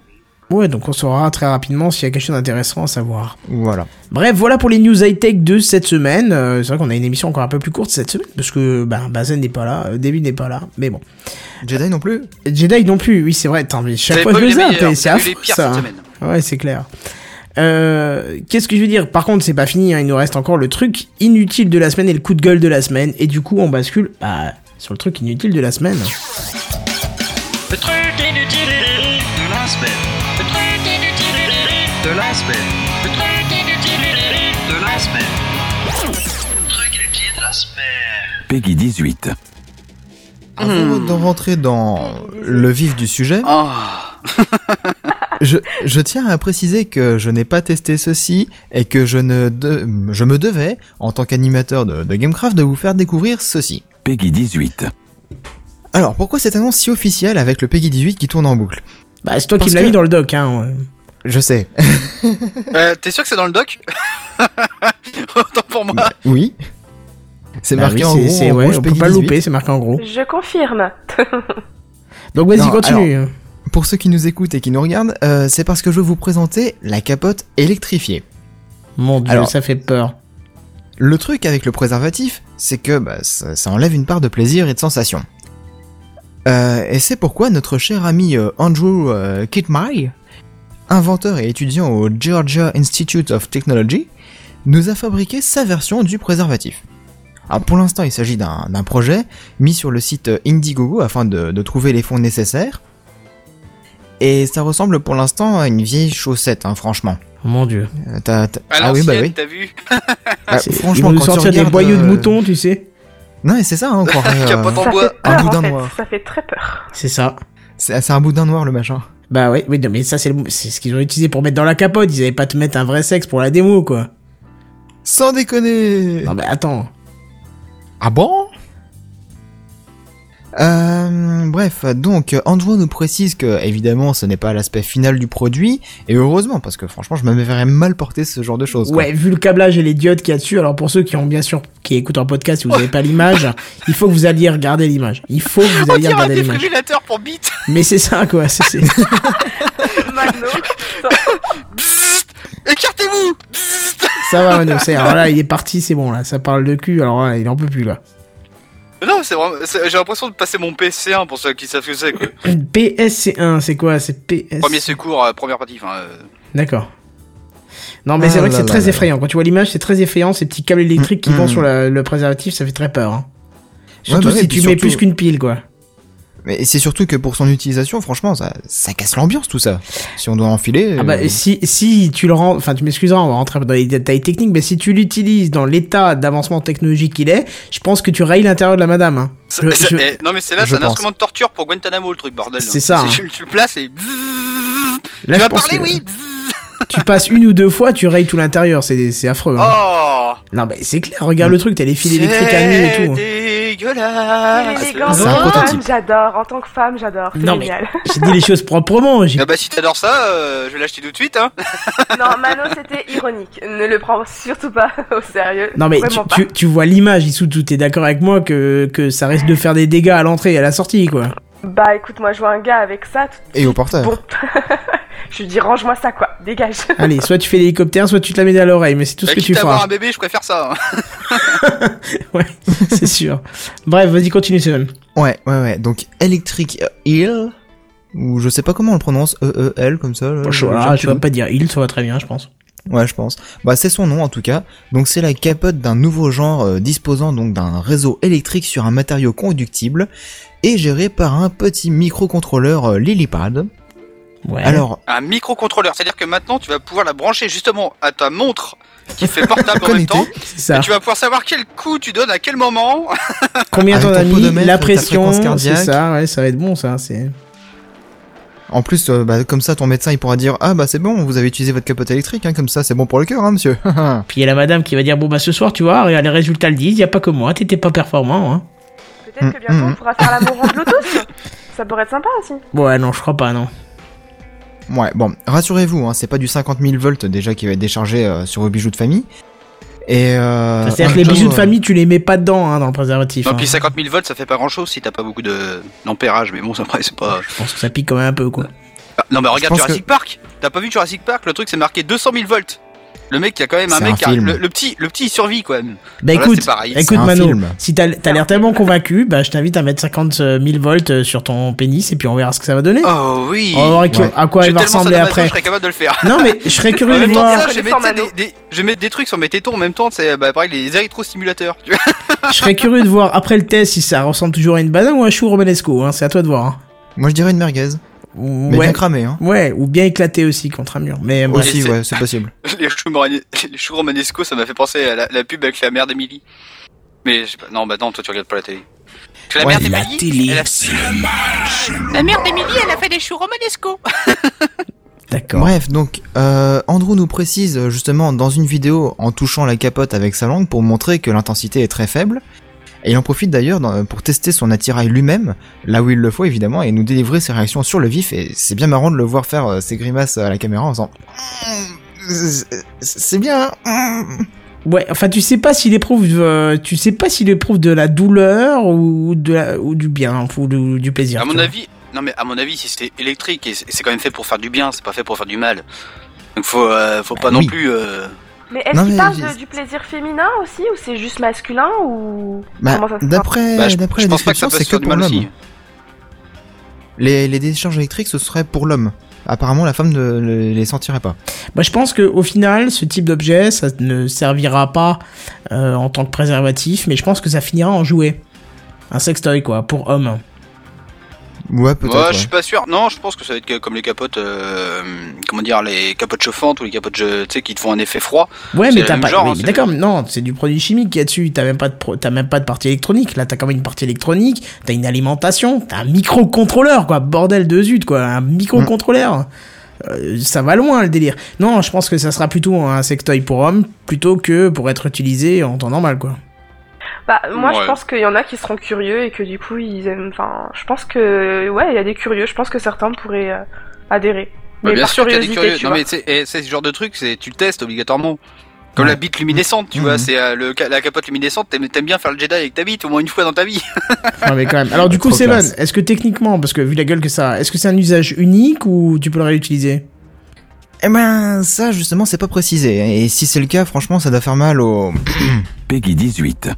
Ouais, donc on saura très rapidement s'il y a quelque chose d'intéressant à savoir. Voilà. Bref, voilà pour les news high-tech de cette semaine. Euh, c'est vrai qu'on a une émission encore un peu plus courte cette semaine, parce que bah, Bazen n'est pas là, euh, David n'est pas là, mais bon. Jedi non plus. Jedi non plus, oui c'est vrai, attends, mais chaque Vous fois avez je les c'est affreux ça. hein. Ouais, c'est clair. Euh, Qu'est-ce que je veux dire? Par contre, c'est pas fini, hein, il nous reste encore le truc inutile de la semaine et le coup de gueule de la semaine, et du coup on bascule bah, sur le truc inutile de la semaine. Le truc inutile de la semaine. De la semaine. Le truc inutile de la semaine. Le truc inutile de la semaine. Peggy 18. Avant de rentrer dans le vif du sujet, Oh. je, je tiens à préciser que je n'ai pas testé ceci et que je ne de- je me devais, en tant qu'animateur de, de Gamecraft, de vous faire découvrir ceci. Peggy 18. Alors, pourquoi cette annonce si officielle avec le Peggy 18 qui tourne en boucle? Bah, c'est toi qui me l'as que- mis dans le doc, hein. ouais. Je sais. Euh, T'es sûr que c'est dans le doc? Autant pour moi. oui. C'est Bah marqué oui, en gros, en ouais, on peut pas le 18. louper, c'est marqué en gros. Je confirme. Donc vas-y, continue. Pour ceux qui nous écoutent et qui nous regardent, euh, c'est parce que je veux vous présenter la capote électrifiée. Mon dieu, Alors- ça fait peur. Le truc avec le préservatif, c'est que bah, ça, ça enlève une part de plaisir et de sensation. Euh, et c'est pourquoi notre cher ami euh, Andrew euh, Kitmai, inventeur et étudiant au Georgia Institute of Technology, nous a fabriqué sa version du préservatif. Alors pour l'instant, il s'agit d'un d'un projet mis sur le site Indiegogo afin de, de trouver les fonds nécessaires. Et ça ressemble pour l'instant à une vieille chaussette, hein, franchement. Oh, mon dieu. Euh, ah oui, bah oui. T'as vu Ah, C'est- Ils franchement, quand tu sortir des regardes, boyaux de euh, moutons, tu sais. Non, mais c'est ça, hein, on croirait, euh, Un boudin en fait. noir. Ça fait très peur. C'est ça. c'est c'est un boudin noir le machin. Bah ouais, oui, non, mais ça c'est le- c'est ce qu'ils ont utilisé pour mettre dans la capote. Ils avaient pas te mettre un vrai sexe pour la démo, quoi. Sans déconner Non mais attends. Ah bon? Euh, bref, donc Andrew nous précise que évidemment ce n'est pas l'aspect final du produit et heureusement parce que franchement je me verrais mal porter ce genre de choses. quoi. Ouais, vu le câblage et les diodes qu'il y a dessus, alors pour ceux qui ont bien sûr, qui écoutent un podcast et vous avez pas l'image, il faut que vous alliez regarder l'image. Il faut que vous alliez regarder l'image. défibrillateur pour bite. Mais c'est ça, quoi. c'est-. Écartez-vous ça va, Mano. c'est- Alors là, il est parti, c'est bon, là. Ça parle de cul, alors là, il en peut plus, là. Non, c'est vraiment. c'est- J'ai l'impression de passer mon PC1 pour ceux qui savent ce que c'est. quoi. PSC1, c'est quoi? C'est PS. Premier secours, euh, première partie. Enfin, euh, D'accord. Non, mais c'est Ah vrai que c'est très là effrayant. Quand tu vois l'image, c'est très effrayant. Ces petits câbles électriques qui Mm, vont mm. sur la- le préservatif, ça fait très peur. Hein. Surtout bah ouais, si tu mets plus qu'une pile, quoi. Mais c'est surtout que pour son utilisation, franchement, ça, ça casse l'ambiance tout ça. Si on doit enfiler. Ah bah, euh, si, si tu le rends, enfin, tu m'excuseras, on va rentrer dans les détails techniques, mais si tu l'utilises dans l'état d'avancement technologique qu'il est, je pense que tu rayes l'intérieur de la madame. Hein. Ça- Je- ça- je- eh, non mais c'est là, c'est un pense. instrument de torture pour Guantanamo le truc bordel. C'est ça, hein. Tu, tu le places et. Là, tu je vas pense parler, que oui. Tu passes une ou deux fois, tu rayes tout l'intérieur, c'est, c'est affreux. Hein. Oh. Non, mais c'est clair, regarde le truc, t'as les fils électriques à nuit et tout. hein. Dégueulasse. femme, j'adore. En tant que femme, j'adore. C'est Non, mais- génial. J'ai dit les choses proprement. J'ai... Ah bah si t'adores ça, euh, je vais l'acheter tout de suite hein. non, Mano, c'était ironique. Ne le prends surtout pas au sérieux. Non mais tu, tu, tu vois l'image, Issou, tu es d'accord avec moi que, que ça risque de faire des dégâts à l'entrée et à la sortie, quoi. Bah écoute, moi je vois un gars avec ça. tout- Et au porteur. Bon. je lui dis range-moi ça quoi, dégage. Allez, soit tu fais l'hélicoptère, soit tu te la mets à l'oreille, mais c'est tout ce Bah, que quitte tu à avoir feras. un bébé, je préfère ça. hein. ouais, c'est sûr. Bref, vas-y, continue, Seven. Ouais, ouais, ouais. Donc, Electric Eel, ou je sais pas comment on le prononce, E-E-L, comme ça. là, Bon, je, ah, tu vas pas dire il, ça va très bien, je pense. Ouais, je pense. Bah, c'est son nom en tout cas. Donc, c'est la capote d'un nouveau genre euh, disposant donc d'un réseau électrique sur un matériau conductible et géré par un petit microcontrôleur euh, Lilypad. Ouais. Alors, Un microcontrôleur, c'est-à-dire que maintenant tu vas pouvoir la brancher justement à ta montre qui fait portable en même temps. ça. Et tu vas pouvoir savoir quel coup tu donnes à quel moment. Combien Avec t'en as ton mis, podomètre, la pression, c'est cardiaque. ça, ouais, ça va être bon, ça, c'est... en plus, euh, bah, comme ça, ton médecin il pourra dire ah bah c'est bon, vous avez utilisé votre capote électrique, hein, comme ça c'est bon pour le cœur, hein, monsieur. Puis il y a la madame qui va dire, bon bah ce soir, tu vois, regarde, les résultats le disent, y a pas que moi, t'étais pas performant, hein. Peut-être que bientôt Mm, on pourra faire l'amour en Bluetooth. Ça pourrait être sympa aussi. Ouais, non, je crois pas, non. Ouais, bon, rassurez-vous, hein, c'est pas du 50 000 volts déjà qui va être déchargé euh, sur vos bijoux de famille. Et euh, C'est-à-dire que les bijoux de famille, tu les mets pas dedans, hein, dans le préservatif. Non, hein. puis 50 000 volts, ça fait pas grand-chose si t'as pas beaucoup de d'ampérage. Mais bon, ça, après c'est pas. Je pense que ça pique quand même un peu, quoi. Ah, non, mais regarde Jurassic Park. T'as pas vu Jurassic Park Le truc c'est marqué 200 000 volts. Le mec, il y a quand même un mec un qui a- le, le petit, le petit il survit quand même. Bah Voilà, écoute, écoute Mano, film. si t'as t'as l'air tellement convaincu, bah je t'invite à mettre 50 000 volts euh, sur ton pénis et puis on verra ce que ça va donner. Oh oui. on va voir Ouais. à quoi il va ressembler après. Je serais capable de le faire. Non mais je serais curieux de voir, ça, je vais mettre des, des- je vais mettre des trucs sur mes tétons en même temps, c'est bah pareil les vois je serais curieux de voir après le test si ça ressemble toujours à une banane ou à un chou romanesco, hein, c'est à toi de voir. Hein. Moi je dirais une merguez, Ou- mais ouais, bien cramée, hein. ouais, ou bien éclaté aussi contre un mur. Mais bref. Aussi, ouais, c'est possible. les choux morani- les choux romanesco, ça m'a fait penser à la, la pub avec la mère d'Emily. Mais je sais pas, non, bah non, toi tu regardes pas la télé. La Ouais, mère télé, elle a... La mère d'Emily, elle a fait des choux romanesco. D'accord. Bref, donc euh, Andrew nous précise justement dans une vidéo en touchant la capote avec sa langue pour montrer que l'intensité est très faible. Et il en profite d'ailleurs pour tester son attirail lui-même, là où il le faut évidemment, et nous délivrer ses réactions sur le vif. Et c'est bien marrant de le voir faire euh, ses grimaces à la caméra en faisant C'est- bien. hein Ouais, enfin tu sais pas s'il éprouve, euh, tu sais pas s'il éprouve de la douleur ou de la, ou du bien ou du, du plaisir. À mon avis, non mais à mon avis, si c'est électrique et c'est c'est quand même fait pour faire du bien, c'est pas fait pour faire du mal. Donc faut, euh, faut pas Bah non oui. plus. euh, Mais est-ce qu'il parle de- du plaisir féminin aussi ou c'est juste masculin ou Bah, comment ça se passe d'après bah, je, d'après je la pense pas que ça description, peut c'est se que faire du pour mal l'homme. aussi. Les, les décharges électriques, ce serait pour l'homme. Apparemment, la femme ne ne les sentirait pas. Bah, je pense que au final, ce type d'objet, ça ne servira pas euh, en tant que préservatif, mais je pense que ça finira en jouet. Un sextoy quoi, pour homme. Ouais, peut-être. Ouais, ouais. je suis pas sûr. Non, je pense que ça va être comme les capotes, euh, comment dire, les capotes chauffantes ou les capotes, je- tu sais, qui te font un effet froid. Ouais, mais t'as pas. genre, oui, hein, d'accord, mais non, c'est du produit chimique qu'il y a dessus. T'as même pas de, pro- t'as même pas de partie électronique. Là, t'as quand même une partie électronique. T'as une alimentation. T'as un microcontrôleur, quoi. Bordel de zut, quoi. Un microcontrôleur. Euh, ça va loin le délire. Non, je pense que ça sera plutôt un sextoy pour homme plutôt que pour être utilisé en temps normal, quoi. Bah, moi, Ouais. je pense qu'il y en a qui seront curieux et que du coup, ils aiment. Enfin, je pense que. Ouais, il y a des curieux. Je pense que certains pourraient euh, adhérer. Bah, Mais bien par sûr qu'il y a des curiosité, curieux. tu Non, vois. mais eh, c'est ce genre de truc, c'est tu le testes obligatoirement. Comme Ouais. la bite luminescente, tu Mhm. vois, c'est euh, le la capote luminescente. T'aimes t'aimes bien faire le Jedi avec ta bite au moins une fois dans ta vie. Non, mais quand même. Alors, du coup, Seven, est-ce que techniquement, parce que vu la gueule que ça a, est-ce que c'est un usage unique ou tu peux le réutiliser Eh ben, ça, justement, c'est pas précisé. Et si c'est le cas, franchement, ça doit faire mal au Peggy 18.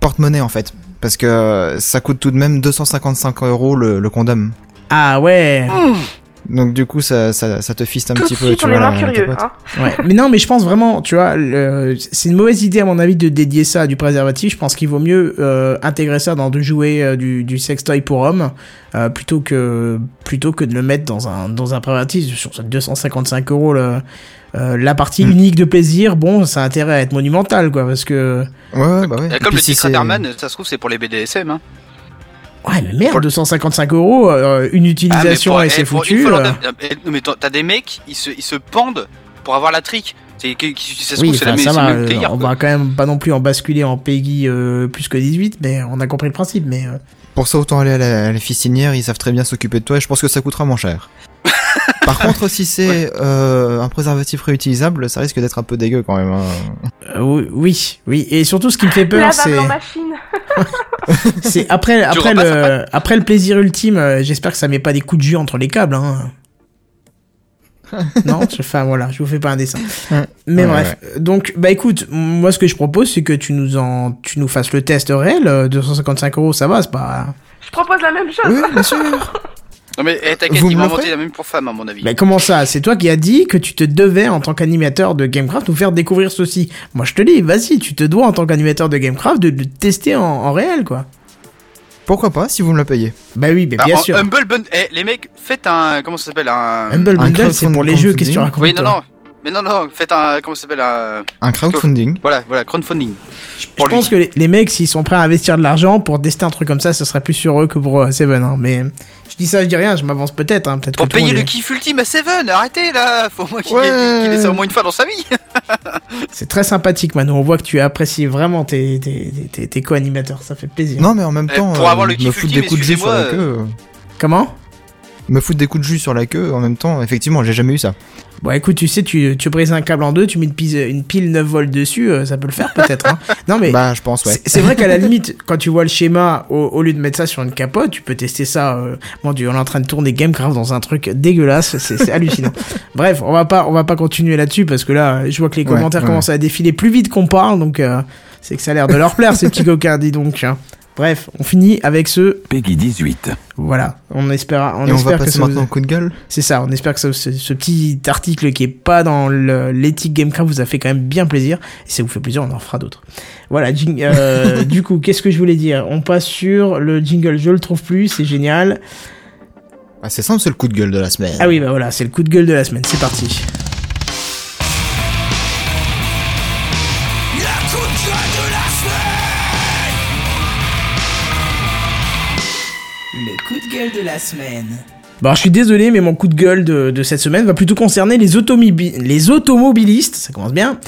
Porte-monnaie, en fait. Parce que ça coûte tout de même 255 euros le, le condom. Ah ouais Donc du coup, ça, ça, ça te fiste un Tout de petit peu. tu on vois, ta curieux. Hein. Ouais, mais non, mais je pense vraiment, tu vois, le- c'est une mauvaise idée à mon avis de dédier ça à du préservatif. Je pense qu'il vaut mieux euh, intégrer ça dans du jouet euh, du, du sextoy pour hommes euh, plutôt que plutôt que de le mettre dans un dans un préservatif sur 255 euros le, euh, la partie Mm. unique de plaisir. Bon, ça a intérêt à être monumental, quoi, parce que Ouais, ouais, bah ouais. Comme le dit Craterman, ça se trouve c'est pour les BDSM. Hein. Ouais, mais merde, 255 euros, euh, une utilisation Ah, et c'est eh, foutu. euh. eh, Mais t'as des mecs, ils se, ils se pendent pour avoir la trick. C'est ça se Oui, la enfin, même- ça va, euh, délire, on quoi. va quand même pas non plus en basculer en Peggy euh, plus que 18, mais on a compris le principe. Mais euh, Pour ça, autant aller à la, à la fistinière, ils savent très bien s'occuper de toi et je pense que ça coûtera moins cher. Par contre, si c'est euh, un préservatif réutilisable, ça risque d'être un peu dégueu quand même. hein. euh, oui, oui, oui, et surtout ce qui me fait peur, c'est machine. c'est après après le après le plaisir ultime. euh, J'espère que ça met pas des coups de jus entre les câbles. Hein. non, je, enfin voilà, je vous fais pas un dessin. Mais Ouais, bref, donc bah écoute, moi ce que je propose c'est que tu nous en tu nous fasses le test réel. euh, 255 euros, ça va, c'est pas. Je propose la même chose. Oui, bien sûr. Non mais eh, t'inquiète, Vous ils vont la même pour femmes à mon avis. Mais comment ça? C'est toi qui as dit que tu te devais, en tant qu'animateur de Gamecraft, nous faire découvrir ceci. Moi, je te dis, vas-y, tu te dois, en tant qu'animateur de Gamecraft, de le tester en, en réel, quoi. Pourquoi pas, si vous me le payez. Bah oui, mais Ah, bien en sûr. Humble Bundle, eh, les mecs, faites un, comment ça s'appelle un. Humble un Bundle, c'est pour les jeux, qu'est-ce que tu racontes Oui, non, toi? non. Mais non, non, faites un, comment ça s'appelle un. Un crowdfunding. Voilà, voilà, crowdfunding. Je pense que les, les mecs, s'ils sont prêts à investir de l'argent pour tester un truc comme ça, ce serait plus sur eux que pour euh, Seven. Hein. Mais je dis ça, je dis rien, je m'avance peut-être. Hein. Peut-être Pour que tout le payer le est- kiff ultime à Seven, arrêtez là Faut au moins qu'il Ouais. ait ça au moins une fois dans sa vie C'est très sympathique, Manu. On voit que tu apprécies vraiment tes, tes, tes, tes- tes co-animateurs. Ça fait plaisir. Non, mais en même Eh, temps, pour avoir le me kiff ultime, des coups de excusez-moi, queue. euh, Comment? Me foutre des coups de jus sur la queue, en même temps, effectivement, j'ai jamais eu ça. Bon, écoute, tu sais, tu, tu brises un câble en deux, tu mets une pile, une pile 9 volts dessus, euh, ça peut le faire peut-être. Hein. Non, mais Bah, je pense, ouais. c'est- vrai qu'à la limite, quand tu vois le schéma, au, au lieu de mettre ça sur une capote, tu peux tester ça. Euh, mon dieu, on est en train de tourner Gamecraft dans un truc dégueulasse, c'est hallucinant. Bref, on va pas, on va pas continuer là-dessus parce que là, je vois que les Ouais, commentaires ouais. commencent à défiler plus vite qu'on parle, donc euh, c'est que ça a l'air de leur plaire ces petits coquins, dis donc. hein. Bref, on finit avec ce. Peggy 18. Voilà, on espère, on Et on va que passer ça vous- maintenant au coup de gueule. c'est ça, on espère que ce, ce- ce petit article qui est pas dans l'éthique Gamecraft vous a fait quand même bien plaisir. Et si ça vous fait plaisir, on en fera d'autres. Voilà, jing- euh, du coup, qu'est-ce que je voulais dire? On passe sur le jingle, je le trouve plus, c'est génial. Ah, c'est simple, c'est le coup de gueule de la semaine. Ah oui, bah voilà, c'est le coup de gueule de la semaine, c'est parti. La semaine. Bon, alors, je suis désolé, mais mon coup de gueule de, cette semaine va plutôt concerner les, les automobilistes, ça commence bien,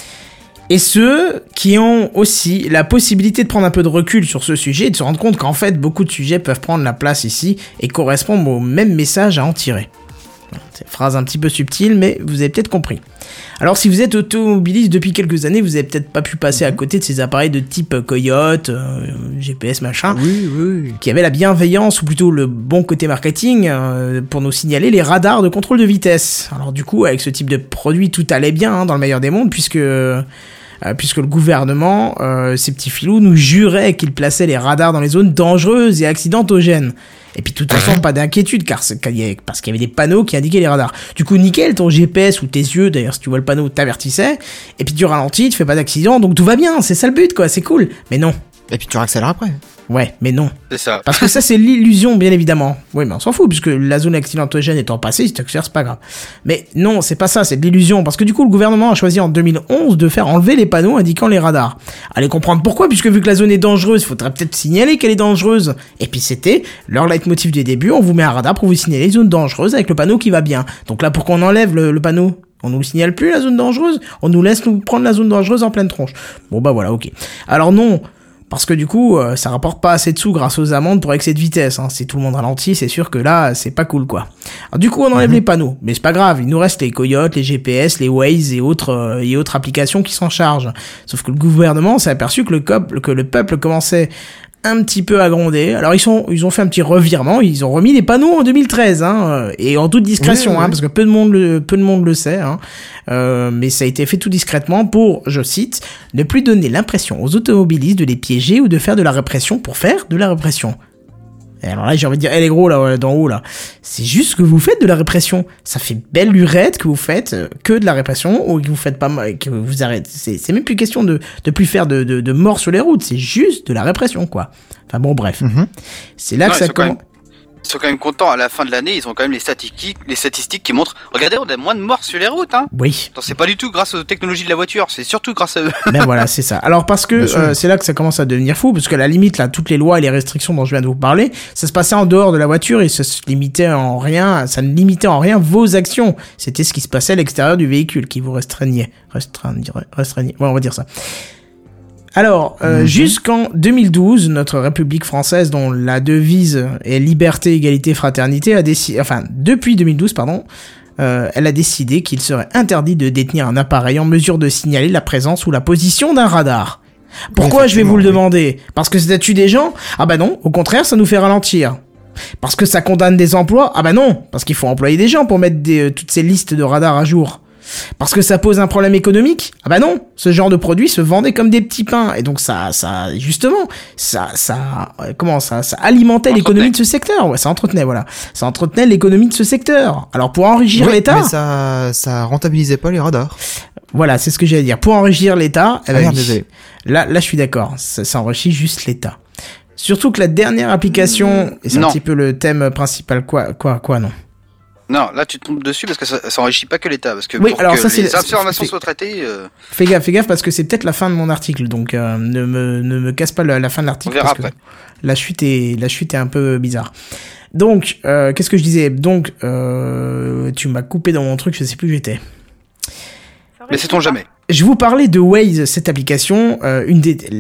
et ceux qui ont aussi la possibilité de prendre un peu de recul sur ce sujet et de se rendre compte qu'en fait, beaucoup de sujets peuvent prendre la place ici et correspondent au même message à en tirer. C'est une phrase un petit peu subtile, mais vous avez peut-être compris. Alors, si vous êtes automobiliste depuis quelques années, vous avez peut-être pas pu passer à côté de ces appareils de type Coyote, euh, GPS, machin, Oui, oui. qui avait la bienveillance, ou plutôt le bon côté marketing, euh, pour nous signaler les radars de contrôle de vitesse. Alors du coup, avec ce type de produit, tout allait bien hein, dans le meilleur des mondes, puisque... euh, puisque le gouvernement, euh, ces petits filous, nous jurait qu'il plaçait les radars dans les zones dangereuses et accidentogènes. Et puis de toute façon, pas d'inquiétude, car parce qu'il y avait des panneaux qui indiquaient les radars. Du coup, nickel, ton GPS ou tes yeux, d'ailleurs, si tu vois le panneau, t'avertissait. Et puis tu ralentis, tu fais pas d'accident, donc tout va bien, c'est ça le but, quoi, c'est cool. Mais non. Et puis tu accélères après. Ouais, mais non. C'est ça. Parce que ça, c'est l'illusion, bien évidemment. Oui, mais on s'en fout, puisque la zone accidentogène étant passée, si t'accélères, c'est pas grave. Mais non, c'est pas ça, c'est de l'illusion. Parce que du coup, le gouvernement a choisi en 2011 de faire enlever les panneaux indiquant les radars. Allez comprendre pourquoi, puisque vu que la zone est dangereuse, il faudrait peut-être signaler qu'elle est dangereuse. Et puis c'était leur leitmotiv du début, on vous met un radar pour vous signaler les zones dangereuses avec le panneau qui va bien. Donc là, pour qu'on enlève le, le panneau on nous le signale plus la zone dangereuse On nous laisse nous prendre la zone dangereuse en pleine tronche. Bon bah voilà, ok. Alors non, parce que du coup, euh, ça rapporte pas assez de sous grâce aux amendes pour excès de vitesse. Hein. Si tout le monde ralentit, c'est sûr que là, c'est pas cool, quoi. Alors du coup, on enlève les panneaux, mais c'est pas grave. Il nous reste les coyotes, les GPS, les Waze et autres euh, et autres applications qui s'en chargent. Sauf que le gouvernement s'est aperçu que le, cop- que le peuple commençait un petit peu à gronder. Alors ils sont, ils ont fait un petit revirement. Ils ont remis les panneaux en 2013, hein, euh, et en toute discrétion, Oui, oui, hein, parce que peu de monde le, peu de monde le sait. Hein. Euh, mais ça a été fait tout discrètement pour, je cite, ne plus donner l'impression aux automobilistes de les piéger ou de faire de la répression pour faire de la répression. Et alors là, j'ai envie de dire, eh les gros là, d'en haut là, c'est juste que vous faites de la répression. Ça fait belle lurette que vous faites euh, que de la répression ou que vous faites pas que vous arrêtez. C'est, c'est même plus question de de plus faire de, de, de morts sur les routes. C'est juste de la répression quoi. Enfin bon, bref. Mhm. C'est là Non, que ça commence. Ils sont quand même contents à la fin de l'année, ils ont quand même les statistiques, les statistiques qui montrent, regardez, on a moins de morts sur les routes, hein. Oui. Non, C'est pas du tout grâce aux technologies de la voiture, c'est surtout grâce à eux. Ben voilà, c'est ça. Alors parce que euh, c'est là que ça commence à devenir fou, parce que à la limite, là, toutes les lois et les restrictions dont je viens de vous parler, ça se passait en dehors de la voiture et ça se limitait en rien, ça ne limitait en rien vos actions. C'était ce qui se passait à l'extérieur du véhicule qui vous restreignait. Restreignait, restreignait. Ouais, on va dire ça. Alors, euh, Mhm. jusqu'en 2012, notre République française, dont la devise est liberté, égalité, fraternité, a décidé, enfin, depuis 2012, pardon, euh, elle a décidé qu'il serait interdit de détenir un appareil en mesure de signaler la présence ou la position d'un radar. Pourquoi je vais vous le demander? Parce que ça tue des gens? Ah bah non, au contraire, ça nous fait ralentir. Parce que ça condamne des emplois? Ah bah non, parce qu'il faut employer des gens pour mettre des, euh, toutes ces listes de radars à jour. Parce que ça pose un problème économique Ah bah non, ce genre de produit se vendait comme des petits pains et donc ça, ça, justement, ça, ça, euh, comment ça, ça alimentait l'économie de ce secteur. Ouais, ça entretenait, voilà, ça entretenait l'économie de ce secteur. Alors pour enrichir Oui, l'État, mais ça, ça rentabilisait pas les radars. voilà, c'est ce que j'allais dire. Pour enrichir l'État, eh Ah ben oui. Là, là, je suis d'accord. Ça, ça enrichit juste l'État. Surtout que la dernière application, et c'est un petit peu le thème principal, quoi, quoi, quoi, non. Non, là tu te trompes dessus parce que ça, ça enrichit pas que l'État, parce que Oui, pour alors que ça, c'est- les informations soient traitées, euh, Fais gaffe, fais gaffe parce que c'est peut-être la fin de mon article, donc euh, ne me ne me casse pas la, la fin de on l'article. verra parce que. La chute est la chute est un peu bizarre. Donc, euh, qu'est-ce que je disais? Donc, euh, tu m'as coupé dans mon truc, je sais plus où j'étais. Mais sait-on jamais Je vous parlais de Waze, cette application. euh,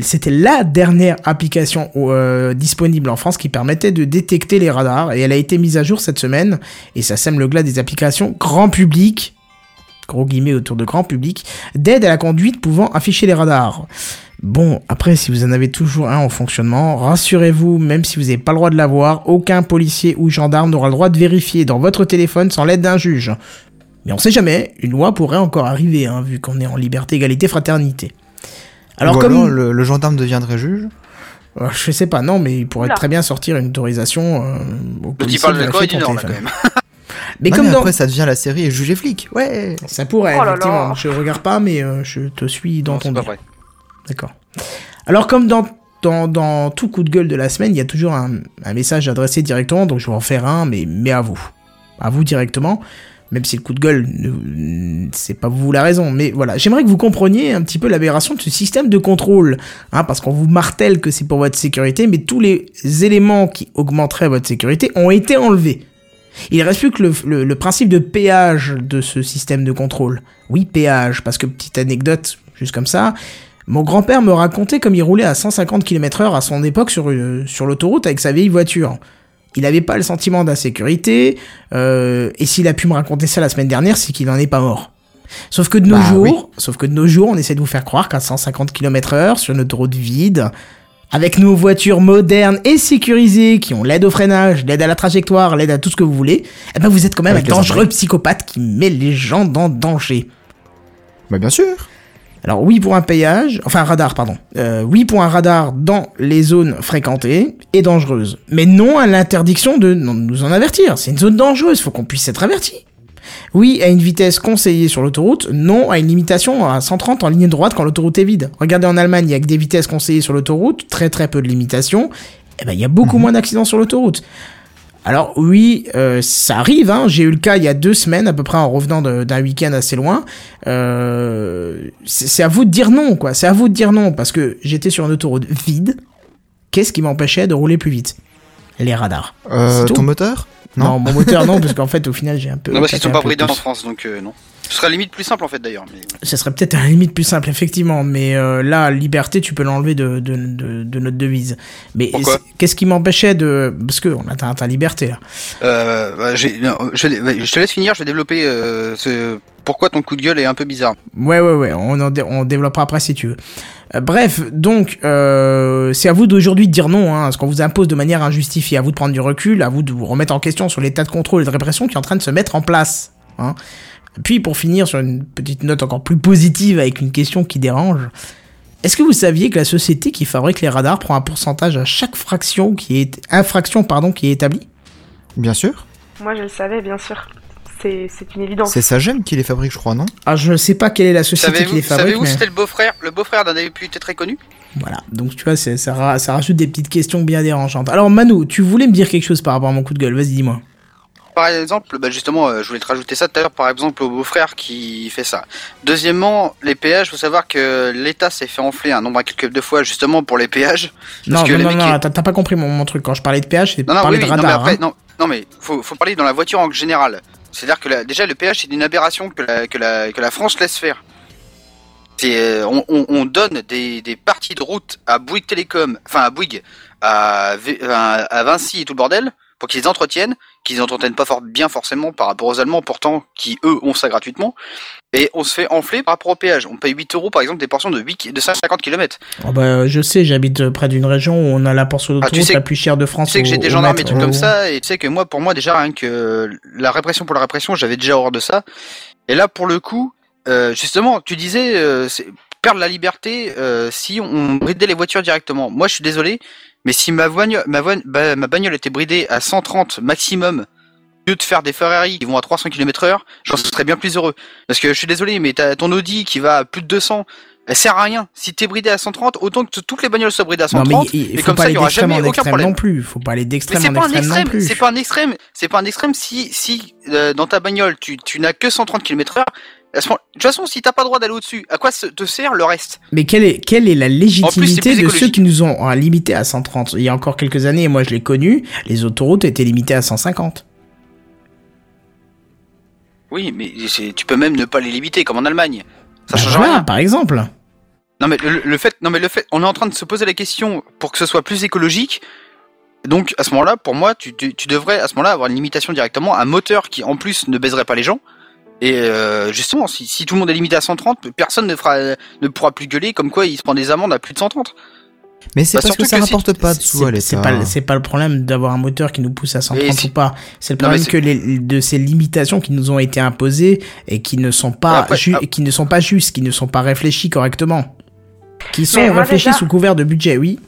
c'était la dernière application euh, disponible en France qui permettait de détecter les radars et elle a été mise à jour cette semaine et ça sème le glas des applications grand public, gros guillemets autour de grand public, d'aide à la conduite pouvant afficher les radars. Bon, après, si vous en avez toujours un en fonctionnement, rassurez-vous, même si vous n'avez pas le droit de l'avoir, aucun policier ou gendarme n'aura le droit de vérifier dans votre téléphone sans l'aide d'un juge. Mais on sait jamais, une loi pourrait encore arriver, hein, vu qu'on est en liberté, égalité, fraternité. Alors Ou comme... alors, le, le gendarme deviendrait juge. Euh, je sais pas, non, mais il pourrait très bien sortir une autorisation euh, au Le policier type parle de quoi du ton Nord là téléphone. quand même. Mais Non, comme mais dans... après, ça devient la série juge et flic. Ouais. Ça pourrait, Oh là là. effectivement. Je regarde pas, mais euh, je te suis dans Non, ton délire. D'accord. Alors, comme dans, dans, dans tout coup de gueule de la semaine, il y a toujours un, un message adressé directement, donc je vais en faire un, mais, mais à vous. À vous directement, même si le coup de gueule, c'est pas vous la raison. Mais voilà, j'aimerais que vous compreniez un petit peu l'aberration de ce système de contrôle. Hein, parce qu'on vous martèle que c'est pour votre sécurité, mais tous les éléments qui augmenteraient votre sécurité ont été enlevés. Il reste plus que le, principe de péage de ce système de contrôle. Oui, péage, parce que petite anecdote, juste comme ça, mon grand-père me racontait comme il roulait à 150 km heure à son époque une- sur l'autoroute avec sa vieille voiture. Il n'avait pas le sentiment d'insécurité, euh, et s'il a pu me raconter ça la semaine dernière, c'est qu'il n'en est pas mort. Sauf que de nos Bah, jours, oui. sauf que de nos jours, on essaie de vous faire croire qu'à 150 km heure sur une autoroute vide, avec nos voitures modernes et sécurisées qui ont l'aide au freinage, l'aide à la trajectoire, l'aide à tout ce que vous voulez, eh ben vous êtes quand même Avec un dangereux psychopathe qui met les gens dans danger. Bah, bien sûr. Alors oui pour un payage, enfin un radar pardon. Euh, oui pour un radar dans les zones fréquentées et dangereuses. Mais non à l'interdiction de nous en avertir. C'est une zone dangereuse, faut qu'on puisse être averti. Oui à une vitesse conseillée sur l'autoroute, non à une limitation à 130 en ligne droite quand l'autoroute est vide. Regardez en Allemagne, il y a que des vitesses conseillées sur l'autoroute, très très peu de limitations. Eh ben il y a beaucoup moins d'accidents sur l'autoroute. Alors oui, euh, ça arrive. Hein. J'ai eu le cas il y a deux semaines à peu près en revenant d'un week-end assez loin. Euh, c'est à vous de dire non, quoi. C'est à vous de dire non parce que j'étais sur une autoroute vide. Qu'est-ce qui m'empêchait de rouler plus vite? Les radars. Euh, ton moteur? Non, Non. mon moteur non, parce qu'en fait au final j'ai un peu. Non, parce qu'ils sont un pas bridés en. France, donc euh, non. Ce serait limite plus simple en fait d'ailleurs. Mais... Ce serait peut-être à la limite plus simple, effectivement. Mais euh, là, liberté, tu peux l'enlever de, de, de, de notre devise. Mais qu'est-ce qui m'empêchait de... Parce que on atteint ta liberté, là. Euh, bah, non, je, je te laisse finir, je vais développer euh, ce... pourquoi ton coup de gueule est un peu bizarre. Ouais, ouais, ouais, on, en dé- on développera après si tu veux. Euh, bref, donc, euh, c'est à vous d'aujourd'hui de dire non, hein, ce qu'on vous impose de manière injustifiée. À vous de prendre du recul, à vous de vous remettre en question sur l'état de contrôle et de répression qui est en train de se mettre en place. Hein. Puis, pour finir sur une petite note encore plus positive avec une question qui dérange, Est-ce que vous saviez que la société qui fabrique les radars prend un pourcentage à chaque fraction qui est infraction pardon qui est établie? Bien sûr. Moi, je le savais, bien sûr. C'est une évidence. C'est Sagem qui les fabrique, je crois, non? Ah, je sais pas quelle est la société qui les fabrique, savez-vous mais c'était le beau-frère, le beau-frère d'un député très connu? Voilà. Donc tu vois, ça, ra- ça rajoute des petites questions bien dérangeantes. Alors Manu, tu voulais me dire quelque chose par rapport à mon coup de gueule Vas-y, dis-moi. Par exemple, bah justement, euh, je voulais te rajouter ça tout à l'heure, par exemple, au beau-frère qui fait ça. Deuxièmement, les péages, faut savoir que l'État s'est fait enfler un nombre incalculable de fois, justement, pour les péages. Non, non, non, non, qui- t'as pas compris mon, mon truc. Quand je parlais de péage, c'est parler oui, de oui, non, mais radar. après, hein. non, non, mais faut, faut parler dans la voiture en général. C'est-à-dire que la- déjà, le péage, c'est une aberration que la, que la, que la France laisse faire. Euh, on, on, on donne des, parties de route à Bouygues Télécom, enfin à Bouygues, à, à Vinci et tout le bordel, pour qu'ils les entretiennent, qu'ils entretiennent pas fort bien forcément par rapport aux Allemands, pourtant, qui eux ont ça gratuitement. Et on se fait enfler par rapport au péage. On paye 8 euros, par exemple, des portions de, 8, ki- de 150 km. Oh, bah, je sais, j'habite près d'une région où on a la portion Ah, tu d'autoroute sais la plus chère de France. Tu sais que j'ai des gendarmes et trucs comme ça, et tu sais que moi, pour moi, déjà, rien que la répression pour la répression, j'avais déjà horreur de ça. Et là, pour le coup, euh, justement, tu disais, euh, perdre la liberté euh, si on bridait les voitures directement. Moi, je suis désolé, mais si ma, voigne- ma, voigne- bah, ma bagnole était bridée à 130 maximum, au lieu de faire des Ferrari qui vont à 300 km heure, j'en serais bien plus heureux. Parce que je suis désolé, mais t'as ton Audi qui va à plus de 200, elle sert à rien. Si t'es bridé à 130, autant que toutes les bagnoles soient bridées à Non, 130, mais il, il et faut comme pas ça, il y aura jamais aucun problème. non plus. Faut pas aller Mais d'extrême c'est en pas un extrême non plus. c'est pas un extrême, c'est pas un extrême si si euh, dans ta bagnole tu, tu n'as que 130 km/h. De toute façon, si t'as pas le droit d'aller au-dessus, à quoi te sert le reste? Mais quelle est, quelle est la légitimité plus de ceux qui nous ont euh, limités à 130 Il y a encore quelques années, et moi je l'ai connu, les autoroutes étaient limitées à 150. Oui, mais tu peux même ne pas les limiter comme en Allemagne. Ça Bah change voilà, rien. par exemple. Non mais le, le fait, non mais le fait, on est en train de se poser la question pour que ce soit plus écologique. Donc à ce moment-là, pour moi, tu, tu, tu devrais à ce moment-là avoir une limitation directement, un moteur qui en plus ne baiserait pas les gens. Et euh, justement, si, si tout le monde est limité à 130, personne ne fera, ne pourra plus gueuler comme quoi il se prend des amendes à plus de 130. Mais c'est Bah, parce que ça que si- rapporte pas de sous à C'est pas, c'est pas le problème d'avoir un moteur qui nous pousse à 130 Et si- ou pas. C'est le problème que les, de ces limitations qui nous ont été imposées et qui ne sont pas, Après, ju- ah. qui ne sont pas justes, qui ne sont pas réfléchies correctement. Qui sont réfléchies déjà- sous couvert de budget, oui.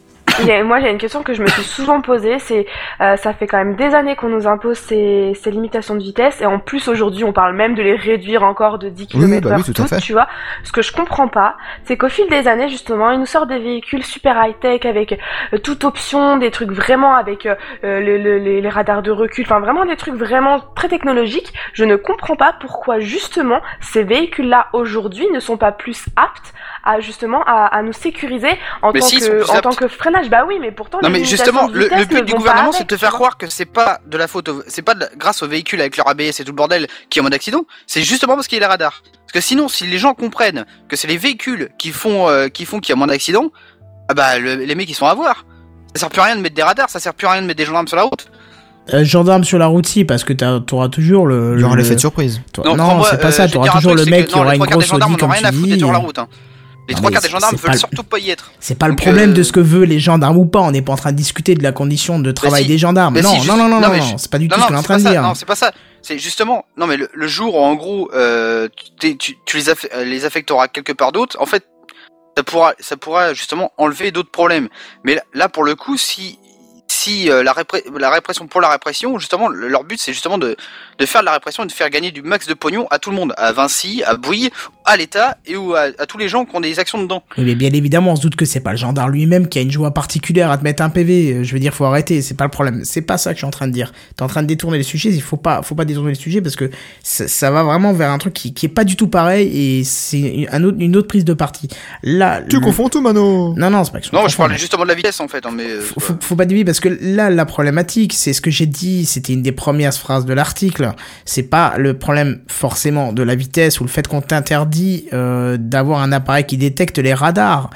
Moi, j'ai une question que je me suis souvent posée. C'est, euh, ça fait quand même des années qu'on nous impose ces, ces limitations de vitesse, et en plus aujourd'hui, on parle même de les réduire encore de 10 Oui, km bah oui, tout à toutes, fait. tu vois. Ce que je comprends pas, c'est qu'au fil des années, justement, ils nous sortent des véhicules super high-tech avec euh, toute option, des trucs vraiment avec euh, euh, le- le- les, les radars de recul, enfin vraiment des trucs vraiment très technologiques. Je ne comprends pas pourquoi justement ces véhicules-là aujourd'hui ne sont pas plus aptes à justement à, à nous sécuriser en Mais tant si, que plus en aptes. tant que freinage. Bah oui, mais pourtant Non les mais justement, le, le but du gouvernement, c'est de te faire croire que c'est pas de la faute, au- c'est pas de- grâce aux véhicules avec leur ABS et tout le bordel qui est en mode accident. C'est justement parce qu'il y a les radars. Parce que sinon, si les gens comprennent que c'est les véhicules qui font, euh, qui font qu'il y a moins d'accidents, ah bah le- les mecs ils sont à voir. Ça sert plus à rien de mettre des radars, ça sert plus à rien de mettre des gendarmes sur la route. Euh, gendarme sur la route, si, parce que t'as- t'auras toujours le. Le- l'effet de surprise. toi- Non, c'est pas euh, ça. T'auras toujours truc, le mec qui aura une grosse Audi, comme rien à tu dis. sur la route. hein. Les Non, trois quarts des gendarmes veulent surtout pas y être. C'est pas le problème euh, de ce que veut les gendarmes ou pas. On n'est pas en train de discuter de la condition de travail si. des gendarmes. Non, si, non, juste- non, non, non, c'est pas du tout ce qu'on est en train de ça. dire. Non, c'est pas ça. C'est justement, non mais le, le jour où en gros euh, tu, les, aff- euh, les affecteras quelque part d'autre, en fait, ça pourra, ça pourra justement enlever d'autres problèmes. Mais là, là, pour le coup, si si euh, la, la répression pour la répression, justement, le- leur but c'est justement de, de faire de la répression et de faire gagner du max de pognon à tout le monde, à Vinci, à Bouygues, à l'État et ou à, à tous les gens qui ont des actions dedans. Oui, mais bien évidemment, on se doute que c'est pas le gendarme lui-même qui a une joie particulière à te mettre un PV. Je veux dire, faut arrêter. C'est pas le problème. C'est pas ça que je suis en train de dire. T'es en train de détourner les sujets. Il faut pas, faut pas détourner les sujets parce que ça, ça va vraiment vers un truc qui, qui est pas du tout pareil et c'est un autre, une autre prise de parti. Là, Tu le- confonds tout, Mano Non, non, c'est pas que je Non, je parlais mais- justement de la vitesse en fait, hein, mais euh, faut, faut, faut pas dévier parce que là la problématique c'est ce que j'ai dit c'était une des premières phrases de l'article c'est pas le problème forcément de la vitesse ou le fait qu'on t'interdit euh, d'avoir un appareil qui détecte les radars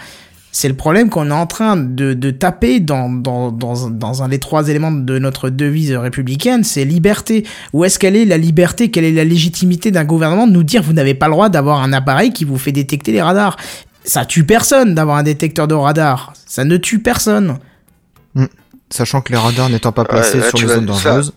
c'est le problème qu'on est en train de, de taper dans, dans, dans, dans un des trois éléments de notre devise républicaine, c'est liberté. Où est-ce qu'elle est la liberté? Quelle est la légitimité d'un gouvernement de nous dire vous n'avez pas le droit d'avoir un appareil qui vous fait détecter les radars? Ça tue personne d'avoir un détecteur de radar. Ça ne tue personne. Sachant que les radars n'étant pas placés Ouais, là, sur les zones dangereuses,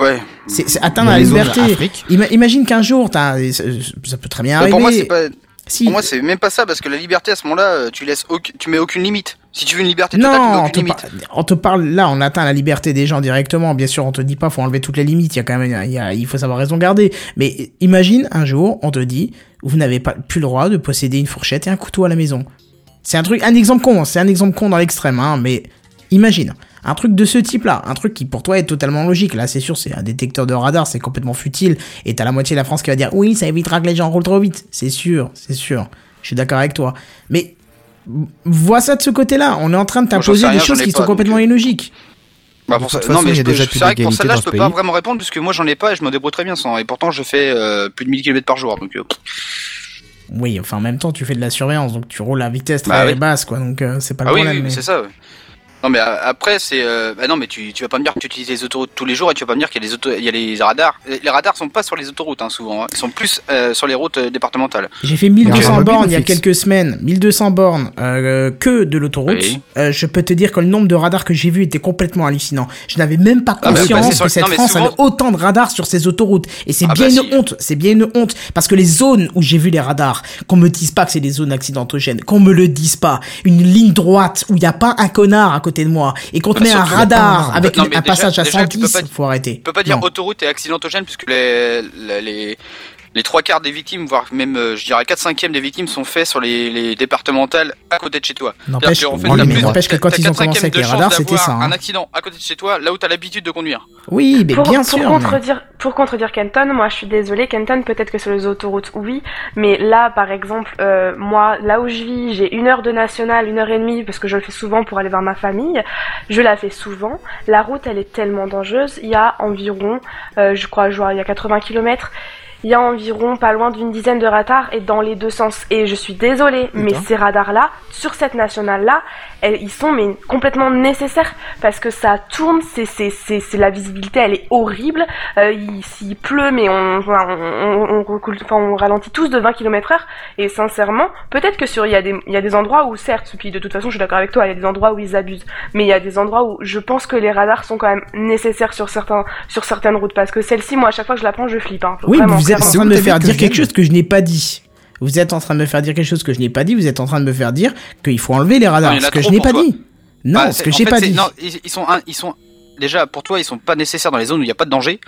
ouais. C'est c'est atteindre dans la liberté. Afrique, Ima- imagine qu'un jour, t'as- ça peut très bien arriver. pour moi, c'est pas. Si. Pour moi, c'est même pas ça, parce que la liberté, à ce moment-là, euh, tu laisses tu mets aucune limite. Si tu veux une liberté totale, tu mets Non, on aucune te, limite. par- on te parle là, on atteint la liberté des gens directement. Bien sûr, on te dit pas, faut enlever toutes les limites. Il y a quand même, il, y a- il faut savoir raison garder. Mais imagine un jour, on te dit, vous n'avez pas plus le droit de posséder une fourchette et un couteau à la maison. C'est un truc, un exemple con. C'est un exemple con dans l'extrême, hein. Mais imagine un truc de ce type-là, un truc qui pour toi est totalement logique. Là, c'est sûr, c'est un détecteur de radar, c'est complètement futile. Et t'as la moitié de la France qui va dire, oui, ça évitera que les gens roulent trop vite. C'est sûr, c'est sûr. Je suis d'accord avec toi. Mais vois ça de ce côté-là. On est en train de t'imposer des choses qui pas, sont complètement donc, euh, illogiques. Bah, pour ça- non, mais c'est vrai que pour celle-là, je peux pas vraiment répondre, puisque moi, j'en ai pas et je me débrouille très bien sans. Et pourtant, je fais euh, plus de 1000 km par jour. Donc, euh, Oui, enfin en même temps, tu fais de la surveillance, donc tu roules à vitesse très Bah oui. basse, quoi. Donc euh, c'est pas Ah le oui, problème. oui, mais- c'est ça. ouais. Non, mais euh, après, c'est. euh, Bah non, mais tu, tu vas pas me dire que tu utilises les autoroutes tous les jours et tu vas pas me dire qu'il y a des auto... il y a les radars. Les radars sont pas sur les autoroutes, hein, souvent. hein. Ils sont plus euh, sur les routes euh, départementales. J'ai fait 1200 mobile bornes il y a quelques semaines, 1200 bornes euh, que de l'autoroute. Oui. Euh, je peux te dire que le nombre de radars que j'ai vu était complètement hallucinant. Je n'avais même pas Ah bah, conscience bah, sur- que cette non, France souvent- avait autant de radars sur ses autoroutes. Et c'est Ah bien bah, une si. honte, c'est bien une honte. Parce que les zones où j'ai vu les radars, qu'on me dise pas que c'est des zones accidentogènes, qu'on me le dise pas, une ligne droite où il n'y a pas un connard à côté de moi, et qu'on te Bah, met un radar avec Non, un déjà- passage à déjà, tu peux 110, pas- faut arrêter. Tu peux pas dire Non. autoroute et accidentogène puisque les, les, les, trois quarts des victimes, voire même, euh, je dirais 4 cinquièmes des victimes sont faits sur les, les départementales à côté de chez toi. N'empêche qu'en fait, oui, t'as mais plus- n'empêche que quand ils ont 4 commencé avec de les radars, c'était ça, hein. Un accident à côté de chez toi, là où t'as l'habitude de conduire. Oui, mais Pour, bien pour sûr. mais- contredire, pour contredire Kenton, moi je suis désolée, Kenton peut-être que sur les autoroutes oui, mais là par exemple, euh, moi là où je vis, j'ai une heure de nationale, une heure et demie parce que je le fais souvent pour aller voir ma famille, je la fais souvent. La route elle est tellement dangereuse, il y a environ, euh, je crois, je vois, il y a 80 km. Il y a environ pas loin d'une dizaine de radars et dans les deux sens. Et je suis désolée, mais ces radars-là, sur cette nationale-là, ils sont mais complètement nécessaires parce que ça tourne, c'est c'est c'est c'est la visibilité, elle est horrible. Euh, il, s'il pleut, mais on on, on, on on ralentit tous de 20 km/h. Et sincèrement, peut-être que sur il y a des il y a des endroits où certes, puis de toute façon, je suis d'accord avec toi, il y a des endroits où ils abusent, mais il y a des endroits où je pense que les radars sont quand même nécessaires sur certains sur certaines routes parce que celle-ci, moi, à chaque fois que je la prends, je flippe. Hein, Oui, mais Vraiment, vous êtes en train de me faire que dire quelque chose que je n'ai pas dit. Vous êtes en train de me faire dire quelque chose que je n'ai pas dit. Vous êtes en train de me faire dire qu'il faut enlever les radars. Non, a ce que je n'ai pas toi. dit. Non, Bah, ce que j'ai pas dit. Non, ils, ils sont, un- ils sont déjà pour toi, ils sont pas nécessaires dans les zones où il n'y a pas de danger.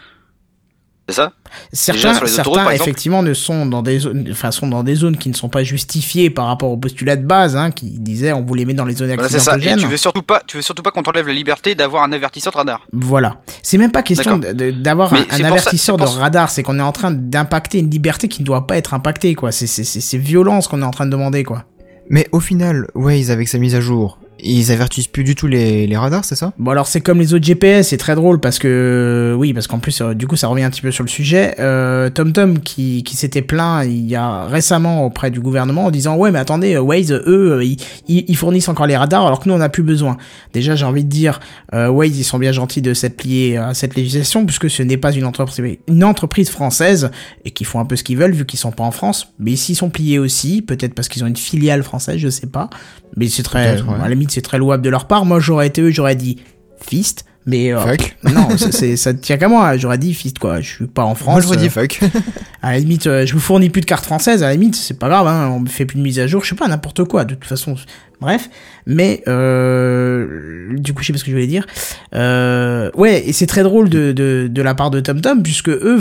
C'est ça? Certains, sur les effectivement, ne sont dans des zones, enfin, sont dans des zones qui ne sont pas justifiées par rapport au postulat de base, hein, qui disait on vous les met dans les zones Voilà, accidentogènes. tu veux surtout pas, tu veux surtout pas qu'on t'enlève la liberté d'avoir un avertisseur de radar. Voilà. C'est même pas question d'avoir un, ça- avertisseur de radar, c'est qu'on est en train d'impacter une liberté qui ne doit pas être impactée, quoi. C'est, c'est, c'est, c'est violent ce qu'on est en train de demander, quoi. Mais au final, Waze avec sa mise à jour, ils avertissent plus du tout les, les radars, c'est ça? Bon alors c'est comme les autres GPS, c'est très drôle parce que oui parce qu'en plus euh, du coup ça revient un petit peu sur le sujet. Euh, TomTom qui, qui s'était plaint il y a récemment auprès du gouvernement en disant ouais mais attendez euh, Waze eux euh, ils, fournissent encore les radars alors que nous on n'a plus besoin. Déjà j'ai envie de dire euh, Waze ils sont bien gentils de pliés à cette législation puisque ce n'est pas une entreprise une entreprise française et qui font un peu ce qu'ils veulent vu qu'ils sont pas en France. Mais s'ils sont pliés aussi peut-être parce qu'ils ont une filiale française je sais pas. Mais c'est très Peut-être, ouais. à la limite c'est très louable de leur part. Moi j'aurais été eux j'aurais dit fist mais euh, Fuck. non c'est, c'est- ça tient qu'à moi. J'aurais dit fist quoi. Je suis pas en France Moi je redis euh, fuck. à la limite euh, je vous fournis plus de cartes françaises à la limite c'est pas grave hein, on me fait plus de mise à jour. Je sais pas n'importe quoi de toute façon. Bref. Mais euh, du coup je sais pas ce que je voulais dire. Euh, ouais et c'est très drôle de, de, de la part de TomTom puisque eux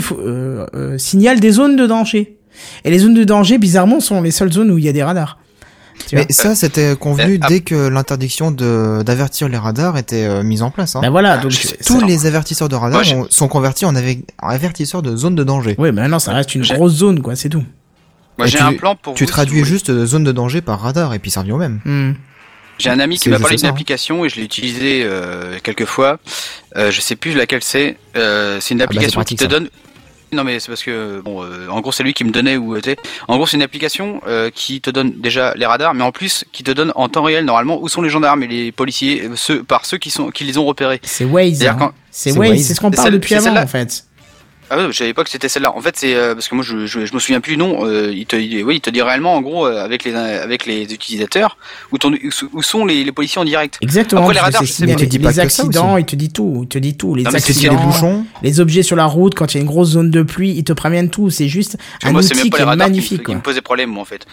signalent des zones de danger. Et les zones de danger bizarrement sont les seules zones où il y a des radars Mais ça, c'était convenu Euh, ah. dès que l'interdiction de d'avertir les radars était euh, mise en place. Hein. ben voilà donc sais- Tous les avertisseurs de radars Moi, j'ai- ont- sont convertis en, avec- en avertisseurs de zone de danger. ouais mais maintenant ça reste une grosse zone quoi c'est tout Moi j'ai tu- un plan pour Tu vous, traduis juste euh, zone de danger par radar et puis ça revient au même. Hmm. J'ai un ami qui m'a parlé d'une application et je l'ai utilisé euh, quelques fois. Euh, je sais plus laquelle c'est. Euh, c'est une bah, c'est application pratique, qui te ça. Non mais c'est parce que bon, euh, en gros c'est lui qui me donnait où était. En gros c'est une application euh, qui te donne déjà les radars, mais en plus qui te donne en temps réel normalement où sont les gendarmes et les policiers, euh, ceux par ceux qui sont qui les ont repérés. c'est Waze hein. quand- c'est c'est Waze c'est ce qu'on parle depuis avant en fait Ah ouais, je savais pas que c'était celle-là. En fait, c'est euh, parce que moi, je, je, je me souviens plus du nom. euh, il te, il- oui, il te dit réellement, en gros, euh, avec les avec les utilisateurs, où, ton- où sont les, les policiers en direct. Exactement. Après, les radars, je sais. Il te dit pas les accidents, il te dit tout, il te dit tout, les Non, accidents, des bouchons les objets sur la route quand il y a une grosse zone de pluie, ils te préviennent tout. C'est juste un moi, outil même pas qui les est radars qui, me- magnifique. qui quoi. me posaient problème, moi, en fait.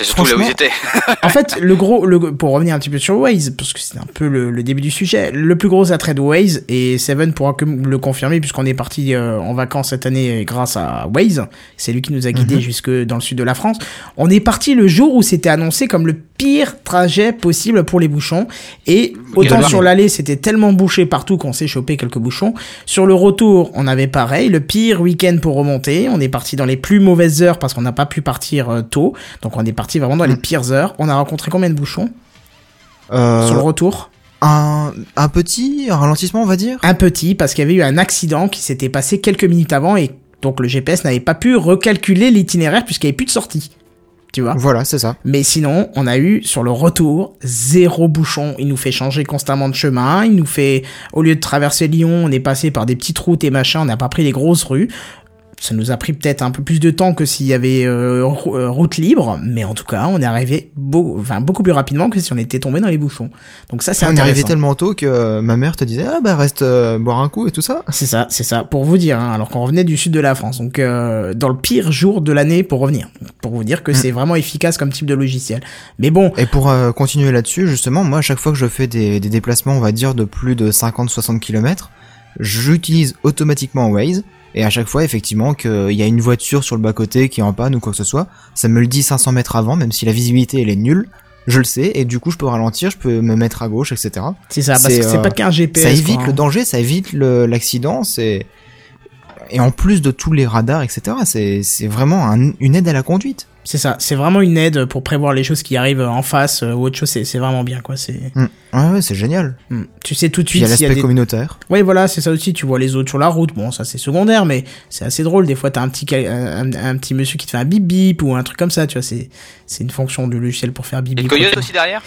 C'est surtout là où ils Franchement, étaient. En fait, le gros, le, pour revenir un petit peu sur Waze, parce que c'est un peu le, le début du sujet, le plus gros attrait de Waze, et Seven pourra que le confirmer puisqu'on est parti euh, en vacances cette année grâce à Waze, c'est lui qui nous a guidés Mhm. jusque dans le sud de la France. On est parti le jour où c'était annoncé comme le pire trajet possible pour les bouchons, et autant sur l'aller c'était tellement bouché partout qu'on s'est chopé quelques bouchons. Sur le retour, on avait pareil, le pire week-end pour remonter. On est parti dans les plus mauvaises heures parce qu'on n'a pas pu partir euh, tôt, donc on est parti vraiment dans les pires heures. On a rencontré combien de bouchons Euh, sur le retour un, un petit ralentissement, on va dire Un petit, parce qu'il y avait eu un accident qui s'était passé quelques minutes avant et donc le GPS n'avait pas pu recalculer l'itinéraire puisqu'il n'y avait plus de sortie. Tu vois Voilà, c'est ça. Mais sinon, on a eu sur le retour zéro bouchon. Il nous fait changer constamment de chemin. Il nous fait, au lieu de traverser Lyon, on est passé par des petites routes et machin. On n'a pas pris les grosses rues. Ça nous a pris peut-être un peu plus de temps que s'il y avait euh, euh, route libre, mais en tout cas, on est arrivé beau, enfin, beaucoup plus rapidement que si on était tombé dans les bouchons. Donc ça, c'est On est arrivé tellement tôt que euh, ma mère te disait ah bah reste euh, boire un coup et tout ça. C'est ça, c'est ça. Pour vous dire, hein, alors qu'on revenait du sud de la France, donc euh, dans le pire jour de l'année pour revenir, pour vous dire que c'est vraiment efficace comme type de logiciel. Mais bon, Et pour continuer là-dessus, justement, moi à chaque fois que je fais des, des déplacements, on va dire de plus de 50-60 km, j'utilise automatiquement Waze. Et à chaque fois, effectivement, qu'il y a une voiture sur le bas-côté qui est en panne ou quoi que ce soit, ça me le dit 500 mètres avant, même si la visibilité elle est nulle, je le sais, et du coup je peux ralentir, je peux me mettre à gauche, etc. c'est ça, parce c'est, que c'est euh, pas qu'un GPS. ça évite quoi, le hein. danger, ça évite l'accident, c'est... Et en plus de tous les radars, etc., c'est vraiment un- une aide à la conduite. C'est ça, c'est vraiment une aide pour prévoir les choses qui arrivent en face euh, ou autre chose. C'est c'est vraiment bien, quoi. C'est, Mm. Ouais, ouais, c'est génial. Mm. tu sais tout de Puis il y suite a l'aspect des communautaire. Oui, voilà, c'est ça aussi. Tu vois les autres sur la route. Bon, ça c'est secondaire, mais c'est assez drôle. Des fois, t'as un petit un, un- petit monsieur qui te fait un bip bip ou un truc comme ça. Tu vois, c'est c'est une fonction du logiciel pour faire bip Et le bip. coyote aussi derrière?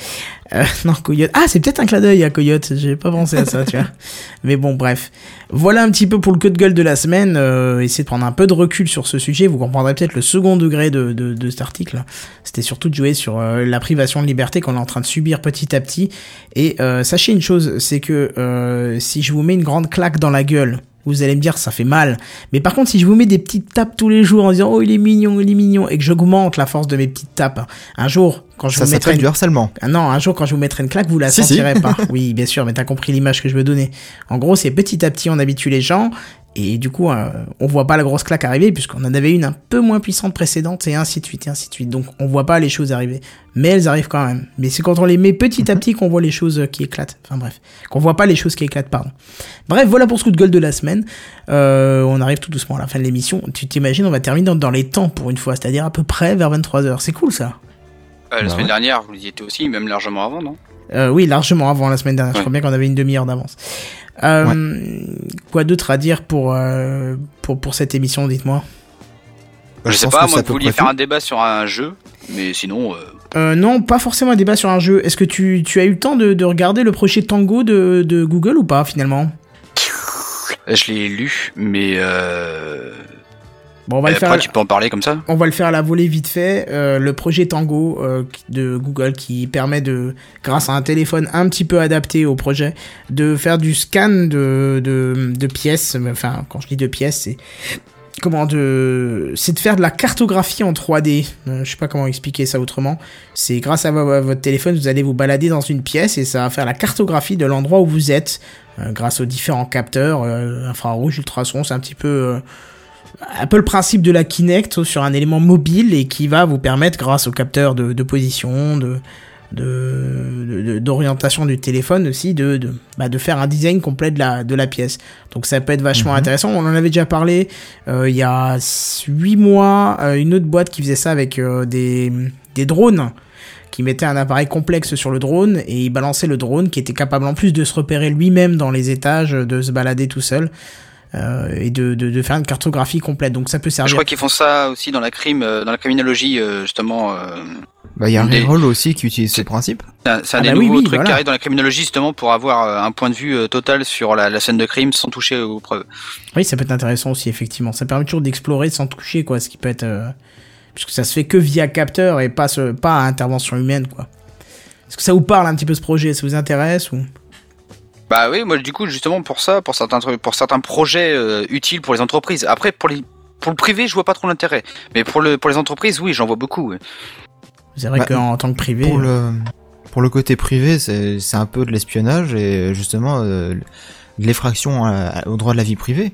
Euh, non, Coyote. Ah, c'est peut-être un clin d'œil à Coyote. J'ai pas pensé à ça, tu vois. Mais bon, bref. Voilà un petit peu pour le coup de gueule de la semaine. Euh, essayez de prendre un peu de recul sur ce sujet. Vous comprendrez peut-être le second degré de, de, de cet article. C'était surtout de jouer sur euh, la privation de liberté qu'on est en train de subir petit à petit. Et euh, sachez une chose, c'est que euh, si je vous mets une grande claque dans la gueule, vous allez me dire ça fait mal. Mais par contre, si je vous mets des petites tapes tous les jours en disant oh il est mignon, il est mignon, et que j'augmente la force de mes petites tapes, un jour quand je Ça vous mettrai une... du harcèlement. Ah non, un jour quand je vous mettrai une claque, vous la Si, si. sentirez pas. Oui, bien sûr, mais t'as compris l'image que je veux donner. En gros, c'est petit à petit on habitue les gens et du coup, euh, on voit pas la grosse claque arriver puisqu'on en avait une un peu moins puissante précédente et ainsi de suite et ainsi de suite. Donc on voit pas les choses arriver, mais elles arrivent quand même. Mais c'est quand on les met petit à petit qu'on voit les choses euh, qui éclatent. Enfin bref, qu'on voit pas les choses qui éclatent, pardon. Bref, voilà pour ce coup de gueule de la semaine. Euh, on arrive tout doucement à la fin de l'émission. Tu t'imagines, on va terminer dans, dans les temps pour une fois, c'est-à-dire à peu près vers 23h. C'est cool ça. Euh, La Bah semaine ouais. dernière, vous y étiez aussi, même largement avant, non? Euh, oui, largement avant la semaine dernière. Je crois bien qu'on avait une demi-heure d'avance. Euh, Quoi d'autre à dire pour, euh, pour, pour cette émission, dites-moi? Je sais pas, moi, vous vouliez faire tout. un débat sur un jeu, mais sinon, euh, euh, Non, pas forcément un débat sur un jeu. Est-ce que tu, tu as eu le temps de, de regarder le projet Tango de, de Google ou pas, finalement? je l'ai lu, mais euh... Bon, on va, le après, faire, tu peux en parler comme ça? On va le faire à la volée vite fait. Euh, le projet Tango euh, de Google qui permet de, grâce à un téléphone un petit peu adapté au projet, de faire du scan de, de, de pièces. Enfin, quand je dis de pièces, c'est comment de c'est de faire de la cartographie en 3D. Euh, je sais pas comment expliquer ça autrement. C'est grâce à, vo- à votre téléphone, vous allez vous balader dans une pièce et ça va faire la cartographie de l'endroit où vous êtes euh, grâce aux différents capteurs euh, infrarouge, ultrason, c'est un petit peu un peu le principe de la Kinect sur un élément mobile et qui va vous permettre grâce aux capteurs de, de position, de de- de- d'orientation du téléphone aussi de de, bah, de faire un design complet de la de la pièce. Donc ça peut être vachement Mhm. intéressant. On en avait déjà parlé euh, il y a 8 mois euh, une autre boîte qui faisait ça avec euh, des des drones qui mettait un appareil complexe sur le drone et il balançait le drone qui était capable en plus de se repérer lui-même dans les étages de se balader tout seul euh, et de, de, de faire une cartographie complète donc ça peut Je servir crois qu'ils font ça aussi dans la crime, euh, dans la criminologie, euh, justement. euh, Bah, il y a Des- Reroll aussi qui utilise ce principe. C'est un, un Ah des bah oui, nouveaux oui, trucs voilà. qui arrivent dans la criminologie justement pour avoir un point de vue total sur la, la scène de crime sans toucher aux preuves. Oui, ça peut être intéressant aussi, effectivement. Ça permet toujours d'explorer sans toucher, quoi, ce qui peut être... euh, Puisque ça se fait que via capteur et pas, ce... pas à intervention humaine, quoi. Est-ce que ça vous parle un petit peu ce projet? Ça vous intéresse ou... Bah oui, moi du coup justement pour ça, pour certains trucs, pour certains projets euh, utiles pour les entreprises. Après pour les pour le privé, je vois pas trop l'intérêt. Mais pour le pour les entreprises, oui, j'en vois beaucoup. ouais. C'est vrai Bah, qu'en tant que privé... Pour euh, le, pour le côté privé, c'est c'est un peu de l'espionnage et justement euh, de l'effraction au droit de la vie privée.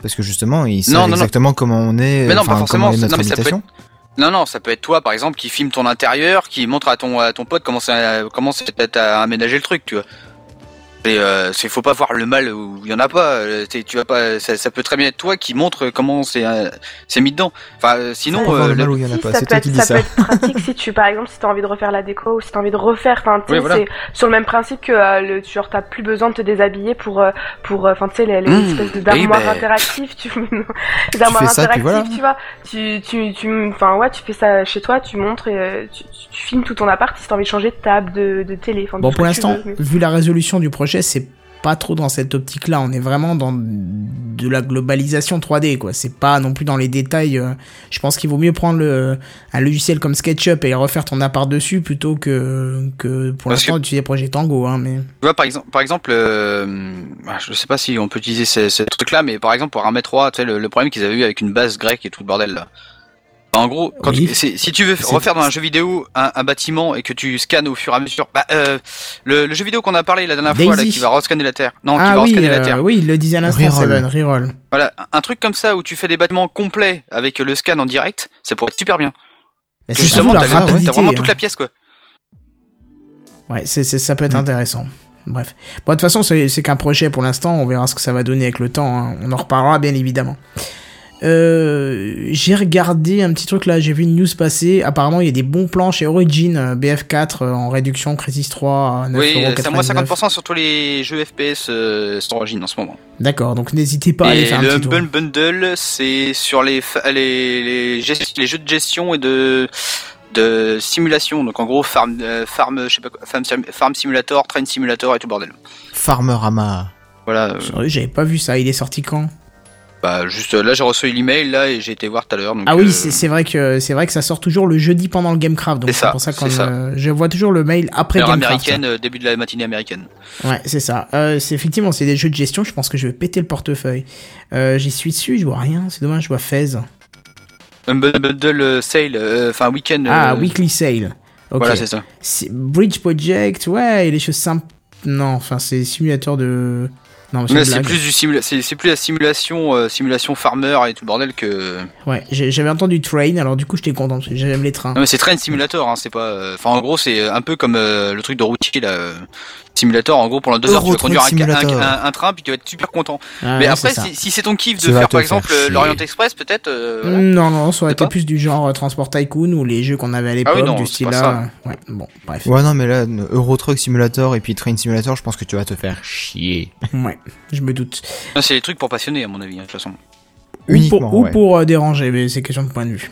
Parce que justement, ils savent Non, non, non. exactement comment on est, Mais non, pas forcément, est notre non, mais ça peut habitation. Non, non, ça peut être toi, par exemple, qui filme ton intérieur, qui montre à ton, à ton pote comment c'est, comment c'est peut-être à aménager le truc, tu vois. Et euh, c'est, faut pas voir le mal où il y en a pas. euh, Tu vas pas, ça, ça peut très bien être toi qui montre comment c'est, euh, c'est mis dedans. Enfin, euh, sinon, Faut voir euh, le le- mal où il y en a Si, pas. ça peut être, qui dis ça ça. peut être pratique si tu, par exemple, si t'as envie de refaire la déco ou si t'as envie de refaire, enfin, Oui, voilà. c'est sur le même principe que euh, le, tu genre, t'as plus besoin de te déshabiller pour, pour, enfin, tu sais, les, les Mmh, espèces de- d'armoires ben. interactives, tu, les armoires fais ça, puis interactives, voilà. tu vois, tu, tu, tu, enfin, ouais, tu fais ça chez toi, tu montres et tu, tu, tu filmes tout ton appart si t'as envie de changer de table, de, de télé, Bon, pour l'instant, mais- vu la résolution du projet, c'est pas trop dans cette optique-là. On est vraiment dans de la globalisation 3D, quoi. C'est pas non plus dans les détails. euh, Je pense qu'il vaut mieux prendre le, un logiciel comme SketchUp et refaire ton appart dessus plutôt que, que pour l'instant utiliser Projet Tango, hein, mais. Tu vois, par exemple, par exemple, euh, ah, je sais pas si on peut utiliser ces trucs-là, mais par exemple pour Armée 3, tu sais, le, le problème qu'ils avaient eu avec une base grecque et tout le bordel là. En gros, quand Oui. tu- si tu veux refaire dans un jeu vidéo un, un bâtiment et que tu scannes au fur et à mesure, bah, euh, le, le jeu vidéo qu'on a parlé la dernière fois, là, qui va rescanner la Terre, non, qui ah va oui, rescanner la euh, Terre. oui, il le disait à l'instant, Reroll. Seven, reroll. Voilà, un truc comme ça où tu fais des bâtiments complets avec le scan en direct, ça pourrait être super bien. Mais Justement, t'as vraiment hein. toute la pièce quoi. Ouais, c'est, ça peut être Mm. intéressant. Bref. Bon, de toute façon, c'est, c'est qu'un projet pour l'instant. On verra ce que ça va donner avec le temps. hein. On en reparlera, bien évidemment. Euh, j'ai regardé un petit truc là, j'ai vu une news passer. Apparemment, il y a des bons plans chez Origin euh, BF4 euh, en réduction Crisis 3 à 9,99€. Oui, c'est à moins 50% sur tous les jeux FPS euh, sur Origin en ce moment. D'accord, donc n'hésitez pas à aller faire un le petit tour. Humble Bundle, c'est sur les, fa- les, les, gest- les jeux de gestion et de, de simulation. Donc en gros, farm, euh, farm, je sais pas quoi, farm, farm simulator, train simulator et tout le bordel. Farmerama. Voilà. euh, J'avais pas vu ça, il est sorti quand? Bah, juste euh, là, j'ai reçu l'email là et j'ai été voir tout à l'heure. Ah oui, euh, c'est, c'est vrai que c'est vrai que ça sort toujours le jeudi pendant le Gamecraft, donc C'est pour ça que ça. je vois toujours le mail après heure Gamecraft. américaine, euh, début de la matinée américaine. Ouais, c'est ça. Euh, c'est effectivement, c'est des jeux de gestion. Je pense que je vais péter le portefeuille. Euh, J'y suis dessus, je vois rien. C'est dommage, je vois Fez. Humble Bundle euh, sale, euh, enfin week-end. Ah, euh, weekly sale. Ok. Voilà, c'est ça. Bridge Project, ouais, et les choses simples. Non, enfin, c'est simulateur de. Non, c'est Mais plus du simula- c'est c'est plus la simulation, euh, simulation farmer et tout le bordel que. Ouais, j'avais entendu Train, alors du coup, j'étais content parce que j'aime les trains. Non mais c'est Train Simulator, hein, c'est pas. euh, Enfin en gros c'est un peu comme euh, le truc de routier là. Simulator, en gros pendant deux heures tu vas conduire un, un, un- un train puis tu vas être super content. Ah, mais ouais, après si, si c'est ton kiff de faire par faire exemple chier. l'Orient Express peut-être. euh, voilà. Non, non, ça aurait été plus du genre euh, Transport Tycoon ou les jeux qu'on avait à Ah l'époque, oui, non, du style là. Ouais, bon, bref. Ouais, non, mais là, Euro Truck Simulator et puis Train Simulator, je pense que tu vas te faire chier. Ouais, je me doute. Non, C'est des trucs pour passionnés à mon avis hein, de toute façon. Ou Uniquement, pour, ou pour euh, déranger, mais c'est question de point de vue.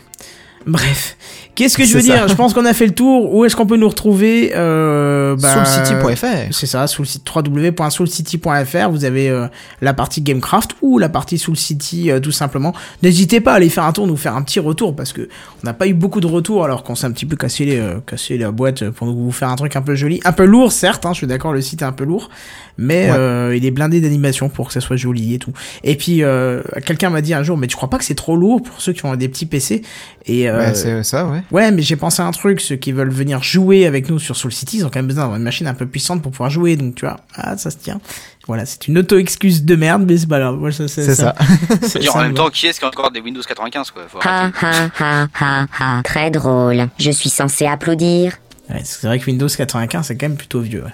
Bref, qu'est-ce que je veux ça. dire Je pense qu'on a fait le tour. Où est-ce qu'on peut nous retrouver euh, bah, Soulcity.fr. C'est ça, site www.soulcity.fr, vous avez euh, la partie Gamecraft ou la partie Soul City euh, tout simplement. N'hésitez pas à aller faire un tour, nous faire un petit retour parce que on n'a pas eu beaucoup de retours alors qu'on s'est un petit peu cassé, les, euh, cassé la boîte pour vous faire un truc un peu joli, un peu lourd certes, hein, je suis d'accord, le site est un peu lourd, mais Ouais. euh, il est blindé d'animation pour que ça soit joli et tout. Et puis euh, quelqu'un m'a dit un jour, mais tu crois pas que c'est trop lourd pour ceux qui ont des petits PC Et euh, Ouais, c'est ça, ouais. Ouais, mais j'ai pensé à un truc, ceux qui veulent venir jouer avec nous sur Soul City, ils ont quand même besoin d'avoir une machine un peu puissante pour pouvoir jouer, donc tu vois, ah, ça se tient. Voilà, c'est une auto-excuse de merde, mais c'est pas grave. Voilà, ça, C'est ça. c'est- Dire ça en me même temps qui est-ce qui a encore des Windows 95 quoi? Faut Ha ha ha ha ha. Très drôle. Je suis censé applaudir. Ouais, c'est vrai que Windows 95, c'est quand même plutôt vieux. ouais.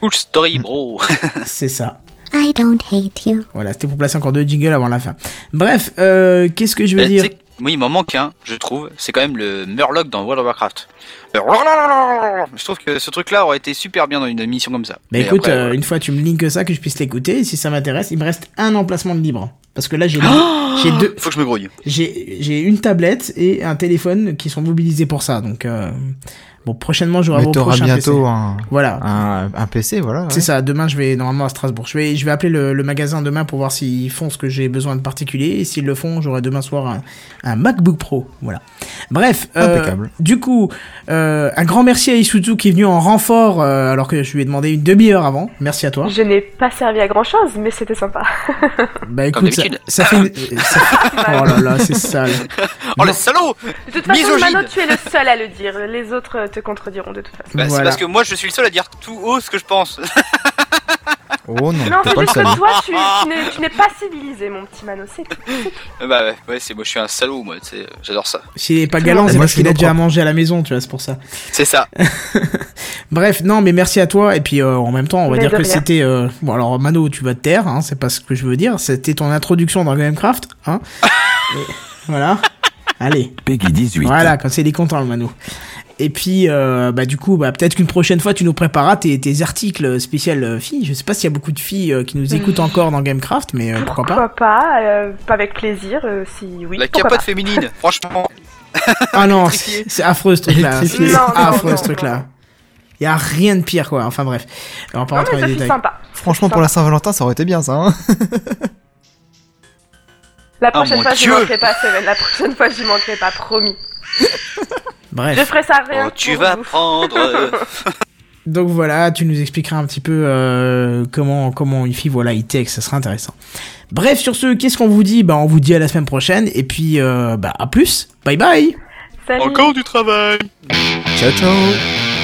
Cool story bro. c'est ça. I don't hate you. Voilà, c'était pour placer encore deux jingles avant la fin. Bref, euh, qu'est-ce que je veux Eh, dire? Moi, il m'en manque un, je trouve. C'est quand même le Murloc dans World of Warcraft. Euh, Je trouve que ce truc-là aurait été super bien dans une mission comme ça. Bah Mais écoute, après, euh, voilà. une fois tu me links ça, que je puisse l'écouter, et si ça m'intéresse, il me reste un emplacement de libre. Parce que là, j'ai Oh j'ai deux, Faut que je me grouille. j'ai j'ai une tablette et un téléphone qui sont mobilisés pour ça. Donc, euh, bon, prochainement, j'aurai mon prochain bientôt PC. un, Voilà. un, un PC, voilà. ouais. C'est ça, demain je vais normalement à Strasbourg. Je vais, je vais appeler le, le magasin demain pour voir s'ils font ce que j'ai besoin de particulier. Et s'ils le font, j'aurai demain soir un, un MacBook Pro. Voilà. Bref, euh, Impeccable. du coup, euh, un grand merci à Isuzu qui est venu en renfort euh, alors que je lui ai demandé une demi-heure avant. Merci à toi. Je n'ai pas servi à grand chose, mais c'était sympa. Bah écoute, ça, fait... une- ça fait- Oh là là, c'est sale. Oh le salaud De toute façon. Mano, tu es le seul à le dire. Les autres euh, te contrediront de toute façon. Bah, C'est parce que moi, je suis le seul à dire tout haut ce que je pense. Oh non, Non, c'est seul. que toi, tu, tu n'es- pas civilisé, mon petit Mano. C'est tout. bah ouais, ouais c'est moi, je suis un salaud, moi. tu sais, J'adore ça. S'il est pas galant, c'est moi, parce qu'il a déjà à manger à la maison, tu vois, c'est pour ça. C'est ça. Bref, non, mais merci à toi. Et puis euh, en même temps, on va Mais dire que c'était. euh, Bon, alors Mano, tu vas te taire, hein, c'est pas ce que je veux dire. C'était ton introduction dans Gamecraft, hein. Et voilà. Allez. Peggy 18. Voilà, quand c'est il est content le Mano. Et puis, euh, bah du coup, bah peut-être qu'une prochaine fois, tu nous prépareras tes, tes articles spécial euh, filles. Je sais pas s'il y a beaucoup de filles euh, qui nous écoutent encore dans Gamecraft, mais euh, pourquoi pas. Pourquoi pas euh, Pas avec plaisir, euh, si oui. La capote pas. féminine, franchement. Ah non, c'est affreux ce truc-là. C'est affreux non, ce truc-là. Il y a rien de pire, quoi. Enfin bref, on va pas Non, rentrer dans les détails. sympa. Franchement, pour la Saint-Valentin, ça aurait été bien, ça. Hein La prochaine Oh, mon fois, j'y Dieu. manquerai pas, Seven. La prochaine fois, j'y manquerai pas, promis. Je Bref. ferai ça rien Oh, tu pour vas vous. prendre. Donc voilà, tu nous expliqueras un petit peu euh, comment comment il fait voilà e-tech, ça sera intéressant. Bref, sur ce, qu'est-ce qu'on vous dit? Bah on vous dit à la semaine prochaine et puis euh, bah à plus. Bye bye. Salut. Encore du travail. ciao, ciao